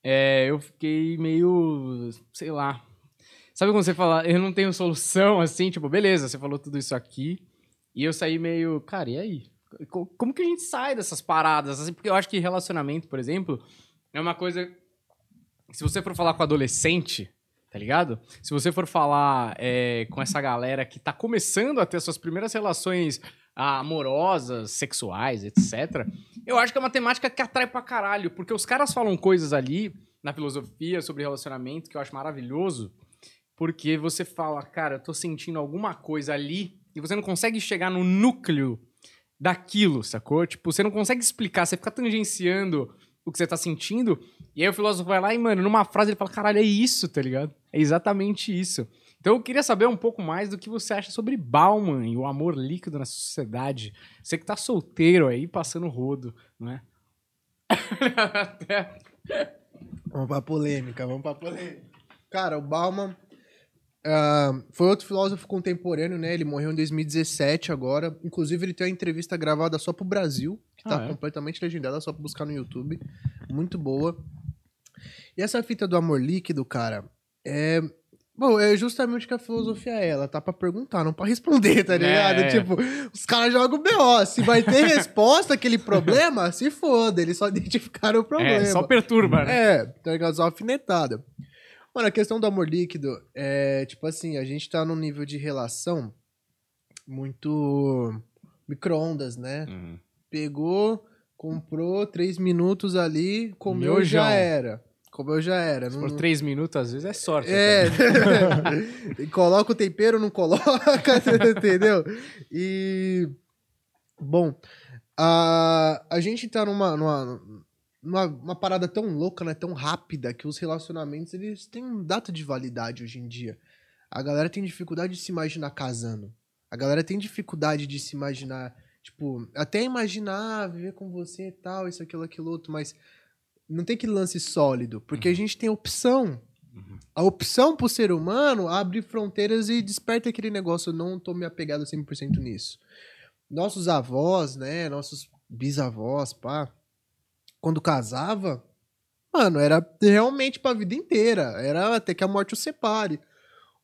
Speaker 1: é, eu fiquei meio, sei lá. Sabe quando você fala, eu não tenho solução, assim, tipo, beleza, você falou tudo isso aqui, e eu saí meio, cara, e aí? Co- Como que a gente sai dessas paradas? Assim, porque eu acho que relacionamento, por exemplo, é uma coisa se você for falar com adolescente, tá ligado? Se você for falar é, com essa galera que tá começando a ter suas primeiras relações amorosas, sexuais, etc., eu acho que é uma temática que atrai pra caralho, porque os caras falam coisas ali na filosofia sobre relacionamento que eu acho maravilhoso, porque você fala, cara, eu tô sentindo alguma coisa ali e você não consegue chegar no núcleo daquilo, sacou? Tipo, você não consegue explicar, você fica tangenciando o que você tá sentindo, e aí o filósofo vai lá e, mano, numa frase ele fala, caralho, é isso, tá ligado? É exatamente isso. Então eu queria saber um pouco mais do que você acha sobre Bauman e o amor líquido na sociedade. Você que tá solteiro aí, passando rodo, não é?
Speaker 3: Vamos pra polêmica, vamos pra polêmica. Cara, o Bauman ah, foi outro filósofo contemporâneo, né? Ele morreu em 2017 agora. Inclusive, ele tem uma entrevista gravada só pro Brasil, que tá
Speaker 1: Ah, é?
Speaker 3: completamente legendada, só pra buscar no YouTube. Muito boa. E essa fita do amor líquido, cara, é. Bom, é justamente o que a filosofia é. Ela tá pra perguntar, não pra responder, tá ligado?
Speaker 1: É.
Speaker 3: Tipo, os caras jogam BO. Se vai ter resposta àquele problema, se foda. Eles só identificaram o problema.
Speaker 1: É, só perturba, né?
Speaker 3: É, tá ligado? Só alfinetada. Mano, a questão do amor líquido é, tipo assim, a gente tá num nível de relação muito micro-ondas, né?
Speaker 1: Uhum.
Speaker 3: Pegou, comprou, três minutos ali, comeu já era. Comeu já era.
Speaker 1: Se
Speaker 3: Não-
Speaker 1: for três minutos, às vezes é sorte.
Speaker 3: é. E coloca o tempero, não coloca, entendeu? E. Bom, a, a gente tá numa, numa, numa uma parada tão louca, né? Tão rápida, que os relacionamentos eles têm data de validade hoje em dia. A galera tem dificuldade de se imaginar casando. A galera tem dificuldade de se imaginar, tipo, até imaginar viver com você e tal, isso, aquilo, aquilo outro, mas não tem que lance sólido, porque a gente tem opção. A opção pro ser humano abre fronteiras e desperta aquele negócio. Eu não tô me apegado 100% nisso. Nossos avós, né? Nossos bisavós, pá. Quando casava, mano, era realmente pra vida inteira. Era até que a morte o separe.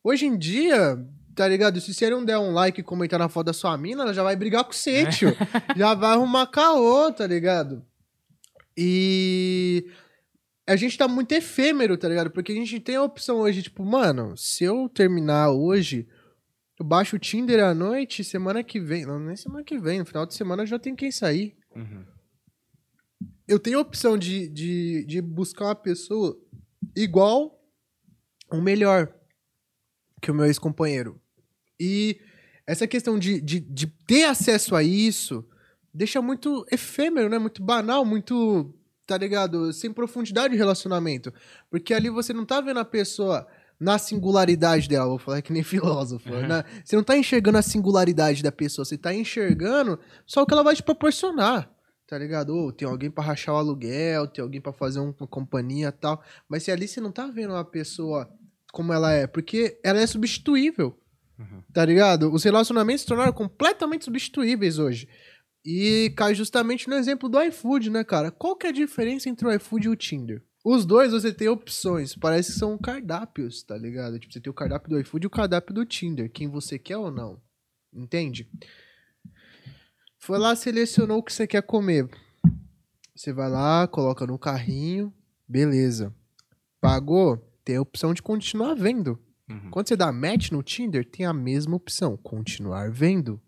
Speaker 3: Hoje em dia, tá ligado? Se você não der um like e comentar na foto da sua mina, ela já vai brigar com você, tio. já vai arrumar caô, tá ligado? E a gente tá muito efêmero, tá ligado? Porque a gente tem a opção hoje, tipo, mano, se eu terminar hoje, eu baixo o Tinder à noite, semana que vem. Não, nem semana que vem, no final de semana já tem quem sair.
Speaker 1: Uhum.
Speaker 3: Eu tenho a opção de, de, de buscar uma pessoa igual ou melhor que o meu ex-companheiro. E essa questão de, de, de ter acesso a isso deixa muito efêmero, né? Muito banal, muito, tá ligado? Sem profundidade de relacionamento. Porque ali você não tá vendo a pessoa na singularidade dela, vou falar que nem filósofo,
Speaker 1: Uhum.
Speaker 3: né? Você não tá enxergando a singularidade da pessoa, você tá enxergando só o que ela vai te proporcionar. Tá ligado? Ou tem alguém pra rachar o aluguel, tem alguém pra fazer um- uma companhia e tal. Mas se ali você não tá vendo a pessoa como ela é, porque ela é substituível. Tá ligado? Os relacionamentos se tornaram completamente substituíveis hoje. E cai justamente no exemplo do iFood, né, cara? Qual que é a diferença entre o iFood e o Tinder? Os dois você tem opções, parece que são cardápios, tá ligado? Tipo, você tem o cardápio do iFood e o cardápio do Tinder, quem você quer ou não. Entende? Foi lá, selecionou o que você quer comer. Você vai lá, coloca no carrinho, beleza. Pagou, tem a opção de continuar vendo.
Speaker 1: Uhum.
Speaker 3: Quando você dá match no Tinder, tem a mesma opção, continuar vendo.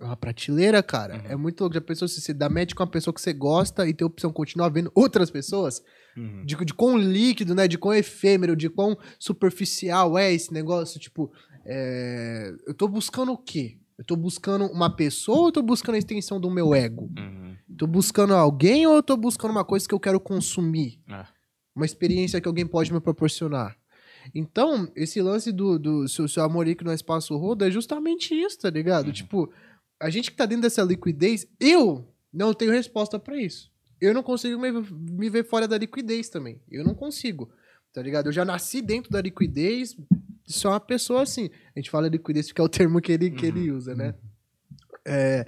Speaker 3: É uma prateleira, cara.
Speaker 1: Uhum.
Speaker 3: É muito louco. Já pensou se você dá match com uma pessoa que você gosta e tem a opção de continuar vendo outras pessoas?
Speaker 1: Uhum.
Speaker 3: De, de quão líquido, né? De quão efêmero, de quão superficial é esse negócio. Tipo, é, eu tô buscando o quê? Eu tô buscando uma pessoa ou eu tô buscando a extensão do meu ego?
Speaker 1: Uhum.
Speaker 3: Tô buscando alguém ou eu tô buscando uma coisa que eu quero consumir?
Speaker 1: Ah.
Speaker 3: Uma experiência que alguém pode me proporcionar. Então, esse lance do, do seu, seu amorico no espaço rodo é justamente isso, tá ligado?
Speaker 1: Uhum.
Speaker 3: Tipo, a gente que tá dentro dessa liquidez, eu não tenho resposta pra isso. Eu não consigo me, me ver fora da liquidez também. Eu não consigo, tá ligado? Eu já nasci dentro da liquidez, sou uma pessoa assim. A gente fala liquidez porque é o termo que ele, que ele usa, né? É,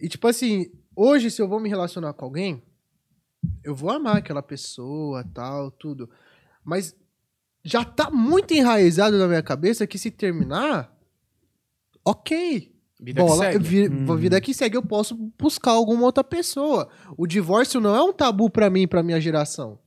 Speaker 3: e tipo assim, hoje se eu vou me relacionar com alguém, eu vou amar aquela pessoa, tal, tudo. Mas já tá muito enraizado na minha cabeça que se terminar, ok.
Speaker 1: Vida que
Speaker 3: Bola,
Speaker 1: segue.
Speaker 3: vi-
Speaker 2: Uhum.
Speaker 3: vida que segue, eu posso buscar alguma outra pessoa. O divórcio não é um tabu pra mim, pra minha geração.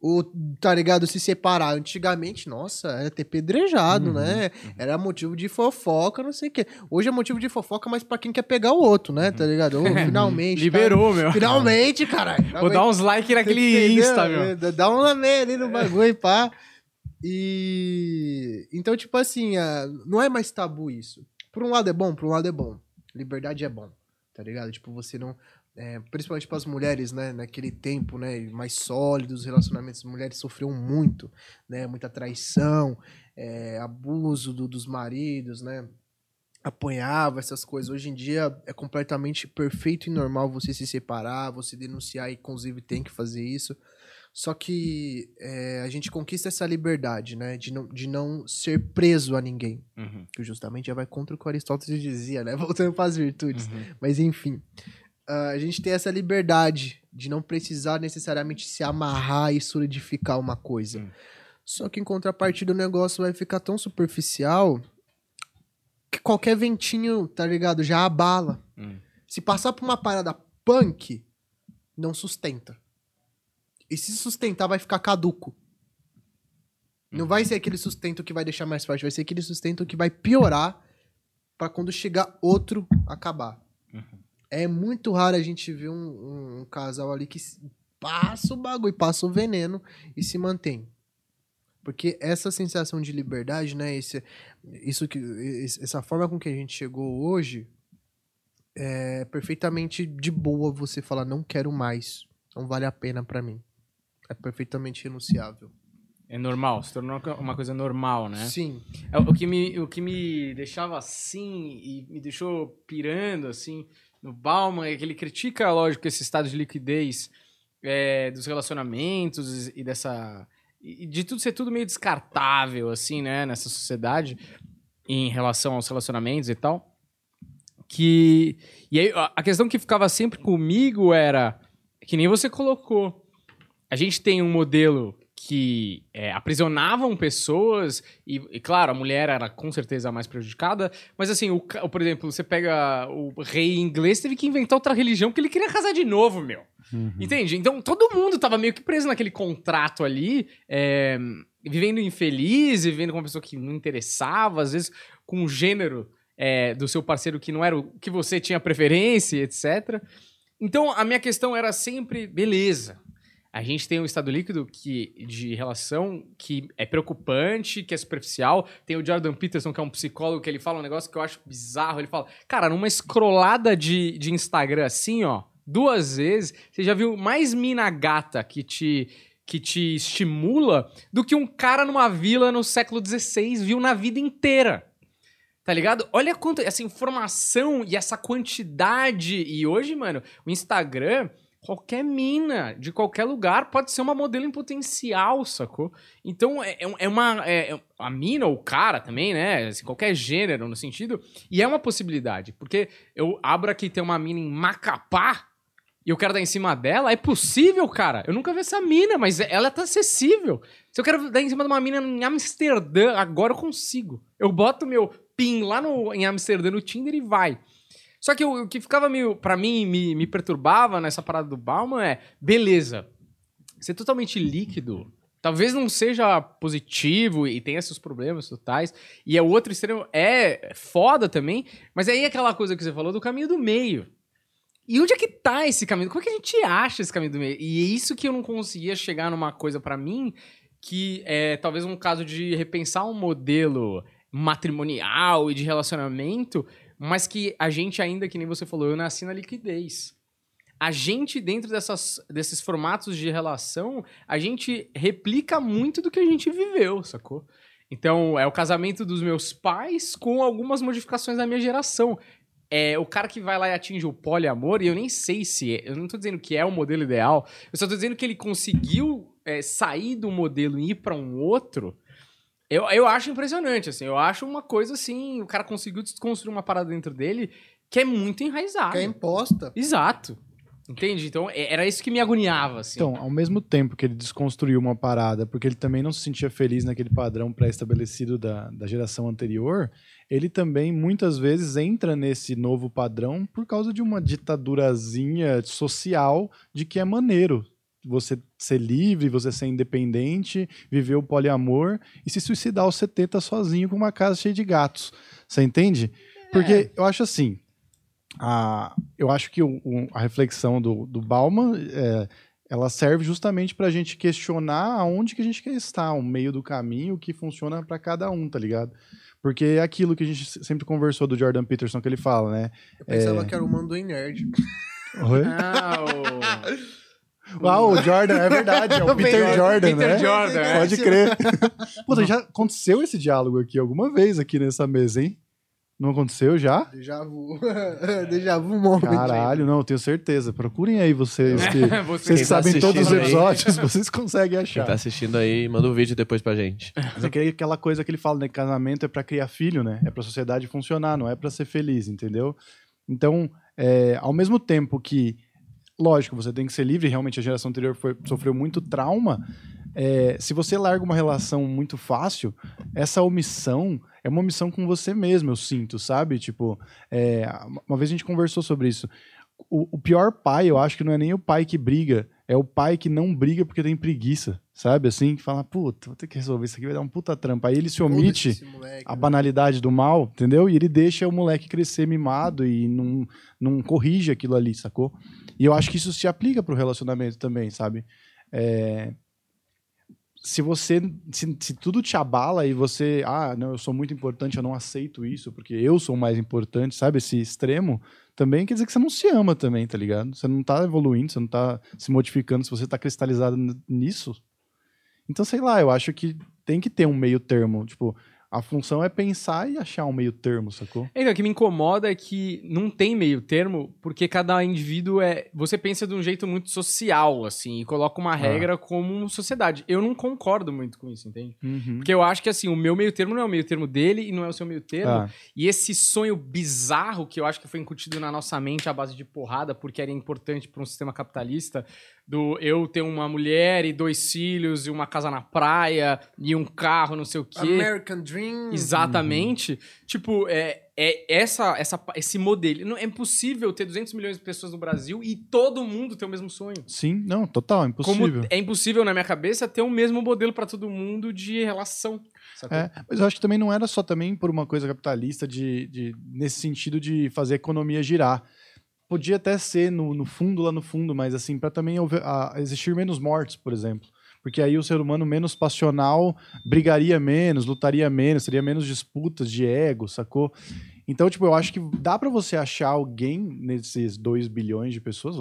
Speaker 3: O, tá ligado? Se separar. Antigamente, nossa, era ter pedrejado,
Speaker 2: Uhum.
Speaker 3: né? Era motivo de fofoca, não sei o quê. Hoje é motivo de fofoca, mas pra quem quer pegar o outro, né? Tá ligado? Ô, finalmente.
Speaker 1: Liberou, meu.
Speaker 3: Tá... Finalmente, caralho.
Speaker 1: Vou dar uns likes naquele? Insta, meu.
Speaker 3: É, Dá um lamé ali no bagulho, pá. E. Então, tipo assim, não é mais tabu isso. Por um lado é bom, por um lado é bom. Liberdade é bom, tá ligado? Tipo, você não. É, principalmente para as mulheres, né? Naquele tempo, né? Mais sólidos, os relacionamentos, as mulheres sofriam muito, né? Muita traição, é, abuso do- dos maridos, né? Apanhava essas coisas. Hoje em dia é completamente perfeito e normal você se separar, você denunciar, e inclusive tem que fazer isso. Só que é, a gente conquista essa liberdade, né? De não, de não ser preso a ninguém.
Speaker 1: Uhum.
Speaker 3: Que justamente já vai contra o que Aristóteles dizia, né? Voltando para as virtudes.
Speaker 1: Uhum.
Speaker 3: Mas enfim. Ah, a gente tem essa liberdade de não precisar necessariamente se amarrar e solidificar uma coisa.
Speaker 1: Sim.
Speaker 3: Só que em contrapartida o negócio vai ficar tão superficial que qualquer ventinho, tá ligado? Já abala.
Speaker 1: Hum.
Speaker 3: Se passar por uma parada punk, não sustenta. E se sustentar, vai ficar caduco. Não vai ser aquele sustento que vai deixar mais forte, vai ser aquele sustento que vai piorar pra quando chegar outro acabar. É muito raro a gente ver um, um- casal ali que passa o bagulho, passa o veneno e se mantém. Porque essa sensação de liberdade, né? Esse, isso que, essa forma com que a gente chegou hoje é perfeitamente de boa você falar, não quero mais. Não vale a pena pra mim. É perfeitamente renunciável.
Speaker 1: É normal, se tornou uma coisa normal, né?
Speaker 3: Sim.
Speaker 1: É, O que, me, o que me deixava assim e me deixou pirando, assim, no Bauman, é que ele critica, lógico, esse estado de liquidez é, dos relacionamentos e dessa... E de tudo ser tudo meio descartável, assim, né, nessa sociedade, em relação aos relacionamentos e tal. Que... E aí, a a questão que ficava sempre comigo era, que nem você colocou, a gente tem um modelo que é, aprisionavam pessoas, e, e, claro, a mulher era com certeza a mais prejudicada, mas assim, o, por exemplo, você pega o rei inglês, teve que inventar outra religião porque ele queria casar de novo, meu.
Speaker 2: Uhum.
Speaker 1: Entende? Então todo mundo tava meio que preso naquele contrato ali, é, vivendo infeliz, vivendo com uma pessoa que não interessava, às vezes com um gênero é, do seu parceiro que não era o que você tinha preferência, etc. Então a minha questão era sempre, beleza. A gente tem um estado líquido que, de relação que é preocupante, que é superficial. Tem o Jordan Peterson, que é um psicólogo, que ele fala um negócio que eu acho bizarro. Ele fala, cara, numa escrolada de, de Instagram assim, ó, duas vezes, você já viu mais mina gata que te, que te estimula do que um cara numa vila no século XVI viu na vida inteira. Tá ligado? Olha quanto essa informação e essa quantidade. E hoje, mano, o Instagram Qualquer mina de qualquer lugar pode ser uma modelo em potencial, sacou? Então é, é, é uma. É, é, a mina ou o cara também, né? Assim, qualquer gênero no sentido. E é uma possibilidade. Porque eu abro aqui tem uma mina em Macapá e eu quero dar em cima dela. É possível, cara. Eu nunca vi essa mina, mas ela tá acessível. Se eu quero dar em cima de uma mina em Amsterdã, agora eu consigo. Eu boto meu pin lá no, em Amsterdã no Tinder e vai. Só que o, o que ficava meio, pra mim, me, me perturbava nessa parada do Bauman é, beleza, ser totalmente líquido talvez não seja positivo e tenha seus problemas totais. E é o outro extremo é foda também, mas aí é aquela coisa que você falou do caminho do meio. E onde é que tá esse caminho? Como é que a gente acha esse caminho do meio? E é isso que eu não conseguia chegar numa coisa para mim que é talvez um caso de repensar um modelo matrimonial e de relacionamento mas que a gente ainda, que nem você falou, eu nasci na liquidez. A gente, dentro dessas, desses formatos de relação, a gente replica muito do que a gente viveu, sacou? Então, é o casamento dos meus pais com algumas modificações da minha geração. É o cara que vai lá e atinge o poliamor, e eu nem sei se é, eu não tô dizendo que é o modelo ideal, eu só tô dizendo que ele conseguiu é, sair do modelo e ir para um outro eu, eu acho impressionante, assim. Eu acho uma coisa assim. O cara conseguiu desconstruir uma parada dentro dele que é muito enraizada.
Speaker 3: Que é imposta.
Speaker 1: Exato. Entende? Então, era isso que me agoniava, assim.
Speaker 2: Então, ao mesmo tempo que ele desconstruiu uma parada, porque ele também não se sentia feliz naquele padrão pré-estabelecido da, da geração anterior, ele também muitas vezes entra nesse novo padrão por causa de uma ditadurazinha social de que é maneiro, você ser livre, você ser independente, viver o poliamor e se suicidar aos 70 sozinho com uma casa cheia de gatos. Você entende? Porque é. eu acho assim. A, eu acho que o, o, a reflexão do, do Bauman é, ela serve justamente para a gente questionar aonde que a gente quer estar, o meio do caminho que funciona para cada um, tá ligado? Porque é aquilo que a gente sempre conversou do Jordan Peterson que ele fala, né?
Speaker 3: Eu pensava é... que era o Mando em Nerd.
Speaker 2: Oi?
Speaker 1: Ah, o...
Speaker 2: Uau, o Jordan, é verdade, é o Peter Jordan,
Speaker 1: Peter
Speaker 2: né?
Speaker 1: Jordan, é.
Speaker 2: Pode crer. Puta, já aconteceu esse diálogo aqui alguma vez aqui nessa mesa, hein? Não aconteceu já?
Speaker 3: Déjà vu. Déjà vu moment.
Speaker 2: Caralho, não, tenho certeza. Procurem aí vocês que,
Speaker 1: Você-
Speaker 2: vocês
Speaker 4: Quem tá
Speaker 2: sabem todos os
Speaker 4: assistindo aí-
Speaker 2: episódios, vocês conseguem
Speaker 4: Quem
Speaker 2: achar.
Speaker 4: tá assistindo aí, manda um vídeo depois pra gente.
Speaker 2: Mas é que é aquela coisa que ele fala, né? Casamento é pra criar filho, né? É pra sociedade funcionar, não é pra ser feliz, entendeu? Então, é, ao mesmo tempo que, lógico, você tem que ser livre, realmente a geração anterior foi- sofreu muito trauma. é, se você larga uma relação muito fácil, essa omissão é uma omissão com você mesmo, eu sinto, sabe? Tipo, é, uma vez a gente conversou sobre isso. O, o pior pai, eu acho que não é nem o pai que briga, é o pai que não briga porque tem preguiça, sabe? Assim, que fala, puta, vou ter que resolver isso aqui, vai dar um puta trampa. Aí ele se omite
Speaker 3: moleque,
Speaker 2: a
Speaker 3: né?
Speaker 2: banalidade do mal, entendeu? E ele deixa o moleque crescer mimado e não, não corrige aquilo ali, sacou? E eu acho que isso se aplica pro relacionamento também, sabe? É, Se você. Se, se tudo te abala e você. Ah, não, eu sou muito importante, eu não aceito isso, porque eu sou mais importante, sabe? Esse extremo também quer dizer que você não se ama também, tá ligado? Você não tá evoluindo, você não tá se modificando, se você tá cristalizado nisso. Então, sei lá, eu acho que tem que ter um meio termo. Tipo, a função é pensar e achar um meio termo, sacou?
Speaker 1: Então, o que me incomoda é que não tem meio termo, porque cada indivíduo é. Você pensa de um jeito muito social, assim, e coloca uma regra como sociedade. Eu não concordo muito com isso, entende?
Speaker 2: Uhum.
Speaker 1: Porque eu acho que, assim, o meu meio termo não é o meio termo dele e não é o seu meio termo.
Speaker 2: Ah,
Speaker 1: E esse sonho bizarro que eu acho que foi incutido na nossa mente à base de porrada, porque era importante para um sistema capitalista, do eu ter uma mulher e dois filhos e uma casa na praia e um carro, não sei o quê.
Speaker 3: American Dream.
Speaker 1: Exatamente. Tipo, é, é essa, essa, esse modelo. Não, é impossível ter 200 milhões de pessoas no Brasil e todo mundo ter o mesmo sonho.
Speaker 2: sim, não, total, é
Speaker 1: Como
Speaker 2: impossível.
Speaker 1: é impossível na minha cabeça ter o mesmo modelo para todo mundo de relação.
Speaker 2: É, mas eu acho que também não era só também por uma coisa capitalista de, de nesse sentido de fazer a economia girar. Podia até ser no, no fundo, lá no fundo, mas assim, para também houver- a- existir menos mortes, por exemplo. Porque aí o ser humano menos passional brigaria menos, lutaria menos, teria menos disputas de ego, sacou? Então, tipo, eu acho que dá pra você achar alguém nesses 2 bilhões de pessoas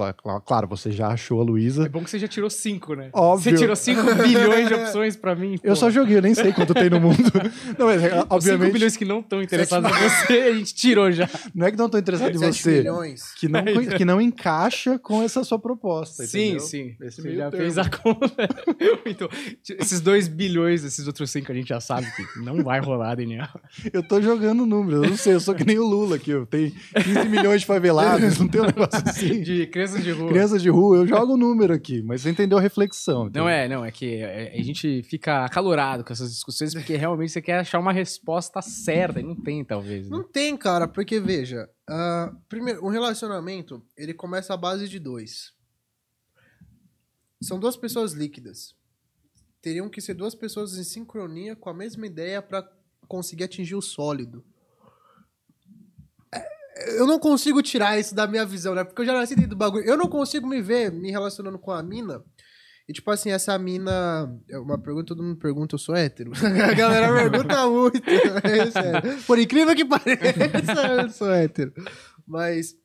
Speaker 2: Claro, você já achou a
Speaker 1: É
Speaker 2: Luísa.
Speaker 1: bom que você já tirou cinco, né?
Speaker 2: Óbvio.
Speaker 1: Você tirou 5 bilhões de opções pra mim.
Speaker 2: Eu só joguei, eu nem sei quanto tem no mundo. Não, mas, é,
Speaker 1: Os 5
Speaker 2: obviamente,
Speaker 1: bilhões que não estão interessados em você, a gente tirou já.
Speaker 2: não é que não tô interessado em
Speaker 3: 7
Speaker 2: você.
Speaker 3: milhões.
Speaker 2: Que não, que não encaixa com essa sua proposta.
Speaker 1: Sim,
Speaker 2: entendeu?
Speaker 1: sim.
Speaker 2: Esse
Speaker 1: Você já
Speaker 2: termo.
Speaker 1: fez a conta. então, esses 2 bilhões, esses outros 5 a gente já sabe que não vai rolar, Daniel.
Speaker 2: Eu tô jogando números, eu não sei, eu sou que nem o Lula aqui, eu tenho 15 milhões de favelados, não tem um negócio assim.
Speaker 1: De crianças de rua.
Speaker 2: Crianças de rua, eu jogo o número aqui, mas você entendeu a reflexão.
Speaker 1: Não
Speaker 2: entendeu?
Speaker 1: é, não, é que é, a gente fica acalorado com essas discussões porque realmente você quer achar uma resposta certa e não tem, talvez. Né?
Speaker 3: Não tem, cara, porque veja, ah, primeiro, um relacionamento, ele começa à base de dois. São duas pessoas líquidas. Teriam que ser duas pessoas em sincronia com a mesma ideia pra conseguir atingir o sólido. Eu não consigo tirar isso da minha visão, né? Porque eu já nasci dentro do bagulho. Eu não consigo me ver me relacionando com a mina. E, tipo assim, essa mina. É uma pergunta, todo mundo pergunta, eu sou hétero. A galera pergunta muito. É sério. Por incrível que pareça, eu sou hétero. Mas.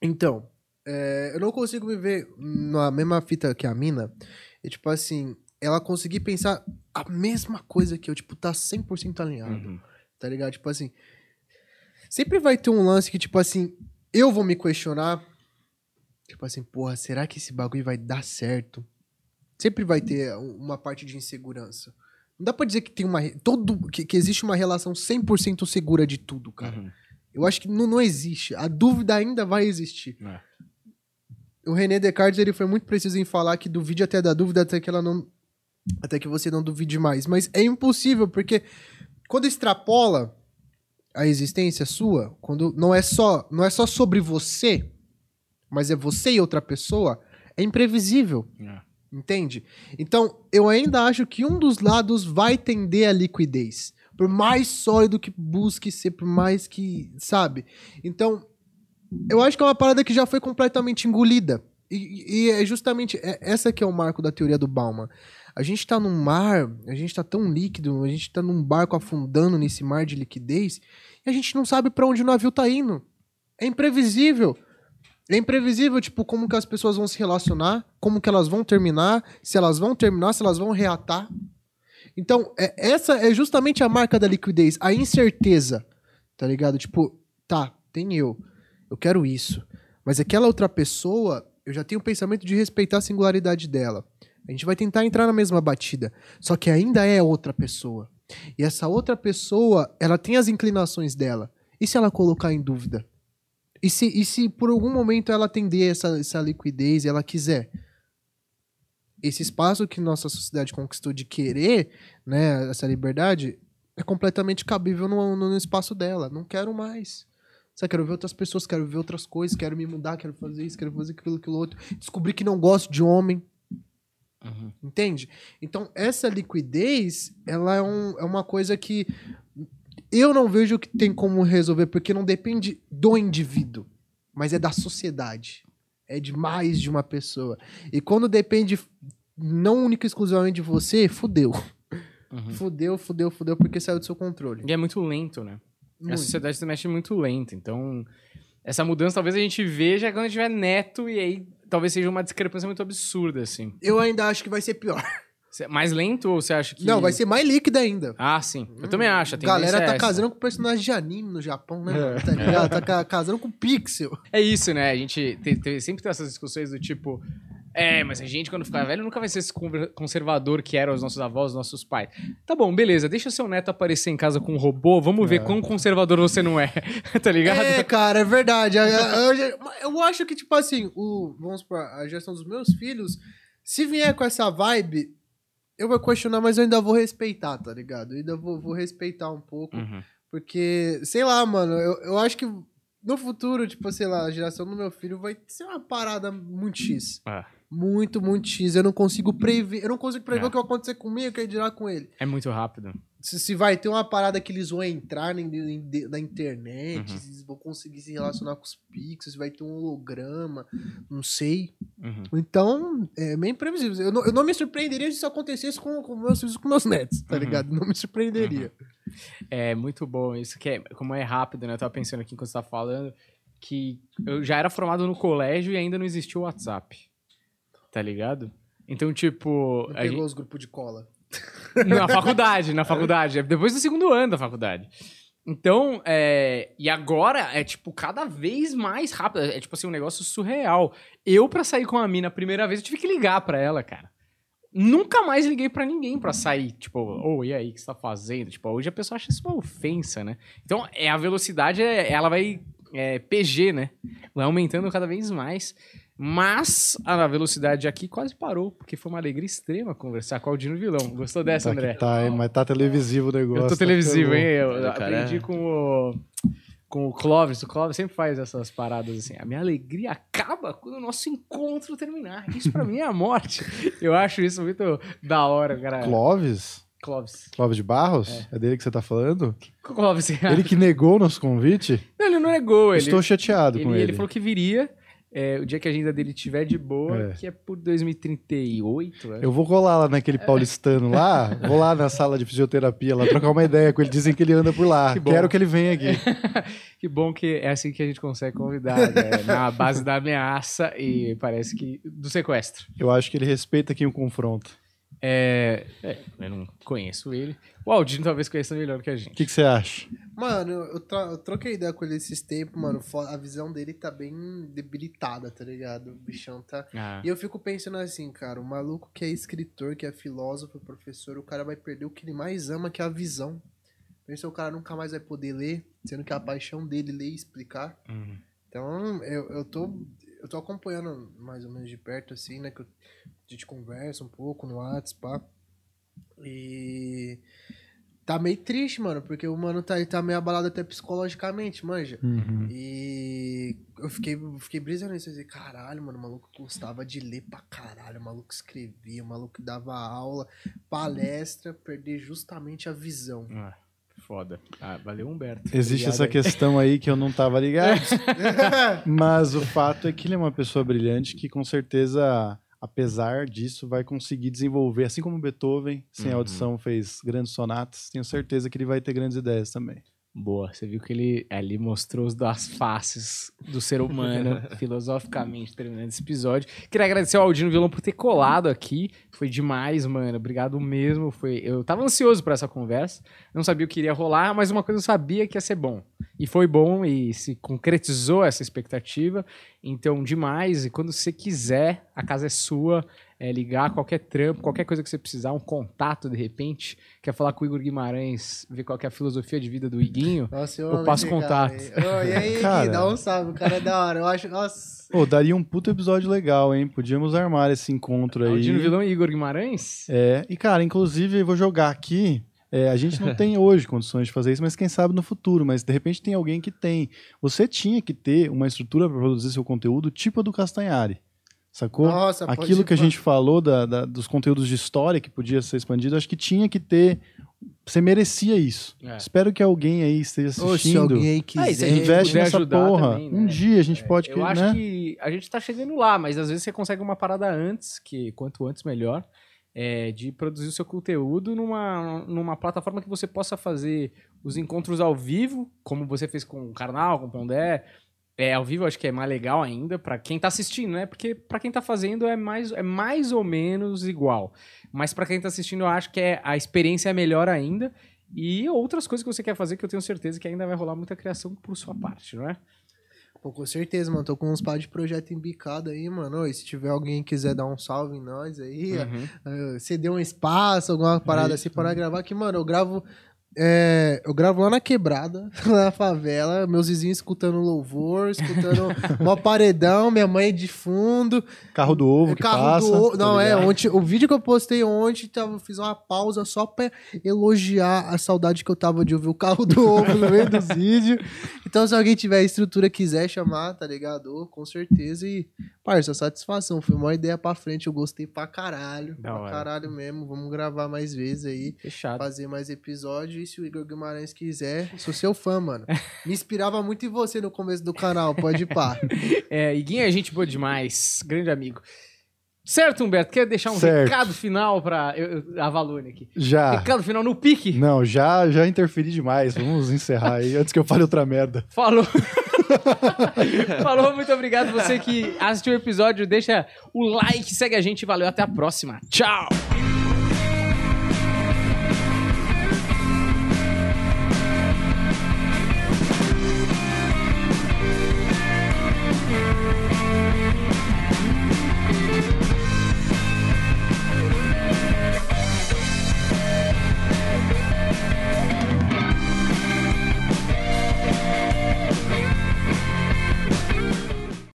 Speaker 3: Então, é, eu não consigo me ver na mesma fita que a mina. E, tipo assim, ela conseguir pensar a mesma coisa que eu, tipo, tá 100% alinhado.
Speaker 1: Uhum.
Speaker 3: Tá ligado? Tipo assim. Sempre vai ter um lance que, tipo assim, eu vou me questionar. Tipo assim, porra, será que esse bagulho vai dar certo? Sempre vai ter um- uma parte de insegurança. Não dá pra dizer que tem uma. Todo, que, que existe uma relação 100% segura de tudo, cara.
Speaker 1: Uhum.
Speaker 3: Eu acho que não, não existe. A dúvida ainda vai existir.
Speaker 1: É.
Speaker 3: O René Descartes ele foi muito preciso em falar que duvide até da dúvida até que ela não até que você não duvide mais, mas é impossível porque quando extrapola a existência sua, quando não é só não é só sobre você, mas é você e outra pessoa, é imprevisível.
Speaker 1: É.
Speaker 3: Entende? Então, eu ainda acho que um dos lados vai tender à liquidez. Por mais sólido que busque ser, por mais que. Sabe? Então, eu acho que é uma parada que já foi completamente engolida. E, e é justamente é- essa que é o marco da teoria do Bauman. A gente tá num mar, a gente tá tão líquido, a gente tá num barco afundando nesse mar de liquidez, e a gente não sabe pra onde o navio tá indo. É imprevisível. É imprevisível, tipo, como que as pessoas vão se relacionar, como que elas vão terminar, se elas vão terminar, se elas vão reatar. Então, é- essa é justamente a marca da liquidez, a incerteza, tá ligado? Tipo, tá, tem eu, eu quero isso, mas aquela outra pessoa, eu já tenho o pensamento de respeitar a singularidade dela. A gente vai tentar entrar na mesma batida, só que ainda é outra pessoa. E essa outra pessoa, ela tem as inclinações dela. E se ela colocar em dúvida? E se, e se por algum momento ela atender essa, essa liquidez e ela quiser? Esse espaço que nossa sociedade conquistou de querer, né, essa liberdade, é completamente cabível no, no espaço dela. Não quero mais. Sabe, quero ver outras pessoas, quero ver outras coisas, quero me mudar, quero fazer isso, quero fazer aquilo, aquilo outro. Descobri que não gosto de homem.
Speaker 1: Uhum.
Speaker 3: Entende? Então, essa liquidez, ela é, um- é uma coisa que eu não vejo que tem como resolver, porque não depende do indivíduo, mas é da sociedade. É de mais de uma pessoa. E quando depende não única e exclusivamente de você, fudeu.
Speaker 1: Uhum.
Speaker 3: Fudeu, fudeu, fudeu, porque saiu do seu controle.
Speaker 1: E é muito lento, né? A
Speaker 3: Muito.
Speaker 1: sociedade se mexe muito lento. Então, essa mudança talvez a gente veja quando a gente tiver neto e aí talvez seja uma discrepância muito absurda, assim.
Speaker 3: Eu ainda acho que vai ser pior.
Speaker 1: Cê- Mais lento ou você acha que.
Speaker 3: Não, vai ser mais líquida ainda.
Speaker 1: Ah, sim. Eu também acho. A
Speaker 3: galera
Speaker 1: tendência
Speaker 3: tá
Speaker 1: é essa.
Speaker 3: casando com personagem de anime no Japão, né? mano? Tá ligado? Tá ca- casando com pixel.
Speaker 1: É isso, né? A gente te- te- sempre tem essas discussões do tipo. É, mas a gente, quando ficar velho, nunca vai ser esse conservador que eram os nossos avós, os nossos pais. Tá bom, beleza. Deixa o seu neto aparecer em casa com um robô. Vamos ver
Speaker 2: É.
Speaker 1: quão conservador você não é. tá ligado?
Speaker 3: É, cara, é verdade. Eu, eu- eu- eu acho que, tipo assim, o, vamos supor, a gestão dos meus filhos, se vier com essa vibe, eu vou questionar, mas eu ainda vou respeitar, tá ligado? Eu ainda vou, vou respeitar um pouco.
Speaker 1: Uhum.
Speaker 3: Porque, sei lá, mano, eu, eu acho que no futuro, tipo, sei lá, a geração do meu filho vai ser uma parada muito X.
Speaker 1: É.
Speaker 3: Muito, muito X. Eu não consigo prever. Eu não consigo prever
Speaker 1: É.
Speaker 3: o que vai acontecer comigo, o que dirá com ele.
Speaker 1: É muito rápido.
Speaker 3: Se, se vai ter uma parada que eles vão entrar na, internet,
Speaker 1: Uhum.
Speaker 3: se eles vão conseguir se relacionar com os pixels, se vai ter um holograma, não sei.
Speaker 1: Uhum.
Speaker 3: Então, é meio imprevisível. Eu não, eu não me surpreenderia se isso acontecesse com, com meus filhos com meus netos, tá
Speaker 1: Uhum.
Speaker 3: ligado? Não me surpreenderia.
Speaker 1: É muito bom isso, que é, como é rápido, né? Eu tava pensando aqui enquanto você tava falando, que eu já era formado no colégio e ainda não existia o WhatsApp. Tá ligado? Então, tipo.
Speaker 3: Não pegou
Speaker 1: gente-
Speaker 3: os grupos de cola.
Speaker 1: Na faculdade, na faculdade. É Depois do segundo ano da faculdade. Então, é... E agora é, tipo, cada vez mais rápido. É, tipo assim, um negócio surreal. Eu, pra sair com a mina a primeira vez, eu tive que ligar pra ela, cara. Nunca mais liguei pra ninguém pra sair. Tipo, ô, e aí, o que você tá fazendo? Tipo, hoje a pessoa acha isso uma ofensa, né? Então, é, a velocidade, é, ela vai... É, PG, né? Vai aumentando cada vez mais. Mas a velocidade aqui quase parou, porque foi uma alegria extrema conversar com o Aldino Vilão. Gostou dessa,
Speaker 2: tá
Speaker 1: André?
Speaker 2: tá, hein? Mas tá televisivo o negócio.
Speaker 1: Eu tô
Speaker 2: tá
Speaker 1: televisivo,
Speaker 2: ficando
Speaker 1: hein? Eu
Speaker 4: Olha, cara.
Speaker 1: aprendi com o, com o Clóvis. O Clóvis sempre faz essas paradas assim. A minha alegria acaba quando o nosso encontro terminar. Isso pra mim é a morte. Eu acho isso muito da hora, cara.
Speaker 2: Clóvis?
Speaker 1: Clóvis.
Speaker 2: Clóvis de Barros? É, dele que você tá falando?
Speaker 1: Clóvis.
Speaker 2: Ele que negou o nosso convite?
Speaker 1: Não, ele não negou. Ele,
Speaker 2: Estou chateado
Speaker 1: ele,
Speaker 2: com ele.
Speaker 1: ele falou que viria é, o dia que a agenda dele estiver de boa,
Speaker 2: É.
Speaker 1: que é por 2038. acho.
Speaker 2: Eu vou colar lá naquele paulistano lá, vou lá na sala de fisioterapia lá, trocar uma ideia com ele. Dizem que ele anda por lá.
Speaker 1: Que.
Speaker 2: Quero que ele venha aqui.
Speaker 1: Que bom que é assim que a gente consegue convidar, né? na base da ameaça e parece que do sequestro.
Speaker 2: Eu acho que ele respeita aqui o confronto.
Speaker 1: É, é, eu não conheço ele. O Aldino talvez conheça melhor que a
Speaker 2: O
Speaker 1: gente.
Speaker 2: que, que você acha?
Speaker 3: Mano, eu, tro- eu troquei ideia com ele esses tempos, mano. A visão dele tá bem debilitada, tá ligado? O bichão tá.
Speaker 1: Ah,
Speaker 3: E eu fico pensando assim, cara, o maluco que é escritor, que é filósofo, professor, o cara vai perder o que ele mais ama, que é a visão. Pensa o cara nunca mais vai poder ler, sendo que é a paixão dele ler e explicar.
Speaker 1: uhum.
Speaker 3: Então, eu, eu tô. Eu tô acompanhando mais ou menos de perto, assim, né? Que eu- a gente conversa um pouco no WhatsApp, pá. E. Tá meio triste, mano, porque o mano tá, ele tá meio abalado até psicologicamente, manja.
Speaker 2: Uhum.
Speaker 3: E eu fiquei, fiquei brisando nisso. Eu disse, caralho, mano, o maluco gostava de ler pra caralho. O maluco escrevia, o maluco dava aula, palestra, perder justamente a visão.
Speaker 1: Ah, foda. Ah, valeu, Humberto.
Speaker 2: Existe
Speaker 1: Obrigado
Speaker 2: essa
Speaker 1: aí.
Speaker 2: questão aí que eu não tava ligado. Mas o fato é que ele é uma pessoa brilhante que com certeza, apesar disso, vai conseguir desenvolver, assim como Beethoven, sem
Speaker 1: Uhum.
Speaker 2: audição, fez grandes sonatas, tenho certeza que ele vai ter grandes ideias também.
Speaker 1: Boa, você viu que ele ali mostrou as duas faces do ser humano, filosoficamente, terminando esse episódio. Queria agradecer ao Aldino Vilão por ter colado aqui. Foi demais, mano. Obrigado mesmo. Foi... Eu tava ansioso por essa conversa. Não sabia o que iria rolar, mas uma coisa eu sabia que ia ser bom. E foi bom e se concretizou essa expectativa. Então, demais. E quando você quiser, a casa é sua. É ligar qualquer trampo, qualquer coisa que você precisar, um contato de repente. Quer falar com o Igor Guimarães, ver qual que é a filosofia de vida do Iguinho?
Speaker 3: Nossa,
Speaker 1: Eu
Speaker 3: amo
Speaker 1: passo contato.
Speaker 3: cara? Ô, e aí,
Speaker 2: Cara.
Speaker 3: Gui, dá um salve, o cara é da hora. Eu acho, nossa.
Speaker 2: Pô, daria um puto episódio legal, hein? Podíamos armar esse encontro aí.
Speaker 1: Aldino Vilão e Igor Guimarães?
Speaker 2: É, e cara, inclusive eu vou jogar aqui. é, a gente não tem hoje condições de fazer isso, mas quem sabe no futuro. Mas de repente tem alguém que tem. Você tinha que ter uma estrutura para produzir seu conteúdo tipo a do Castanhari. Sacou?
Speaker 3: Nossa, pode
Speaker 2: Aquilo que a gente falou da- da- dos conteúdos de história que podia ser expandido, acho que tinha que ter. Você merecia isso.
Speaker 1: É.
Speaker 2: Espero que alguém aí esteja
Speaker 3: Ô, se
Speaker 2: assistindo.
Speaker 3: alguém aí
Speaker 1: Ah, se a
Speaker 3: quiser.
Speaker 1: gente
Speaker 2: investe nessa
Speaker 1: ajudar
Speaker 2: porra.
Speaker 1: também, né?
Speaker 2: Um dia a gente pode.
Speaker 1: Eu acho
Speaker 2: né?
Speaker 1: que a gente tá chegando lá, mas às vezes você consegue uma parada antes, que quanto antes melhor, é, de produzir o seu conteúdo numa, numa plataforma que você possa fazer os encontros ao vivo, como você fez com o Karnal, com o Pondé. É, ao vivo acho que é mais legal ainda pra quem tá assistindo, né? Porque pra quem tá fazendo é mais, é mais ou menos igual. Mas pra quem tá assistindo eu acho que é, a experiência é melhor ainda. E outras coisas que você quer fazer que eu tenho certeza que ainda vai rolar muita criação por sua parte, não é?
Speaker 3: Pô, com certeza, mano. Tô com uns par de projeto embicado aí, mano. E se tiver alguém que quiser dar um salve em nós aí,
Speaker 1: Uhum.
Speaker 3: eh, ceder um espaço, alguma parada assim
Speaker 2: Isso.
Speaker 3: nós gravar, que, mano, eu gravo é, eu gravo lá na quebrada, lá na favela, meus vizinhos escutando louvor, escutando mó paredão, minha mãe de fundo.
Speaker 2: Carro do ovo que
Speaker 3: carro
Speaker 2: passa.
Speaker 3: do ovo.
Speaker 2: tá
Speaker 3: Não, é,
Speaker 2: ligado?
Speaker 3: ontem, o vídeo que eu postei ontem, tava, eu fiz uma pausa só pra elogiar a saudade que eu tava de ouvir o carro do ovo no meio dos vídeos. Então, se alguém tiver estrutura quiser chamar, tá ligado? Com certeza. E, parça, satisfação. Foi uma ideia pra frente, eu gostei pra caralho.
Speaker 1: Da
Speaker 3: pra
Speaker 1: hora.
Speaker 3: caralho mesmo. Vamos gravar mais vezes aí
Speaker 1: Fechado.
Speaker 3: fazer mais episódios. E se o Igor Guimarães quiser, sou seu fã, mano. Me inspirava muito em você no começo do canal, pode ir pá.
Speaker 1: É, Iguinha é gente boa demais. Grande amigo. Certo, Humberto? Quer deixar um
Speaker 2: Certo.
Speaker 1: recado final eu- a Valone aqui?
Speaker 2: Já.
Speaker 1: Recado final no pique.
Speaker 2: Não, já, já interferi demais. Vamos encerrar aí antes que eu fale outra merda.
Speaker 1: Falou. Falou, muito obrigado. Você que assistiu o episódio, deixa o like, segue a gente. Valeu, até a próxima. Tchau.